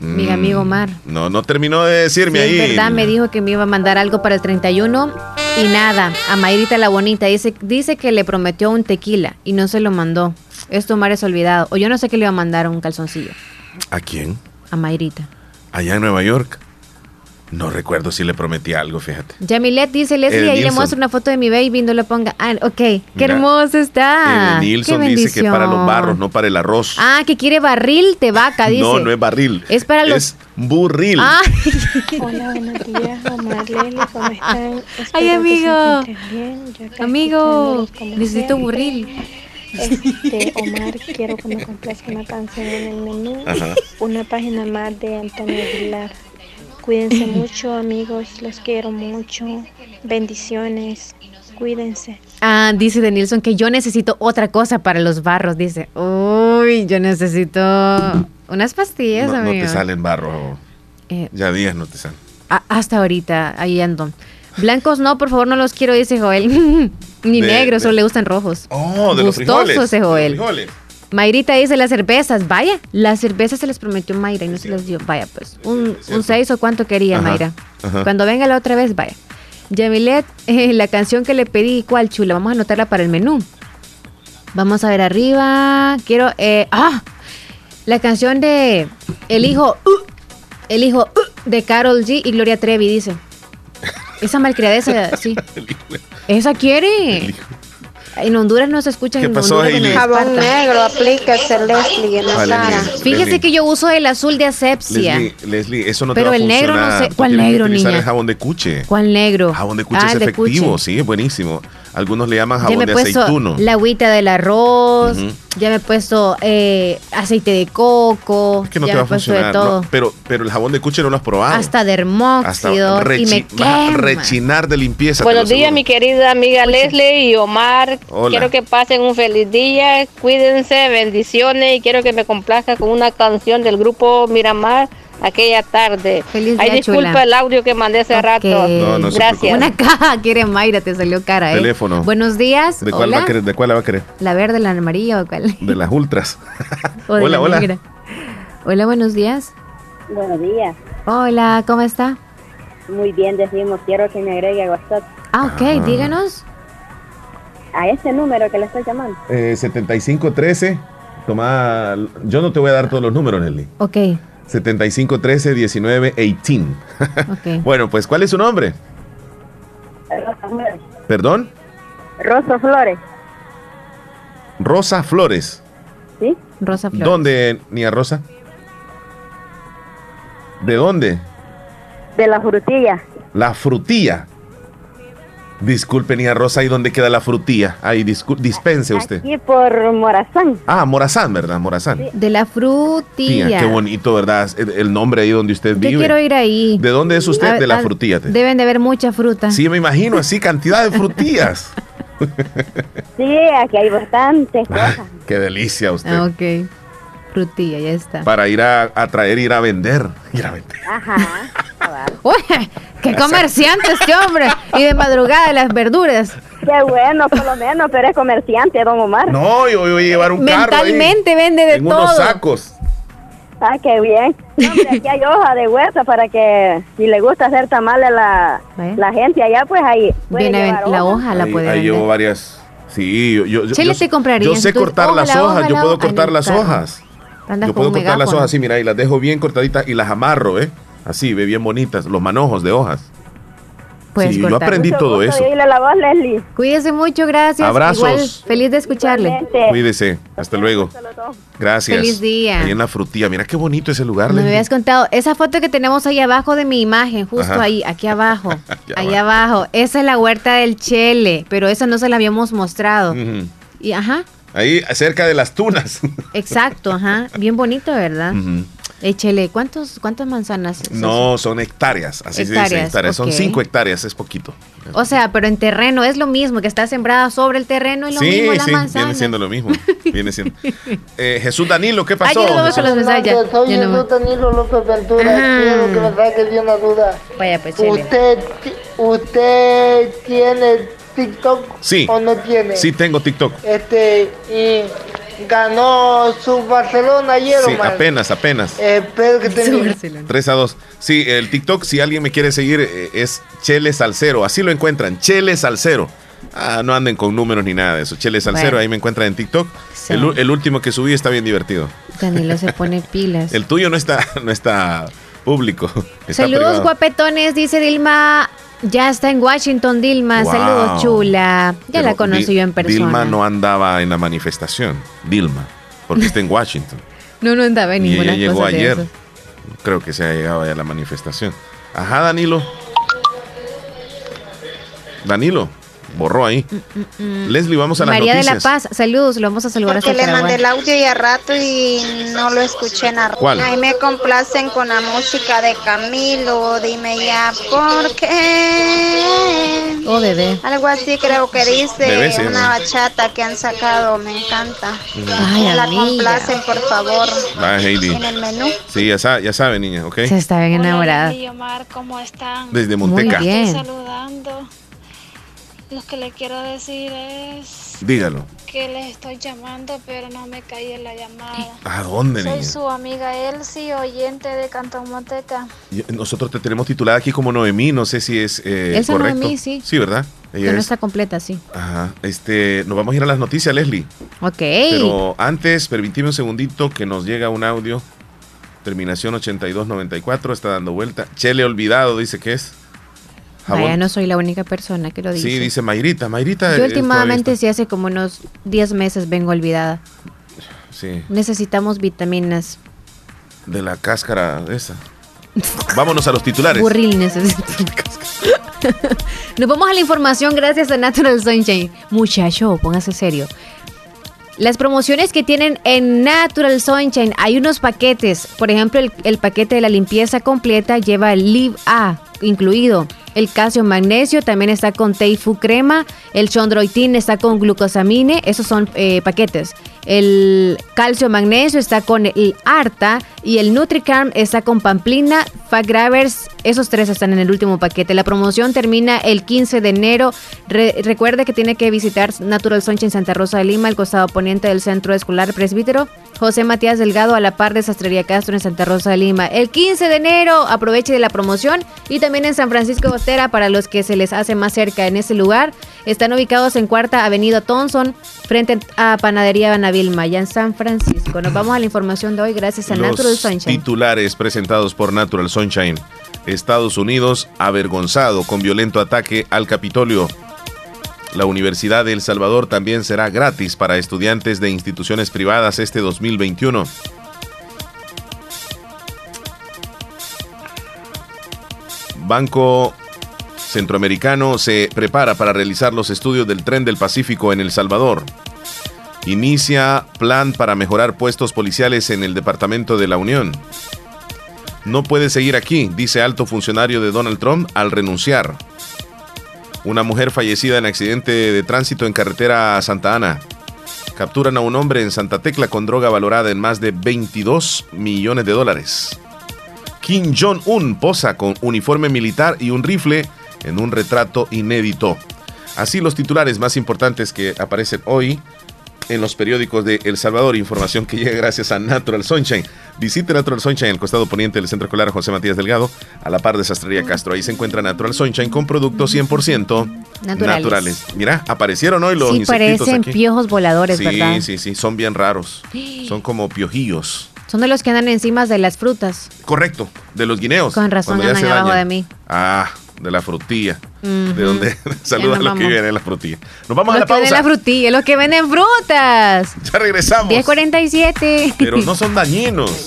[SPEAKER 2] Mi amigo Omar.
[SPEAKER 3] Mm, No, no terminó de decirme
[SPEAKER 2] Sí,
[SPEAKER 3] ahí.
[SPEAKER 2] es verdad, me dijo que me iba a mandar algo para el 31 y nada. A Mayrita la bonita dice, dice que le prometió un tequila y no se lo mandó. Esto Omar es olvidado. O yo no sé qué le iba a mandar un calzoncillo
[SPEAKER 3] ¿A quién?
[SPEAKER 2] a Mayrita.
[SPEAKER 3] Allá en Nueva York. No recuerdo si le prometí algo, fíjate.
[SPEAKER 2] Yamilet dice, Leslie,
[SPEAKER 3] Eden
[SPEAKER 2] ahí le
[SPEAKER 3] Nilsson.
[SPEAKER 2] muestro una foto de mi baby, no le ponga. Ah, ok, qué
[SPEAKER 3] Mira,
[SPEAKER 2] hermoso está.
[SPEAKER 3] Eh,
[SPEAKER 2] Qué
[SPEAKER 3] Nilsson dice que para los barros, no para el arroz.
[SPEAKER 2] Ah, que quiere barril de vaca, dice.
[SPEAKER 3] no, no es barril.
[SPEAKER 2] Es para los-
[SPEAKER 3] Es burril.
[SPEAKER 2] Ah.
[SPEAKER 26] Hola, buenos días, Omar, Leslie, ¿cómo <laughs> están?
[SPEAKER 2] Ay, amigo.
[SPEAKER 26] Amigo,
[SPEAKER 2] Amigo, necesito burril.
[SPEAKER 26] Este, Omar, quiero que me complazca una canción en el menú.
[SPEAKER 2] Ajá.
[SPEAKER 26] Una página más de Antonio Aguilar. Cuídense <laughs> mucho, amigos. Los quiero mucho. Bendiciones. Cuídense.
[SPEAKER 2] Ah, dice de Nilsson que yo necesito otra cosa para los barros. Dice, uy, yo necesito unas pastillas,
[SPEAKER 3] no, no
[SPEAKER 2] amigo.
[SPEAKER 3] te salen barro.
[SPEAKER 2] Eh,
[SPEAKER 3] Ya días no te salen.
[SPEAKER 2] a- hasta ahorita, ahí ando. Blancos no, por favor, no los quiero, dice Joel. <laughs> Ni
[SPEAKER 3] De-
[SPEAKER 2] negros,
[SPEAKER 3] de-
[SPEAKER 2] solo le gustan rojos.
[SPEAKER 3] Oh, de los
[SPEAKER 2] Gustoso
[SPEAKER 3] frijoles.
[SPEAKER 2] ese
[SPEAKER 3] de los
[SPEAKER 2] Joel.
[SPEAKER 3] frijoles.
[SPEAKER 2] Mayrita dice las cervezas. Vaya, las cervezas se les prometió Mayra y no se las dio. Vaya, pues, un, un seis o cuánto quería
[SPEAKER 3] Ajá,
[SPEAKER 2] Mayra.
[SPEAKER 3] ajá.
[SPEAKER 2] Cuando venga la otra vez, vaya. Yamilet, <laughs> eh, la canción que le pedí, ¿cuál chula? Vamos a anotarla para el menú. Vamos a ver arriba. Quiero. eh, ¡Ah! La canción de El hijo. uh, el hijo uh, de Carol G y Gloria Trevi, dice. Esa malcriadeza, sí. <laughs> Esa quiere. En Honduras no se escucha
[SPEAKER 3] ¿Qué
[SPEAKER 2] en
[SPEAKER 3] pasó,
[SPEAKER 2] Honduras. En
[SPEAKER 26] Jabón negro, aplíquese, Leslie, en la cara.
[SPEAKER 3] Leslie.
[SPEAKER 2] Fíjese que yo uso el azul de asepsia.
[SPEAKER 3] Leslie, Leslie, eso no
[SPEAKER 2] Pero
[SPEAKER 3] te va a
[SPEAKER 2] el negro no sé- ¿cuál negro, niña?
[SPEAKER 3] el jabón de cuche.
[SPEAKER 2] ¿Cuál negro?
[SPEAKER 3] Jabón de cuche
[SPEAKER 2] Ah,
[SPEAKER 3] es efectivo,
[SPEAKER 2] cuche.
[SPEAKER 3] sí, es buenísimo. Algunos le llaman
[SPEAKER 2] Ya
[SPEAKER 3] jabón
[SPEAKER 2] he
[SPEAKER 3] de
[SPEAKER 2] puesto
[SPEAKER 3] aceituno.
[SPEAKER 2] la agüita del arroz, ya me he puesto eh, aceite de coco,
[SPEAKER 3] Es que no
[SPEAKER 2] ya
[SPEAKER 3] te va a funcionar. no, pero, pero el jabón de cuche no lo has probado.
[SPEAKER 2] Hasta
[SPEAKER 3] Hasta
[SPEAKER 2] dermóxido y me
[SPEAKER 3] rechi- vas a
[SPEAKER 2] quema.
[SPEAKER 3] rechinar de limpieza.
[SPEAKER 26] Buenos días, mi querida amiga Leslie y Omar.
[SPEAKER 3] Hola.
[SPEAKER 26] Quiero que pasen un feliz día, cuídense, bendiciones y quiero que me complazca con una canción del grupo Miramar aquella tarde.
[SPEAKER 2] Feliz
[SPEAKER 26] Ay,
[SPEAKER 2] día,
[SPEAKER 26] disculpa
[SPEAKER 2] chula.
[SPEAKER 26] el audio que mandé hace rato.
[SPEAKER 3] No, no
[SPEAKER 26] Gracias.
[SPEAKER 2] Una caja <laughs> quiere Mayra, te salió cara, ¿eh?
[SPEAKER 3] Teléfono.
[SPEAKER 2] Buenos días.
[SPEAKER 3] ¿De cuál,
[SPEAKER 2] hola.
[SPEAKER 3] va a querer? ¿De cuál la va a querer?
[SPEAKER 2] La verde, la amarilla o cuál?
[SPEAKER 3] De las ultras. <laughs> <laughs>
[SPEAKER 2] O de
[SPEAKER 3] hola,
[SPEAKER 2] la
[SPEAKER 3] hola.
[SPEAKER 2] negra. Hola, buenos días.
[SPEAKER 27] Buenos días.
[SPEAKER 2] Hola, ¿cómo está?
[SPEAKER 27] Muy bien, decimos, quiero que me agregue a WhatsApp
[SPEAKER 2] Ah, ok, díganos.
[SPEAKER 27] a ese número que le estoy llamando.
[SPEAKER 3] Eh, 7513. Toma. Yo no te voy a dar todos los números, Nelly.
[SPEAKER 2] Ok,
[SPEAKER 3] 7513 1918.
[SPEAKER 2] ok. <laughs>
[SPEAKER 3] bueno, pues, ¿cuál es su nombre?
[SPEAKER 27] Rosa Flores.
[SPEAKER 3] ¿Perdón?
[SPEAKER 27] Rosa Flores,
[SPEAKER 3] Rosa Flores.
[SPEAKER 27] ¿sí?
[SPEAKER 2] Rosa Flores.
[SPEAKER 3] ¿Dónde, Nia Rosa? ¿De dónde?
[SPEAKER 27] De la frutilla.
[SPEAKER 3] La frutilla. Disculpe, Nia Rosa, ¿y dónde queda la frutilla? Ahí, dispense usted.
[SPEAKER 27] Aquí por Morazán.
[SPEAKER 3] Ah, Morazán, ¿verdad? Morazán.
[SPEAKER 2] De la frutilla.
[SPEAKER 3] Tía, qué bonito, ¿verdad? El, el nombre ahí donde usted
[SPEAKER 2] Yo
[SPEAKER 3] vive.
[SPEAKER 2] quiero ir ahí.
[SPEAKER 3] ¿De dónde es usted?
[SPEAKER 2] A-
[SPEAKER 3] de la
[SPEAKER 2] a-
[SPEAKER 3] frutilla. te-
[SPEAKER 2] Deben de haber mucha fruta.
[SPEAKER 3] Sí, me imagino, así, cantidad de frutillas. <laughs>
[SPEAKER 27] Sí, aquí hay bastantes
[SPEAKER 3] qué delicia usted.
[SPEAKER 2] Ah, ok. Frutilla, ya está.
[SPEAKER 3] Para ir a, a traer, ir a vender. Ir a vender.
[SPEAKER 27] Ajá. <laughs>
[SPEAKER 2] Uy, qué comerciante este hombre. Y de madrugada las verduras.
[SPEAKER 27] Qué bueno, por lo menos, pero es comerciante, don Omar.
[SPEAKER 3] No, yo voy a llevar un carro. ahí,
[SPEAKER 2] Mentalmente vende de
[SPEAKER 3] en
[SPEAKER 2] todo.
[SPEAKER 3] unos sacos.
[SPEAKER 27] Ah, qué bien. No, hombre, aquí hay hoja de huesa para que si le gusta hacer tamales a la, la gente allá, pues ahí.
[SPEAKER 2] Viene la hoja, la
[SPEAKER 3] Ahí,
[SPEAKER 2] puede
[SPEAKER 3] ahí llevo varias. Sí, yo, yo, yo-
[SPEAKER 2] Chele
[SPEAKER 3] yo-
[SPEAKER 2] te compraría,
[SPEAKER 3] Yo sé cortar
[SPEAKER 2] hoja,
[SPEAKER 3] las
[SPEAKER 2] la
[SPEAKER 3] hojas,
[SPEAKER 2] hoja,
[SPEAKER 3] yo puedo cortar las
[SPEAKER 2] carro.
[SPEAKER 3] hojas.
[SPEAKER 2] Andas
[SPEAKER 3] Yo puedo cortar las hojas así, mira, y las dejo bien cortaditas y las amarro, ¿eh? Así, ve bien bonitas, los manojos de hojas.
[SPEAKER 2] Puedes
[SPEAKER 3] sí, yo aprendí
[SPEAKER 2] Mucho
[SPEAKER 3] todo
[SPEAKER 2] gusto,
[SPEAKER 3] eso.
[SPEAKER 27] la voz, Leslie.
[SPEAKER 2] Cuídese mucho, gracias.
[SPEAKER 3] Abrazos.
[SPEAKER 2] Igual, feliz de escucharle.
[SPEAKER 3] Cuídese, hasta luego. Gracias.
[SPEAKER 2] Feliz día.
[SPEAKER 3] Ahí en la frutilla, mira qué bonito ese lugar.
[SPEAKER 2] No me
[SPEAKER 3] Leslie.
[SPEAKER 2] habías contado, esa foto que tenemos ahí abajo de mi imagen, justo
[SPEAKER 3] Ajá.
[SPEAKER 2] ahí, aquí abajo, <laughs> ahí abajo, esa es la huerta del Chele, pero esa no se la habíamos mostrado. Y ajá,
[SPEAKER 3] Ahí, cerca de las tunas. <laughs>
[SPEAKER 2] exacto, ajá, bien bonito, ¿verdad?
[SPEAKER 3] Ujú.
[SPEAKER 2] El Chele, ¿cuántos, ¿cuántas manzanas? es
[SPEAKER 3] No, son hectáreas, así se dice
[SPEAKER 2] Hectáreas,
[SPEAKER 3] hectáreas. Son cinco hectáreas, es poquito.
[SPEAKER 2] O sea, pero en terreno es lo mismo, que está sembrada sobre el terreno y lo
[SPEAKER 3] sí,
[SPEAKER 2] mismo las
[SPEAKER 3] sí,
[SPEAKER 2] manzanas.
[SPEAKER 3] viene siendo lo mismo. <laughs> Viene siendo. Eh, Jesús Danilo, ¿qué pasó?
[SPEAKER 2] Ay, con los mensajes. ya,
[SPEAKER 28] Soy
[SPEAKER 2] ya no
[SPEAKER 28] Jesús Danilo López Ventura.
[SPEAKER 2] Ajá.
[SPEAKER 28] Quiero que me saque de una duda.
[SPEAKER 2] Vaya, pues.
[SPEAKER 28] ¿Usted, ¿Usted tiene TikTok
[SPEAKER 3] Sí.
[SPEAKER 28] o no tiene?
[SPEAKER 3] Sí, tengo TikTok.
[SPEAKER 28] Este, y ganó su Barcelona ayer,
[SPEAKER 3] Sí, apenas, apenas.
[SPEAKER 28] Eh, espero que termine.
[SPEAKER 3] 3 a 2. Sí, el TikTok, si alguien me quiere seguir, eh, es Chele Salcero. Así lo encuentran, Chele Salcero. Ah, no anden con números ni nada de eso. Chele Salcero,
[SPEAKER 2] Bueno.
[SPEAKER 3] ahí me encuentran en TikTok.
[SPEAKER 2] Sí.
[SPEAKER 3] El, último que subí está bien divertido.
[SPEAKER 2] Danilo se pone <laughs> pilas.
[SPEAKER 3] El tuyo no está, no está público. Está
[SPEAKER 2] Saludos
[SPEAKER 3] privado.
[SPEAKER 2] guapetones, dice Dilma. Ya está en Washington, Dilma.
[SPEAKER 3] Wow.
[SPEAKER 2] Saludos, chula. Ya la conocí yo en persona.
[SPEAKER 3] Dilma no andaba en la manifestación. Dilma. Porque está en Washington. <laughs>
[SPEAKER 2] No, no andaba en
[SPEAKER 3] y
[SPEAKER 2] ninguna
[SPEAKER 3] ella llegó
[SPEAKER 2] cosa
[SPEAKER 3] ayer. Creo que se ha llegado ya a la manifestación. Ajá, Danilo. Danilo. Borró ahí. Leslie, vamos a las
[SPEAKER 2] Mm, María
[SPEAKER 3] noticias.
[SPEAKER 2] de la Paz, saludos, lo vamos a saludar
[SPEAKER 29] Porque
[SPEAKER 2] hasta
[SPEAKER 29] le mandé el audio y a rato y no lo escuché nada.
[SPEAKER 3] ¿Cuál?
[SPEAKER 29] Ahí me complacen con la música de Camilo. Dime ya por qué.
[SPEAKER 2] Oh, bebé.
[SPEAKER 29] Algo así creo que dice
[SPEAKER 3] Bebé, sí,
[SPEAKER 29] una
[SPEAKER 3] ¿no?
[SPEAKER 29] bachata que han sacado. Me encanta.
[SPEAKER 2] Ay,
[SPEAKER 29] Me la
[SPEAKER 2] amiga.
[SPEAKER 29] complacen, por favor.
[SPEAKER 3] Va, Heidi.
[SPEAKER 29] En el menú.
[SPEAKER 3] Sí, ya sabe, ya sabe, niña, ¿ok?
[SPEAKER 2] Se está bien enamorada.
[SPEAKER 30] Leslie y Omar, ¿cómo están?
[SPEAKER 3] Desde Monteca.
[SPEAKER 2] Muy bien.
[SPEAKER 30] Lo que le quiero decir es
[SPEAKER 3] Dígalo.
[SPEAKER 30] que les estoy llamando, pero no me caí en la llamada.
[SPEAKER 3] ¿A dónde,
[SPEAKER 30] Soy
[SPEAKER 3] niña?
[SPEAKER 30] su amiga Elsie, oyente de Cantón Monteca.
[SPEAKER 3] Yo- Nosotros te tenemos titulada aquí como Noemí, no sé si es eh,
[SPEAKER 2] Elsa
[SPEAKER 3] correcto.
[SPEAKER 2] Noemí, sí.
[SPEAKER 3] Sí, ¿verdad? Ella
[SPEAKER 2] Que no
[SPEAKER 3] es.
[SPEAKER 2] está completa, sí.
[SPEAKER 3] Ajá. Este, nos vamos a ir a las noticias, Leslie.
[SPEAKER 2] Ok.
[SPEAKER 3] Pero antes, permíteme un segundito que nos llega un audio. Terminación 8294, está dando vuelta. Chele olvidado, dice que es. Jabón.
[SPEAKER 2] Vaya, no soy la única persona que lo dice.
[SPEAKER 3] Sí, dice Mayrita. Mayrita.
[SPEAKER 2] Yo últimamente sí hace como unos 10 meses vengo olvidada.
[SPEAKER 3] Sí,
[SPEAKER 2] Necesitamos vitaminas.
[SPEAKER 3] de la cáscara esa. Vámonos a los titulares.
[SPEAKER 2] Burril necesito. <laughs> Nos vamos a la información gracias a Natural Sunshine. Muchacho, póngase serio. Las promociones que tienen en Natural Sunshine, hay unos paquetes. Por ejemplo, el, el paquete de la limpieza completa lleva el Live A incluido. El calcio magnesio también está con Teifu crema. El chondroitin está con glucosamine. Esos son eh, paquetes. El calcio magnesio está con el Arta. Y el NutriCarm está con Pamplina, Fat Gravers. Esos tres están en el último paquete. La promoción termina el 15 de enero. Re- recuerde que tiene que visitar Natural Sunshine Santa Rosa de Lima, el costado poniente del Centro Escolar Presbítero. José Matías Delgado a la par de Sastrería Castro en Santa Rosa de Lima. El 15 de enero aproveche de la promoción y también en San Francisco Bostera para los que se les hace más cerca en ese lugar. Están ubicados en Cuarta Avenida Thompson frente a Panadería Banavilma, allá en San Francisco. Nos vamos a la información de hoy gracias a Natural Sunshine.
[SPEAKER 3] titulares presentados por Natural Sunshine. Estados Unidos avergonzado con violento ataque al Capitolio. La Universidad de El Salvador también será gratis para estudiantes de instituciones privadas este 2021. Banco Centroamericano se prepara para realizar los estudios del tren del Pacífico en El Salvador. Inicia plan para mejorar puestos policiales en el Departamento de la Unión. No puede seguir aquí, dice alto funcionario de Donald Trump al renunciar. Una mujer fallecida en accidente de tránsito en carretera a Santa Ana. Capturan a un hombre en Santa Tecla con droga valorada en más de 22 millones de dólares. Kim Jong-un posa con uniforme militar y un rifle en un retrato inédito. Así los titulares más importantes que aparecen hoy en los periódicos de El Salvador. Información que llega gracias a Natural Sunshine. Visite Natural Sunshine en el costado poniente del Centro Escolar José Matías Delgado, a la par de Sastrería Castro. Ahí se encuentra Natural Sunshine con productos 100% naturales. Mira, aparecieron hoy los
[SPEAKER 2] Sí, parecen piojos voladores,
[SPEAKER 3] sí,
[SPEAKER 2] ¿verdad?
[SPEAKER 3] Sí, sí, son bien raros. <gasps> Son como piojillos.
[SPEAKER 2] Son de los que andan encima de las frutas.
[SPEAKER 3] Correcto, de los guineos.
[SPEAKER 2] Con razón andan abajo
[SPEAKER 3] dañan.
[SPEAKER 2] de mí.
[SPEAKER 3] Ah, de la frutilla.
[SPEAKER 2] Ujú.
[SPEAKER 3] De donde <laughs> saludan los que
[SPEAKER 2] vamos.
[SPEAKER 3] viven en la frutilla. Nos vamos a la
[SPEAKER 2] que venden
[SPEAKER 3] pausa.
[SPEAKER 2] la frutilla, los que venden frutas.
[SPEAKER 3] Ya regresamos.
[SPEAKER 2] 10.47.
[SPEAKER 3] Pero no son dañinos.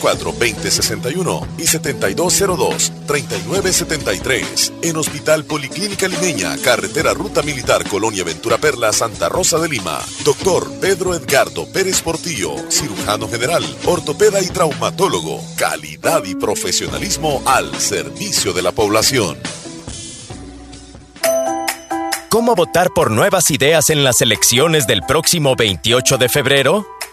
[SPEAKER 6] 2061 y 7202 3973 en Hospital Policlínica Limeña, Carretera Ruta Militar Colonia Ventura Perla, Santa Rosa de Lima. Doctor Pedro Edgardo Pérez Portillo, cirujano general, ortopeda y traumatólogo. Calidad y profesionalismo al servicio de la población.
[SPEAKER 5] ¿Cómo votar por nuevas ideas en las elecciones del próximo 28 de febrero?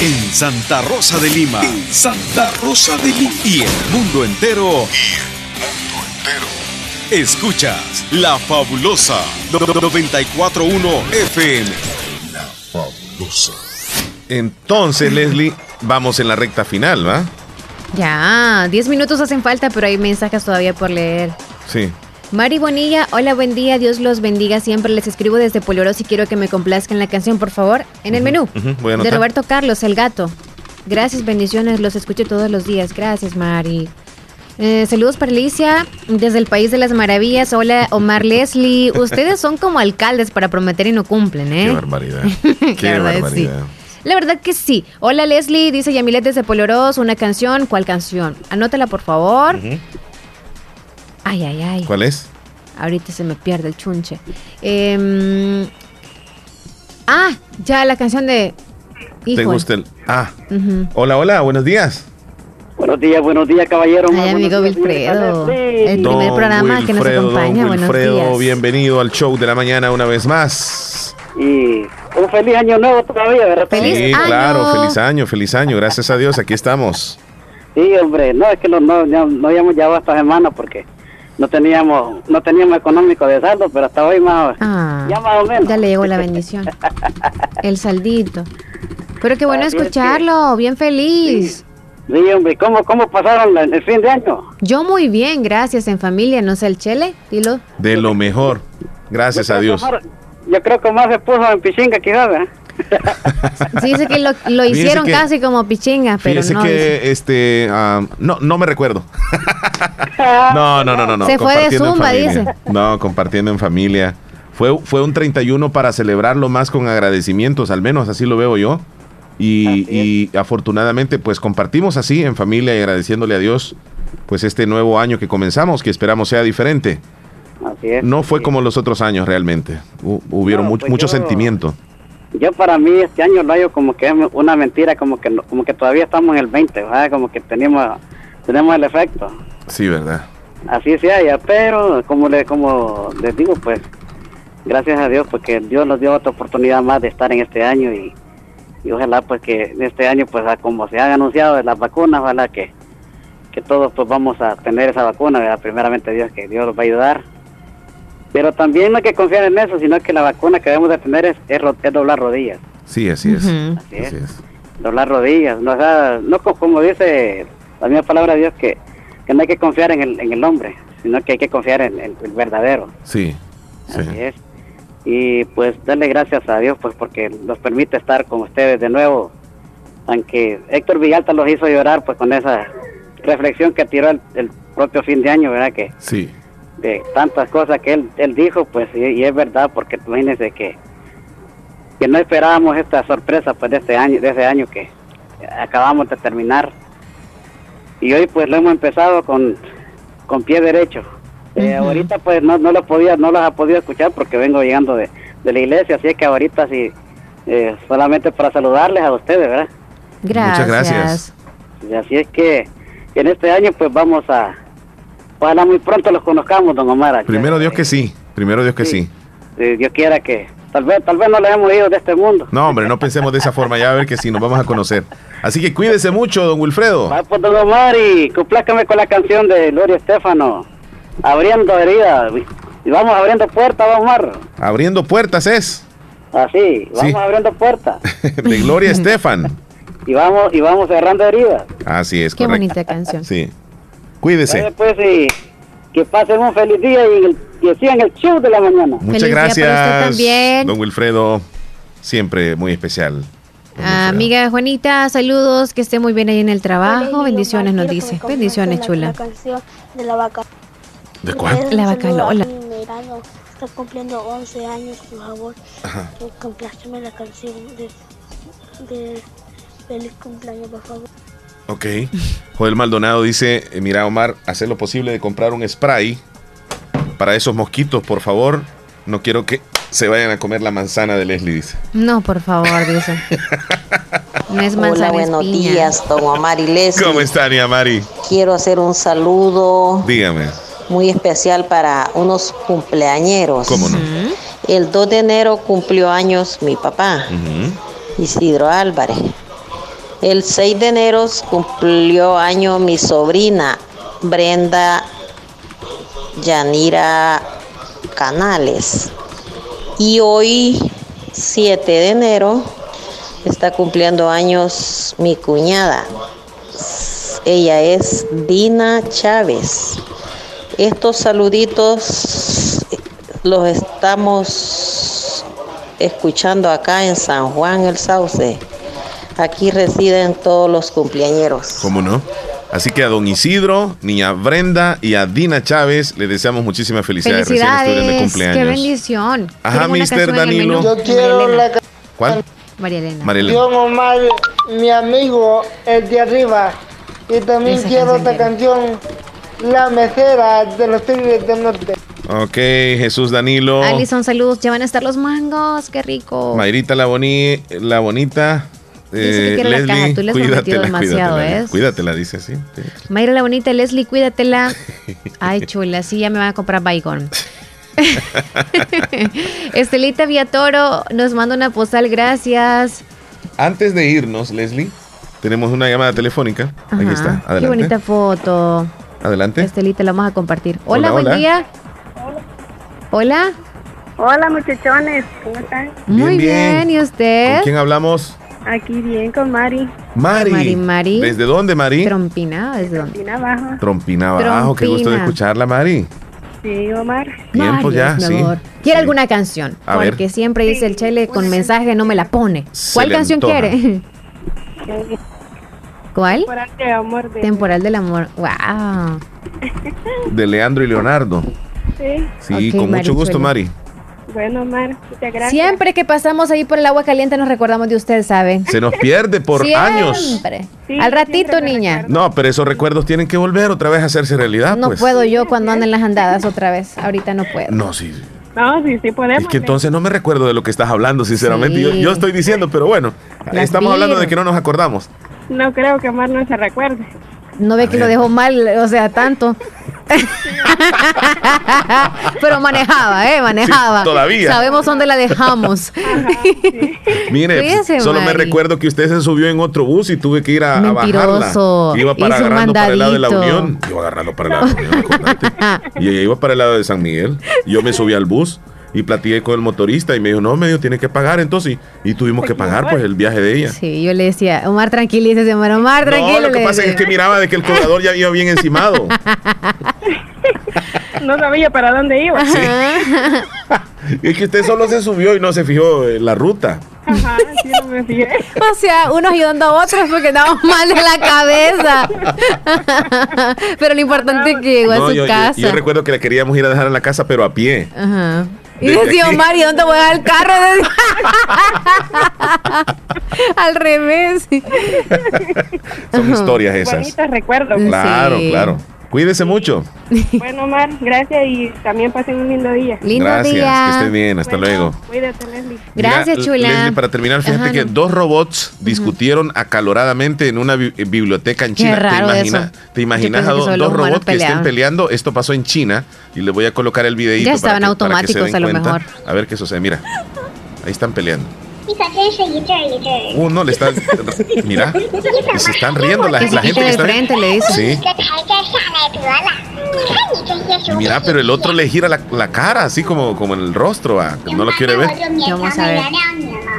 [SPEAKER 6] En Santa Rosa de Lima. Santa Rosa de Lima. Y el mundo entero. Escuchas La Fabulosa 941 FM. La Fabulosa.
[SPEAKER 3] Entonces, Leslie, vamos en la recta final, ¿va?
[SPEAKER 2] Ya, 10 minutos hacen falta, pero hay mensajes todavía por leer.
[SPEAKER 3] Sí.
[SPEAKER 2] Mari Bonilla, hola, buen día, Dios los bendiga siempre. Les escribo desde Polioros y quiero que me complazcan la canción, por favor, en el menú.
[SPEAKER 3] Ujú, voy a
[SPEAKER 2] de. Roberto Carlos, El Gato. Gracias, bendiciones, los escucho todos los días. Gracias, Mari. Eh, saludos para Alicia, desde el País de las Maravillas. Hola, Omar <laughs> Leslie. Ustedes son como alcaldes para prometer y no cumplen, ¿eh?
[SPEAKER 3] Qué barbaridad. <laughs> Qué barbaridad.
[SPEAKER 2] La verdad que sí. Hola Leslie, dice Yamilet desde Poloros, una canción. ¿Cuál canción? Anótala por favor. Ay, ay, ay.
[SPEAKER 3] ¿Cuál es?
[SPEAKER 2] Ahorita se me pierde el chunche. Em, ah, ya la canción de...
[SPEAKER 3] ¿Te
[SPEAKER 2] Hijo.
[SPEAKER 3] gusta el.? Ah.
[SPEAKER 2] Ujú.
[SPEAKER 3] Hola, hola, buenos días.
[SPEAKER 31] Buenos días, buenos días, caballero.
[SPEAKER 2] Ay, amigo Wilfredo. El primer programa que nos
[SPEAKER 3] Wilfredo,
[SPEAKER 2] acompaña.
[SPEAKER 3] don
[SPEAKER 2] Buenos
[SPEAKER 3] Wilfredo,
[SPEAKER 2] días.
[SPEAKER 3] bienvenido al show de la mañana una vez más.
[SPEAKER 31] Y un feliz año nuevo todavía, ¿verdad?
[SPEAKER 3] sí, claro, feliz año, feliz año, gracias a Dios, aquí estamos.
[SPEAKER 31] Sí, hombre, no, es que no, no, ya- no habíamos llevado esta semana porque no teníamos no teníamos económico de saldo, pero hasta hoy más,
[SPEAKER 2] Ah,
[SPEAKER 31] ya más o menos.
[SPEAKER 2] ya le llegó la bendición. <laughs> el saldito. Pero qué bueno
[SPEAKER 31] Así es que-
[SPEAKER 2] escucharlo, bien feliz.
[SPEAKER 31] Sí, hombre, ¿cómo, cómo pasaron el fin de año?
[SPEAKER 2] Yo muy bien, gracias, en familia, no sé el chele, dilo.
[SPEAKER 3] De lo mejor, gracias a Dios.
[SPEAKER 31] Yo creo que más se puso en pichinga quizás, ¿eh?
[SPEAKER 2] Sí, dice que lo, lo hicieron
[SPEAKER 3] que-
[SPEAKER 2] casi como pichinga, pero no.
[SPEAKER 3] que
[SPEAKER 2] dice.
[SPEAKER 3] este ah, no no me recuerdo. no, no, no, no, no.
[SPEAKER 2] Se fue de
[SPEAKER 3] compartiendo en
[SPEAKER 2] zumba,
[SPEAKER 3] familia. No, compartiendo en familia. Fue, fue un 31 para celebrarlo más con agradecimientos, al menos así lo veo yo. Y, y afortunadamente, pues compartimos así en familia y agradeciéndole a Dios, pues este nuevo año que comenzamos, que esperamos sea diferente.
[SPEAKER 31] Así es.
[SPEAKER 3] No fue como los otros años realmente. Hu- hubieron
[SPEAKER 31] No,
[SPEAKER 3] mucho,
[SPEAKER 31] pues
[SPEAKER 3] mucho
[SPEAKER 31] yo-
[SPEAKER 3] sentimiento.
[SPEAKER 31] Yo para mí este año lo hallo como que es una mentira, como que como que todavía estamos en el 20, ¿verdad? Como que tenemos tenemos el efecto.
[SPEAKER 3] Sí, ¿verdad?
[SPEAKER 31] Así se haya, pero como le como les digo, pues gracias a Dios porque Dios nos dio otra oportunidad más de estar en este año y, y ojalá pues que en este año pues a como se han anunciado de las vacunas, ojalá que que todos pues vamos a tener esa vacuna, ¿verdad? primeramente Dios que Dios nos va a ayudar. Pero también no hay que confiar en eso, sino que la vacuna que debemos de tener es, es, ro- es doblar rodillas.
[SPEAKER 3] Sí, así es.
[SPEAKER 31] Así es. Doblar rodillas. No, o sea, no co- como dice la misma palabra de Dios, que, que no hay que confiar en el, en el hombre, sino que hay que confiar en el, el verdadero.
[SPEAKER 3] Sí. sí.
[SPEAKER 31] Así es. Y pues darle gracias a Dios pues porque nos permite estar con ustedes de nuevo. Aunque Héctor Villalta los hizo llorar pues con esa reflexión que tiró el, el propio fin de año, ¿verdad? Que
[SPEAKER 3] Sí.
[SPEAKER 31] De tantas cosas que él, él dijo, pues, y, y es verdad, porque imagínense que, que no esperábamos esta sorpresa, pues, de este año, de ese año que acabamos de terminar. Y hoy, pues, lo hemos empezado con, con pie derecho. Eh. Ahorita, pues, no, no lo podía, no los ha podido escuchar porque vengo llegando de, de la iglesia, así es que ahorita sí, eh, solamente para saludarles a ustedes, ¿verdad?
[SPEAKER 2] Gracias.
[SPEAKER 3] Muchas gracias.
[SPEAKER 31] Y así es que en este año, pues, vamos a, ojalá muy pronto los conozcamos, don Omar.
[SPEAKER 3] Primero Dios que sí. Primero Dios que sí.
[SPEAKER 31] Si Dios quiera que tal vez tal vez no le hemos ido de este mundo.
[SPEAKER 3] No, hombre, no pensemos de esa forma. Ya a ver que sí, nos vamos a conocer. Así que cuídese mucho, don Wilfredo.
[SPEAKER 31] Va pues don Omar y complácame con la canción de Gloria Estefano, abriendo heridas. Y vamos abriendo puertas, don Omar.
[SPEAKER 3] Abriendo puertas es.
[SPEAKER 31] Así, vamos
[SPEAKER 3] Sí.
[SPEAKER 31] abriendo puertas. <laughs>
[SPEAKER 3] De Gloria Estefan.
[SPEAKER 31] Y vamos y vamos cerrando heridas.
[SPEAKER 3] Así es,
[SPEAKER 2] Qué
[SPEAKER 3] correcto.
[SPEAKER 2] bonita canción.
[SPEAKER 3] Sí. Cuídese.
[SPEAKER 31] Vaya, pues y que pasen un feliz día y el- que sigan el show de la mañana.
[SPEAKER 3] Muchas
[SPEAKER 2] Feliz día para usted
[SPEAKER 3] gracias.
[SPEAKER 2] también.
[SPEAKER 3] Don Wilfredo, siempre muy especial.
[SPEAKER 2] Amiga Juanita, saludos, que esté muy bien ahí en el trabajo. Bendiciones nos dice. Bendiciones, chula.
[SPEAKER 22] La canción de la vaca.
[SPEAKER 3] ¿De cuál?
[SPEAKER 2] La vaca Lola.
[SPEAKER 22] Mirando, está cumpliendo 11 años, por favor. Compláceme la canción de, de feliz cumpleaños, por favor.
[SPEAKER 3] Ok. Joel Maldonado dice, eh, mira Omar, hacer lo posible de comprar un spray para esos mosquitos, por favor. No quiero que se vayan a comer la manzana de Leslie, dice.
[SPEAKER 2] No, por favor, dice. <laughs> No es
[SPEAKER 32] Hola,
[SPEAKER 2] manzana, es
[SPEAKER 32] buenos
[SPEAKER 2] piña.
[SPEAKER 32] días, don Omar y Leslie.
[SPEAKER 3] ¿Cómo está, Nia Mari?
[SPEAKER 32] Quiero hacer un saludo
[SPEAKER 3] Dígame.
[SPEAKER 32] muy especial para unos cumpleañeros.
[SPEAKER 3] ¿Cómo no?
[SPEAKER 32] El 2 de enero cumplió años mi papá, Isidro Álvarez. El 6 de enero cumplió año mi sobrina, Brenda Yanira Canales. Y hoy, 7 de enero, está cumpliendo años mi cuñada. Ella es Dina Chávez. Estos saluditos los estamos escuchando acá en San Juan el Sauce. Aquí residen todos los cumpleañeros.
[SPEAKER 3] ¿Cómo no? Así que a don Isidro, niña Brenda y a Dina Chávez le deseamos muchísimas felicidades. Recién estuvieron de
[SPEAKER 2] Felicidades, qué
[SPEAKER 3] cumpleaños.
[SPEAKER 2] bendición.
[SPEAKER 3] Ajá, Mister Danilo.
[SPEAKER 28] Yo quiero la
[SPEAKER 3] ¿Cuál?
[SPEAKER 2] María Elena.
[SPEAKER 3] María Elena.
[SPEAKER 28] Omar, mi amigo, el de arriba. Y también
[SPEAKER 2] Esa
[SPEAKER 28] quiero
[SPEAKER 2] canción
[SPEAKER 28] otra canción, La Mesera de los Tigres del Norte.
[SPEAKER 3] Ok, Jesús Danilo.
[SPEAKER 2] Alison, saludos. Ya van a estar los mangos. Qué rico.
[SPEAKER 3] Mayrita la, boni la bonita.
[SPEAKER 2] Dice que
[SPEAKER 3] Eh,
[SPEAKER 2] quiere la
[SPEAKER 3] Leslie,
[SPEAKER 2] caja, tú le has prometido demasiado,
[SPEAKER 3] cuídatela,
[SPEAKER 2] ¿eh?
[SPEAKER 3] Cuídatela, dice así. sí.
[SPEAKER 2] Mayra la bonita, Leslie, cuídatela. <laughs> Ay, chula, sí, ya me van a comprar bacon. <laughs> Estelita Viatoro nos manda una postal, gracias.
[SPEAKER 3] Antes de irnos, Leslie, tenemos una llamada telefónica. Aquí está.
[SPEAKER 2] Qué
[SPEAKER 3] Adelante.
[SPEAKER 2] bonita foto.
[SPEAKER 3] Adelante.
[SPEAKER 2] Estelita, la vamos a compartir.
[SPEAKER 3] Hola,
[SPEAKER 2] Hola, buen
[SPEAKER 3] hola.
[SPEAKER 2] día. Hola.
[SPEAKER 17] Hola muchachones, ¿cómo están?
[SPEAKER 2] Muy bien, ¿y usted?
[SPEAKER 3] ¿Con quién hablamos?
[SPEAKER 17] Aquí bien con Mari.
[SPEAKER 3] Mari.
[SPEAKER 2] Mari, Mari.
[SPEAKER 3] ¿Desde dónde, Mari?
[SPEAKER 2] Trompina, ¿desde dónde?
[SPEAKER 17] Trompina abajo.
[SPEAKER 3] Trompina abajo. Qué gusto de escucharla, Mari.
[SPEAKER 17] Sí, Omar.
[SPEAKER 3] Tiempo
[SPEAKER 2] Mari,
[SPEAKER 3] ya,
[SPEAKER 2] mi
[SPEAKER 3] sí.
[SPEAKER 2] amor. ¿Quiere alguna canción?
[SPEAKER 3] A ver.
[SPEAKER 2] Porque siempre dice el Chele con mensaje no me la pone.
[SPEAKER 3] Se
[SPEAKER 2] ¿Cuál canción quiere? <laughs> ¿Cuál?
[SPEAKER 17] Temporal de amor de...
[SPEAKER 2] Temporal del amor. Wow.
[SPEAKER 3] De Leandro y Leonardo. <laughs>
[SPEAKER 17] Sí.
[SPEAKER 3] Sí,
[SPEAKER 2] Ok,
[SPEAKER 3] con
[SPEAKER 2] Mari
[SPEAKER 3] mucho gusto. Mari.
[SPEAKER 17] Bueno, Omar, muchas gracias.
[SPEAKER 2] Siempre que pasamos ahí por el agua caliente nos recordamos de usted, ¿sabe?
[SPEAKER 3] Se nos pierde por <laughs> años.
[SPEAKER 2] Siempre. Al ratito, niña.
[SPEAKER 3] No, pero esos recuerdos tienen que volver otra vez a hacerse realidad,
[SPEAKER 2] No
[SPEAKER 3] pues.
[SPEAKER 2] puedo yo cuando ando en las andadas otra vez. Ahorita no puedo.
[SPEAKER 3] No, sí.
[SPEAKER 17] No, sí, sí podemos.
[SPEAKER 3] Es que entonces no me recuerdo de lo que estás hablando, sinceramente.
[SPEAKER 2] Sí.
[SPEAKER 3] Yo, yo estoy diciendo, pero bueno,
[SPEAKER 2] Las
[SPEAKER 3] estamos hablando de que no nos acordamos.
[SPEAKER 17] No creo que Omar no se recuerde.
[SPEAKER 2] No ve que lo dejó mal, o sea, tanto. Pero manejaba, ¿eh? Manejaba.
[SPEAKER 3] Sí, todavía.
[SPEAKER 2] Sabemos dónde la dejamos.
[SPEAKER 3] Mire,
[SPEAKER 2] Cuídese,
[SPEAKER 3] solo me
[SPEAKER 2] Mari.
[SPEAKER 3] recuerdo que usted se subió en otro bus y tuve que ir a, a bajarla. Iba para agarrando para el lado de la. Unión. Iba a agarrarlo para el lado de la Unión, acordate. Y ella iba para el lado de San Miguel. Yo me subí al bus y platiqué con el motorista y me dijo, no, medio tiene que pagar entonces. Y, y tuvimos que pagar pues el viaje de ella.
[SPEAKER 2] Sí, yo le decía, Omar, tranquilícese, Omar, Omar, tranquilo.
[SPEAKER 3] No, lo que pasa es que miraba de que el cobrador ya iba bien encimado. <laughs>
[SPEAKER 17] No sabía para dónde iba. <laughs>
[SPEAKER 3] Es que usted solo se subió y no se fijó en la ruta.
[SPEAKER 17] Ajá, sí, no me fijé.
[SPEAKER 2] O sea, unos ayudando a otros porque estábamos mal de la cabeza. <laughs> Pero lo importante es que llegó a su
[SPEAKER 3] yo, yo-
[SPEAKER 2] casa.
[SPEAKER 3] yo recuerdo que le queríamos ir a dejar a la casa, pero a pie.
[SPEAKER 2] Ajá. Y decía. Omar, ¿y dónde voy a dejar el carro? <laughs> Al revés.
[SPEAKER 3] Son historias esas.
[SPEAKER 17] Bonitos recuerdos.
[SPEAKER 3] Claro, claro. Cuídese mucho. <laughs>
[SPEAKER 17] Bueno, Omar, gracias y también pasen un lindo día.
[SPEAKER 3] Gracias, que esté bien, hasta luego.
[SPEAKER 17] Cuídate, Leslie.
[SPEAKER 2] Gracias,
[SPEAKER 3] Mira,
[SPEAKER 2] chula.
[SPEAKER 3] Leslie, para terminar, fíjate
[SPEAKER 2] Ajá,
[SPEAKER 3] que
[SPEAKER 2] no.
[SPEAKER 3] dos robots discutieron acaloradamente en una bi- biblioteca en
[SPEAKER 2] Qué
[SPEAKER 3] China.
[SPEAKER 2] raro
[SPEAKER 3] ¿Te, imagina-
[SPEAKER 2] eso.
[SPEAKER 3] ¿Te imaginas a dos robots que estén peleando? Esto pasó en China y les voy a colocar el videito.
[SPEAKER 2] Ya
[SPEAKER 3] para
[SPEAKER 2] estaban
[SPEAKER 3] que- para que se
[SPEAKER 2] automáticos
[SPEAKER 3] den
[SPEAKER 2] a lo
[SPEAKER 3] cuenta.
[SPEAKER 2] mejor.
[SPEAKER 3] A ver qué sucede. Mira, ahí están peleando.
[SPEAKER 33] 你可真是一阵一阵。
[SPEAKER 3] Uno le está. Mira, y se están riendo la,
[SPEAKER 2] Que se
[SPEAKER 3] la gente
[SPEAKER 2] quite
[SPEAKER 3] que
[SPEAKER 2] de
[SPEAKER 3] está.
[SPEAKER 2] frente, le dice.
[SPEAKER 3] Sí.
[SPEAKER 33] 这台阶下来得了。你看你这些兄弟
[SPEAKER 3] Mira, pero el otro le gira la, la cara, así como, como en el rostro, ah, que no lo quiere
[SPEAKER 33] 我
[SPEAKER 3] ver.
[SPEAKER 33] 就勉强的原谅你了。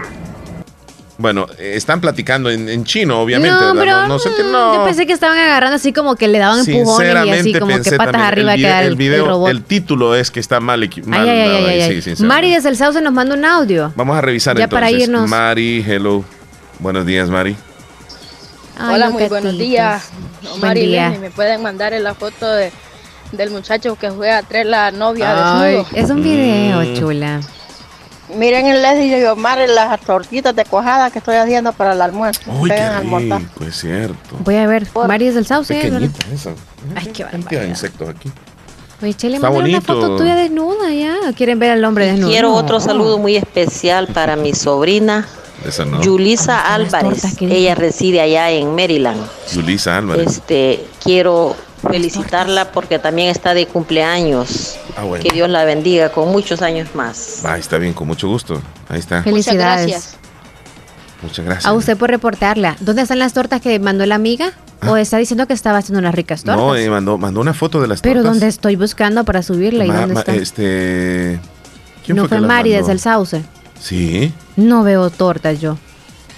[SPEAKER 3] Bueno, están platicando en, en chino, obviamente.
[SPEAKER 2] No, pero
[SPEAKER 3] no, no sé
[SPEAKER 2] mm,
[SPEAKER 3] no.
[SPEAKER 2] yo pensé que estaban agarrando así como que le daban empujones y así como que patas
[SPEAKER 3] también,
[SPEAKER 2] arriba
[SPEAKER 3] el, video,
[SPEAKER 2] el,
[SPEAKER 3] el video,
[SPEAKER 2] el robot.
[SPEAKER 3] el título es que está mal, mal
[SPEAKER 2] ay, ay,
[SPEAKER 3] dado
[SPEAKER 2] ay,
[SPEAKER 3] ahí,
[SPEAKER 2] ay,
[SPEAKER 3] sí,
[SPEAKER 2] ay.
[SPEAKER 3] sinceramente.
[SPEAKER 2] Mari desde el Sauce nos manda un audio.
[SPEAKER 3] Vamos a revisar
[SPEAKER 2] Ya para
[SPEAKER 3] entonces.
[SPEAKER 2] irnos.
[SPEAKER 3] Mari, hello. Buenos días, Mari.
[SPEAKER 2] Ay,
[SPEAKER 34] Hola, muy buenos días.
[SPEAKER 2] Buen día.
[SPEAKER 34] Leslie, me pueden mandar la foto de, del muchacho que fue a traer la novia
[SPEAKER 2] Ay,
[SPEAKER 34] desnudo.
[SPEAKER 2] es un video, chula.
[SPEAKER 34] Miren el Leslie y Omar las tortitas de cuajada que estoy haciendo para el almuerzo.
[SPEAKER 3] Uy, qué rico, es cierto.
[SPEAKER 2] Voy a ver. Mari desde el Sauce. ¿eh?
[SPEAKER 3] Pequeñita esa.
[SPEAKER 2] Ay, qué
[SPEAKER 3] Cantidad de
[SPEAKER 2] barbaridad.
[SPEAKER 3] insectos aquí.
[SPEAKER 2] Oye, Chele,
[SPEAKER 3] Está
[SPEAKER 2] una
[SPEAKER 3] bonito.
[SPEAKER 2] foto tuya desnuda ya. ¿O ¿Quieren ver al hombre desnudo?
[SPEAKER 32] Quiero otro saludo muy especial para mi sobrina
[SPEAKER 3] Esa no.
[SPEAKER 32] Yulisa Álvarez. Ella reside allá en Maryland.
[SPEAKER 3] Yulisa Álvarez.
[SPEAKER 32] Este, quiero felicitarla porque también está de cumpleaños.
[SPEAKER 3] Ah, bueno.
[SPEAKER 32] Que Dios la bendiga con muchos años más.
[SPEAKER 3] Ah, está bien, con mucho gusto. Ahí está.
[SPEAKER 2] Felicidades.
[SPEAKER 3] Muchas gracias.
[SPEAKER 2] A usted por reportarla. ¿Dónde están las tortas que mandó la amiga? ¿O está diciendo que estaba haciendo unas ricas tortas?
[SPEAKER 3] Ah. No, eh, mandó, mandó una foto de las
[SPEAKER 2] Pero
[SPEAKER 3] tortas.
[SPEAKER 2] ¿dónde estoy buscando para subirla? ¿Y
[SPEAKER 3] Ma-
[SPEAKER 2] dónde
[SPEAKER 3] ma-
[SPEAKER 2] está?
[SPEAKER 3] Este. ¿Quién
[SPEAKER 2] no
[SPEAKER 3] fue
[SPEAKER 2] fue
[SPEAKER 3] que
[SPEAKER 2] Mari desde el Sauce.
[SPEAKER 3] Sí.
[SPEAKER 2] No veo tortas yo.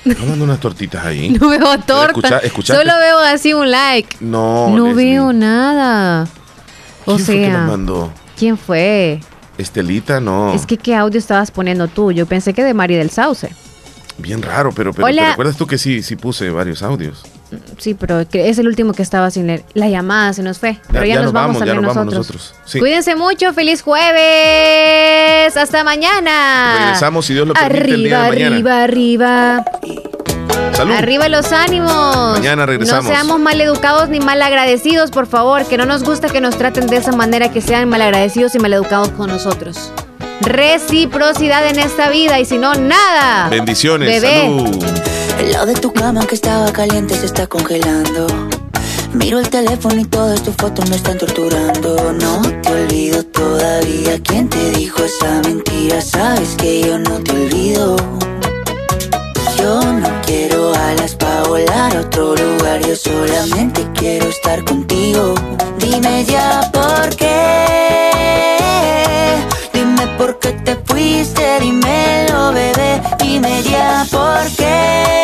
[SPEAKER 3] No mandó unas tortitas ahí. <laughs>
[SPEAKER 2] No veo
[SPEAKER 3] Pero
[SPEAKER 2] tortas. Solo veo así un like.
[SPEAKER 3] No.
[SPEAKER 2] No
[SPEAKER 3] Leslie.
[SPEAKER 2] veo nada. O
[SPEAKER 3] ¿Quién fue que las
[SPEAKER 2] sea,
[SPEAKER 3] mandó?
[SPEAKER 2] ¿Quién fue?
[SPEAKER 3] Estelita, no.
[SPEAKER 2] Es que qué audio estabas poniendo tú. Yo pensé que de Mari del Sauce.
[SPEAKER 3] Bien raro, pero, pero
[SPEAKER 2] Hola.
[SPEAKER 3] ¿te recuerdas tú que sí, sí puse varios audios?
[SPEAKER 2] Sí, pero es el último que estaba sin leer. La llamada se nos fue. Pero ya, nos vamos,
[SPEAKER 3] ya
[SPEAKER 2] también
[SPEAKER 3] nos vamos
[SPEAKER 2] nosotros.
[SPEAKER 3] nosotros. Sí.
[SPEAKER 2] Cuídense mucho. Feliz jueves. Hasta mañana.
[SPEAKER 3] Regresamos, si Dios lo permite, el día
[SPEAKER 2] Arriba,
[SPEAKER 3] de mañana.
[SPEAKER 2] arriba, arriba.
[SPEAKER 3] Salud.
[SPEAKER 2] Arriba los ánimos.
[SPEAKER 3] Mañana regresamos.
[SPEAKER 2] No seamos mal educados ni mal agradecidos, por favor, que no nos gusta que nos traten de esa manera, que sean mal agradecidos y mal educados con nosotros. Reciprocidad en esta vida y si no, nada.
[SPEAKER 3] Bendiciones.
[SPEAKER 2] Bebé.
[SPEAKER 3] Salud.
[SPEAKER 35] El lado de tu cama que estaba caliente se está congelando. Miro el teléfono y todas tus fotos me están torturando. No te olvido todavía. ¿Quién te dijo esa mentira? Sabes que yo no te olvido. Yo no quiero alas para volar a otro lugar. Yo solamente quiero estar contigo. Dime ya por qué. Dime por qué te fuiste. Dímelo, bebé. Dime ya por qué.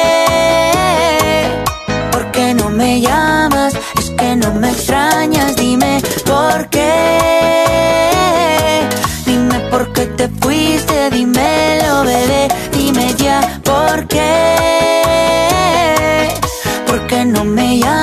[SPEAKER 35] me llamas, es que no me extrañas, dime por qué. Dime por qué te fuiste, dímelo, bebé, por qué. ¿Por qué no me llamas?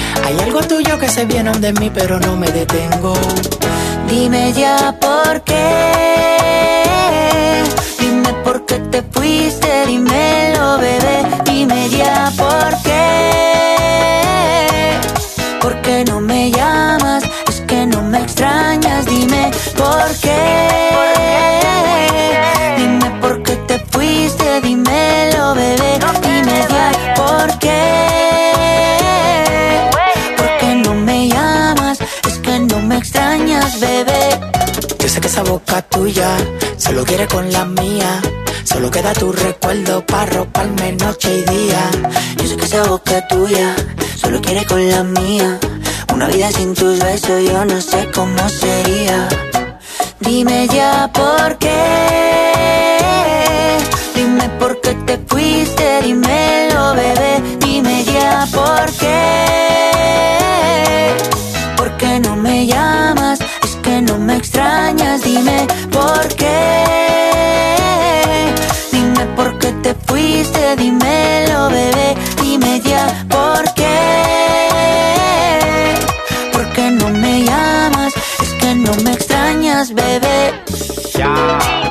[SPEAKER 36] Hay algo tuyo que se viene de mí, pero no me detengo.
[SPEAKER 35] Dime ya por qué. Dime por qué te fuiste, dímelo, bebé. Dime ya por qué.
[SPEAKER 36] Sé que esa boca tuya solo quiere con la mía. Solo queda tu recuerdo para roparme noche y día.
[SPEAKER 35] Yo sé que esa boca tuya solo quiere con la mía. Una vida sin tus besos yo no sé cómo sería. Dime ya por qué. Dime por qué te fuiste, dímelo, bebé. Dime ya por qué. Fuiste, dímelo, bebé. Dime ya por qué. ¿Por qué no me llamas? Es que no me extrañas, bebé.
[SPEAKER 36] Ya.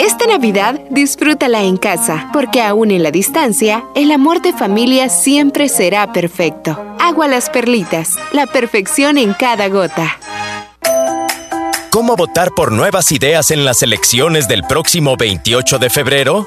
[SPEAKER 25] Esta Navidad disfrútala en casa, porque aún en la distancia, el amor de familia siempre será perfecto. Agua las perlitas, la perfección en cada gota.
[SPEAKER 5] ¿Cómo votar por nuevas ideas en las elecciones del próximo 28 de febrero?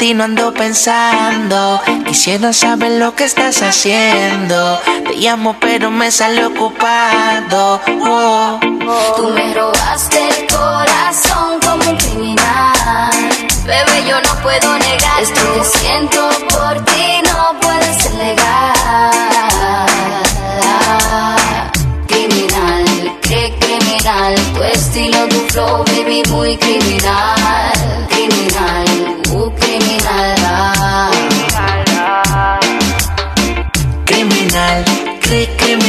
[SPEAKER 37] Ti no ando pensando. Quisiera saber lo que estás haciendo. Te llamo, pero me sale ocupado. Oh.
[SPEAKER 38] Tú me robaste el corazón como un criminal. Bebé, yo no puedo negar esto que siento por ti, no puede ser legal. Criminal, qué criminal, tu estilo, tu flow, baby, muy criminal. Criminal,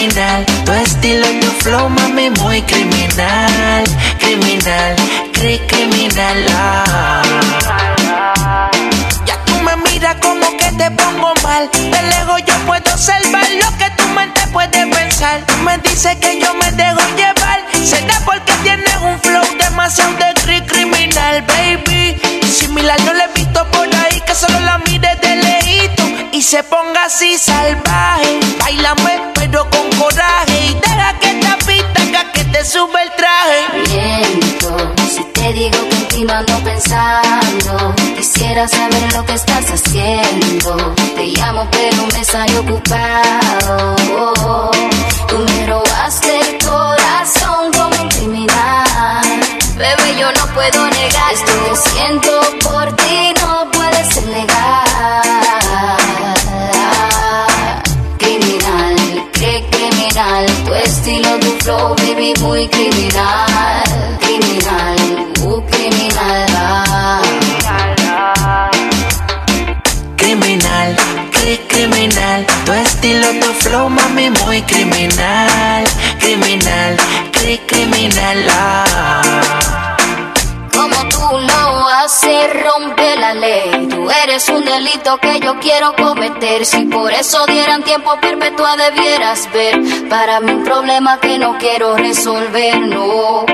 [SPEAKER 38] criminal.
[SPEAKER 37] Tu estilo y tu flow, mami, muy criminal. Criminal, cri criminal. Ah.
[SPEAKER 35] Ya tú me miras como que te pongo mal. De lejos yo puedo observar lo que tu mente puede pensar. Tú me dices que yo me dejo llevar. Será porque tienes un flow demasiado de cri criminal, baby. Similar no así salvaje. Bailame pero con coraje y deja que esta pista haga que te sube el traje.
[SPEAKER 38] Miento si te digo que en ti no ando pensando. Quisiera saber lo que estás haciendo. Te llamo pero me sale ocupado. Tú me robaste el corazón como un criminal. Bebé, yo no puedo negar esto siento por ti, tu flow, baby, muy criminal. Criminal, uh, criminal.
[SPEAKER 37] Criminal, cri criminal. Tu estilo, tu flow, mami, muy criminal. Criminal, cri criminal. Ah.
[SPEAKER 38] Haces, rompe la ley. Tú eres un delito que yo quiero cometer. Si por eso dieran tiempo perpetua, debieras ver. Para mí, un problema que no quiero resolver, no.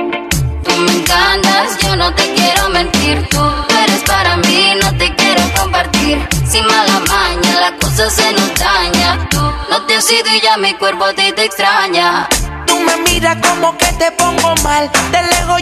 [SPEAKER 38] Tú me encantas, yo no te quiero mentir. Tú eres para mí, no te quiero compartir. Sin mala maña, la cosa se nos daña. Tú no te has ido y ya mi cuerpo a ti te extraña.
[SPEAKER 35] Tú me miras como que te pongo mal. De lejos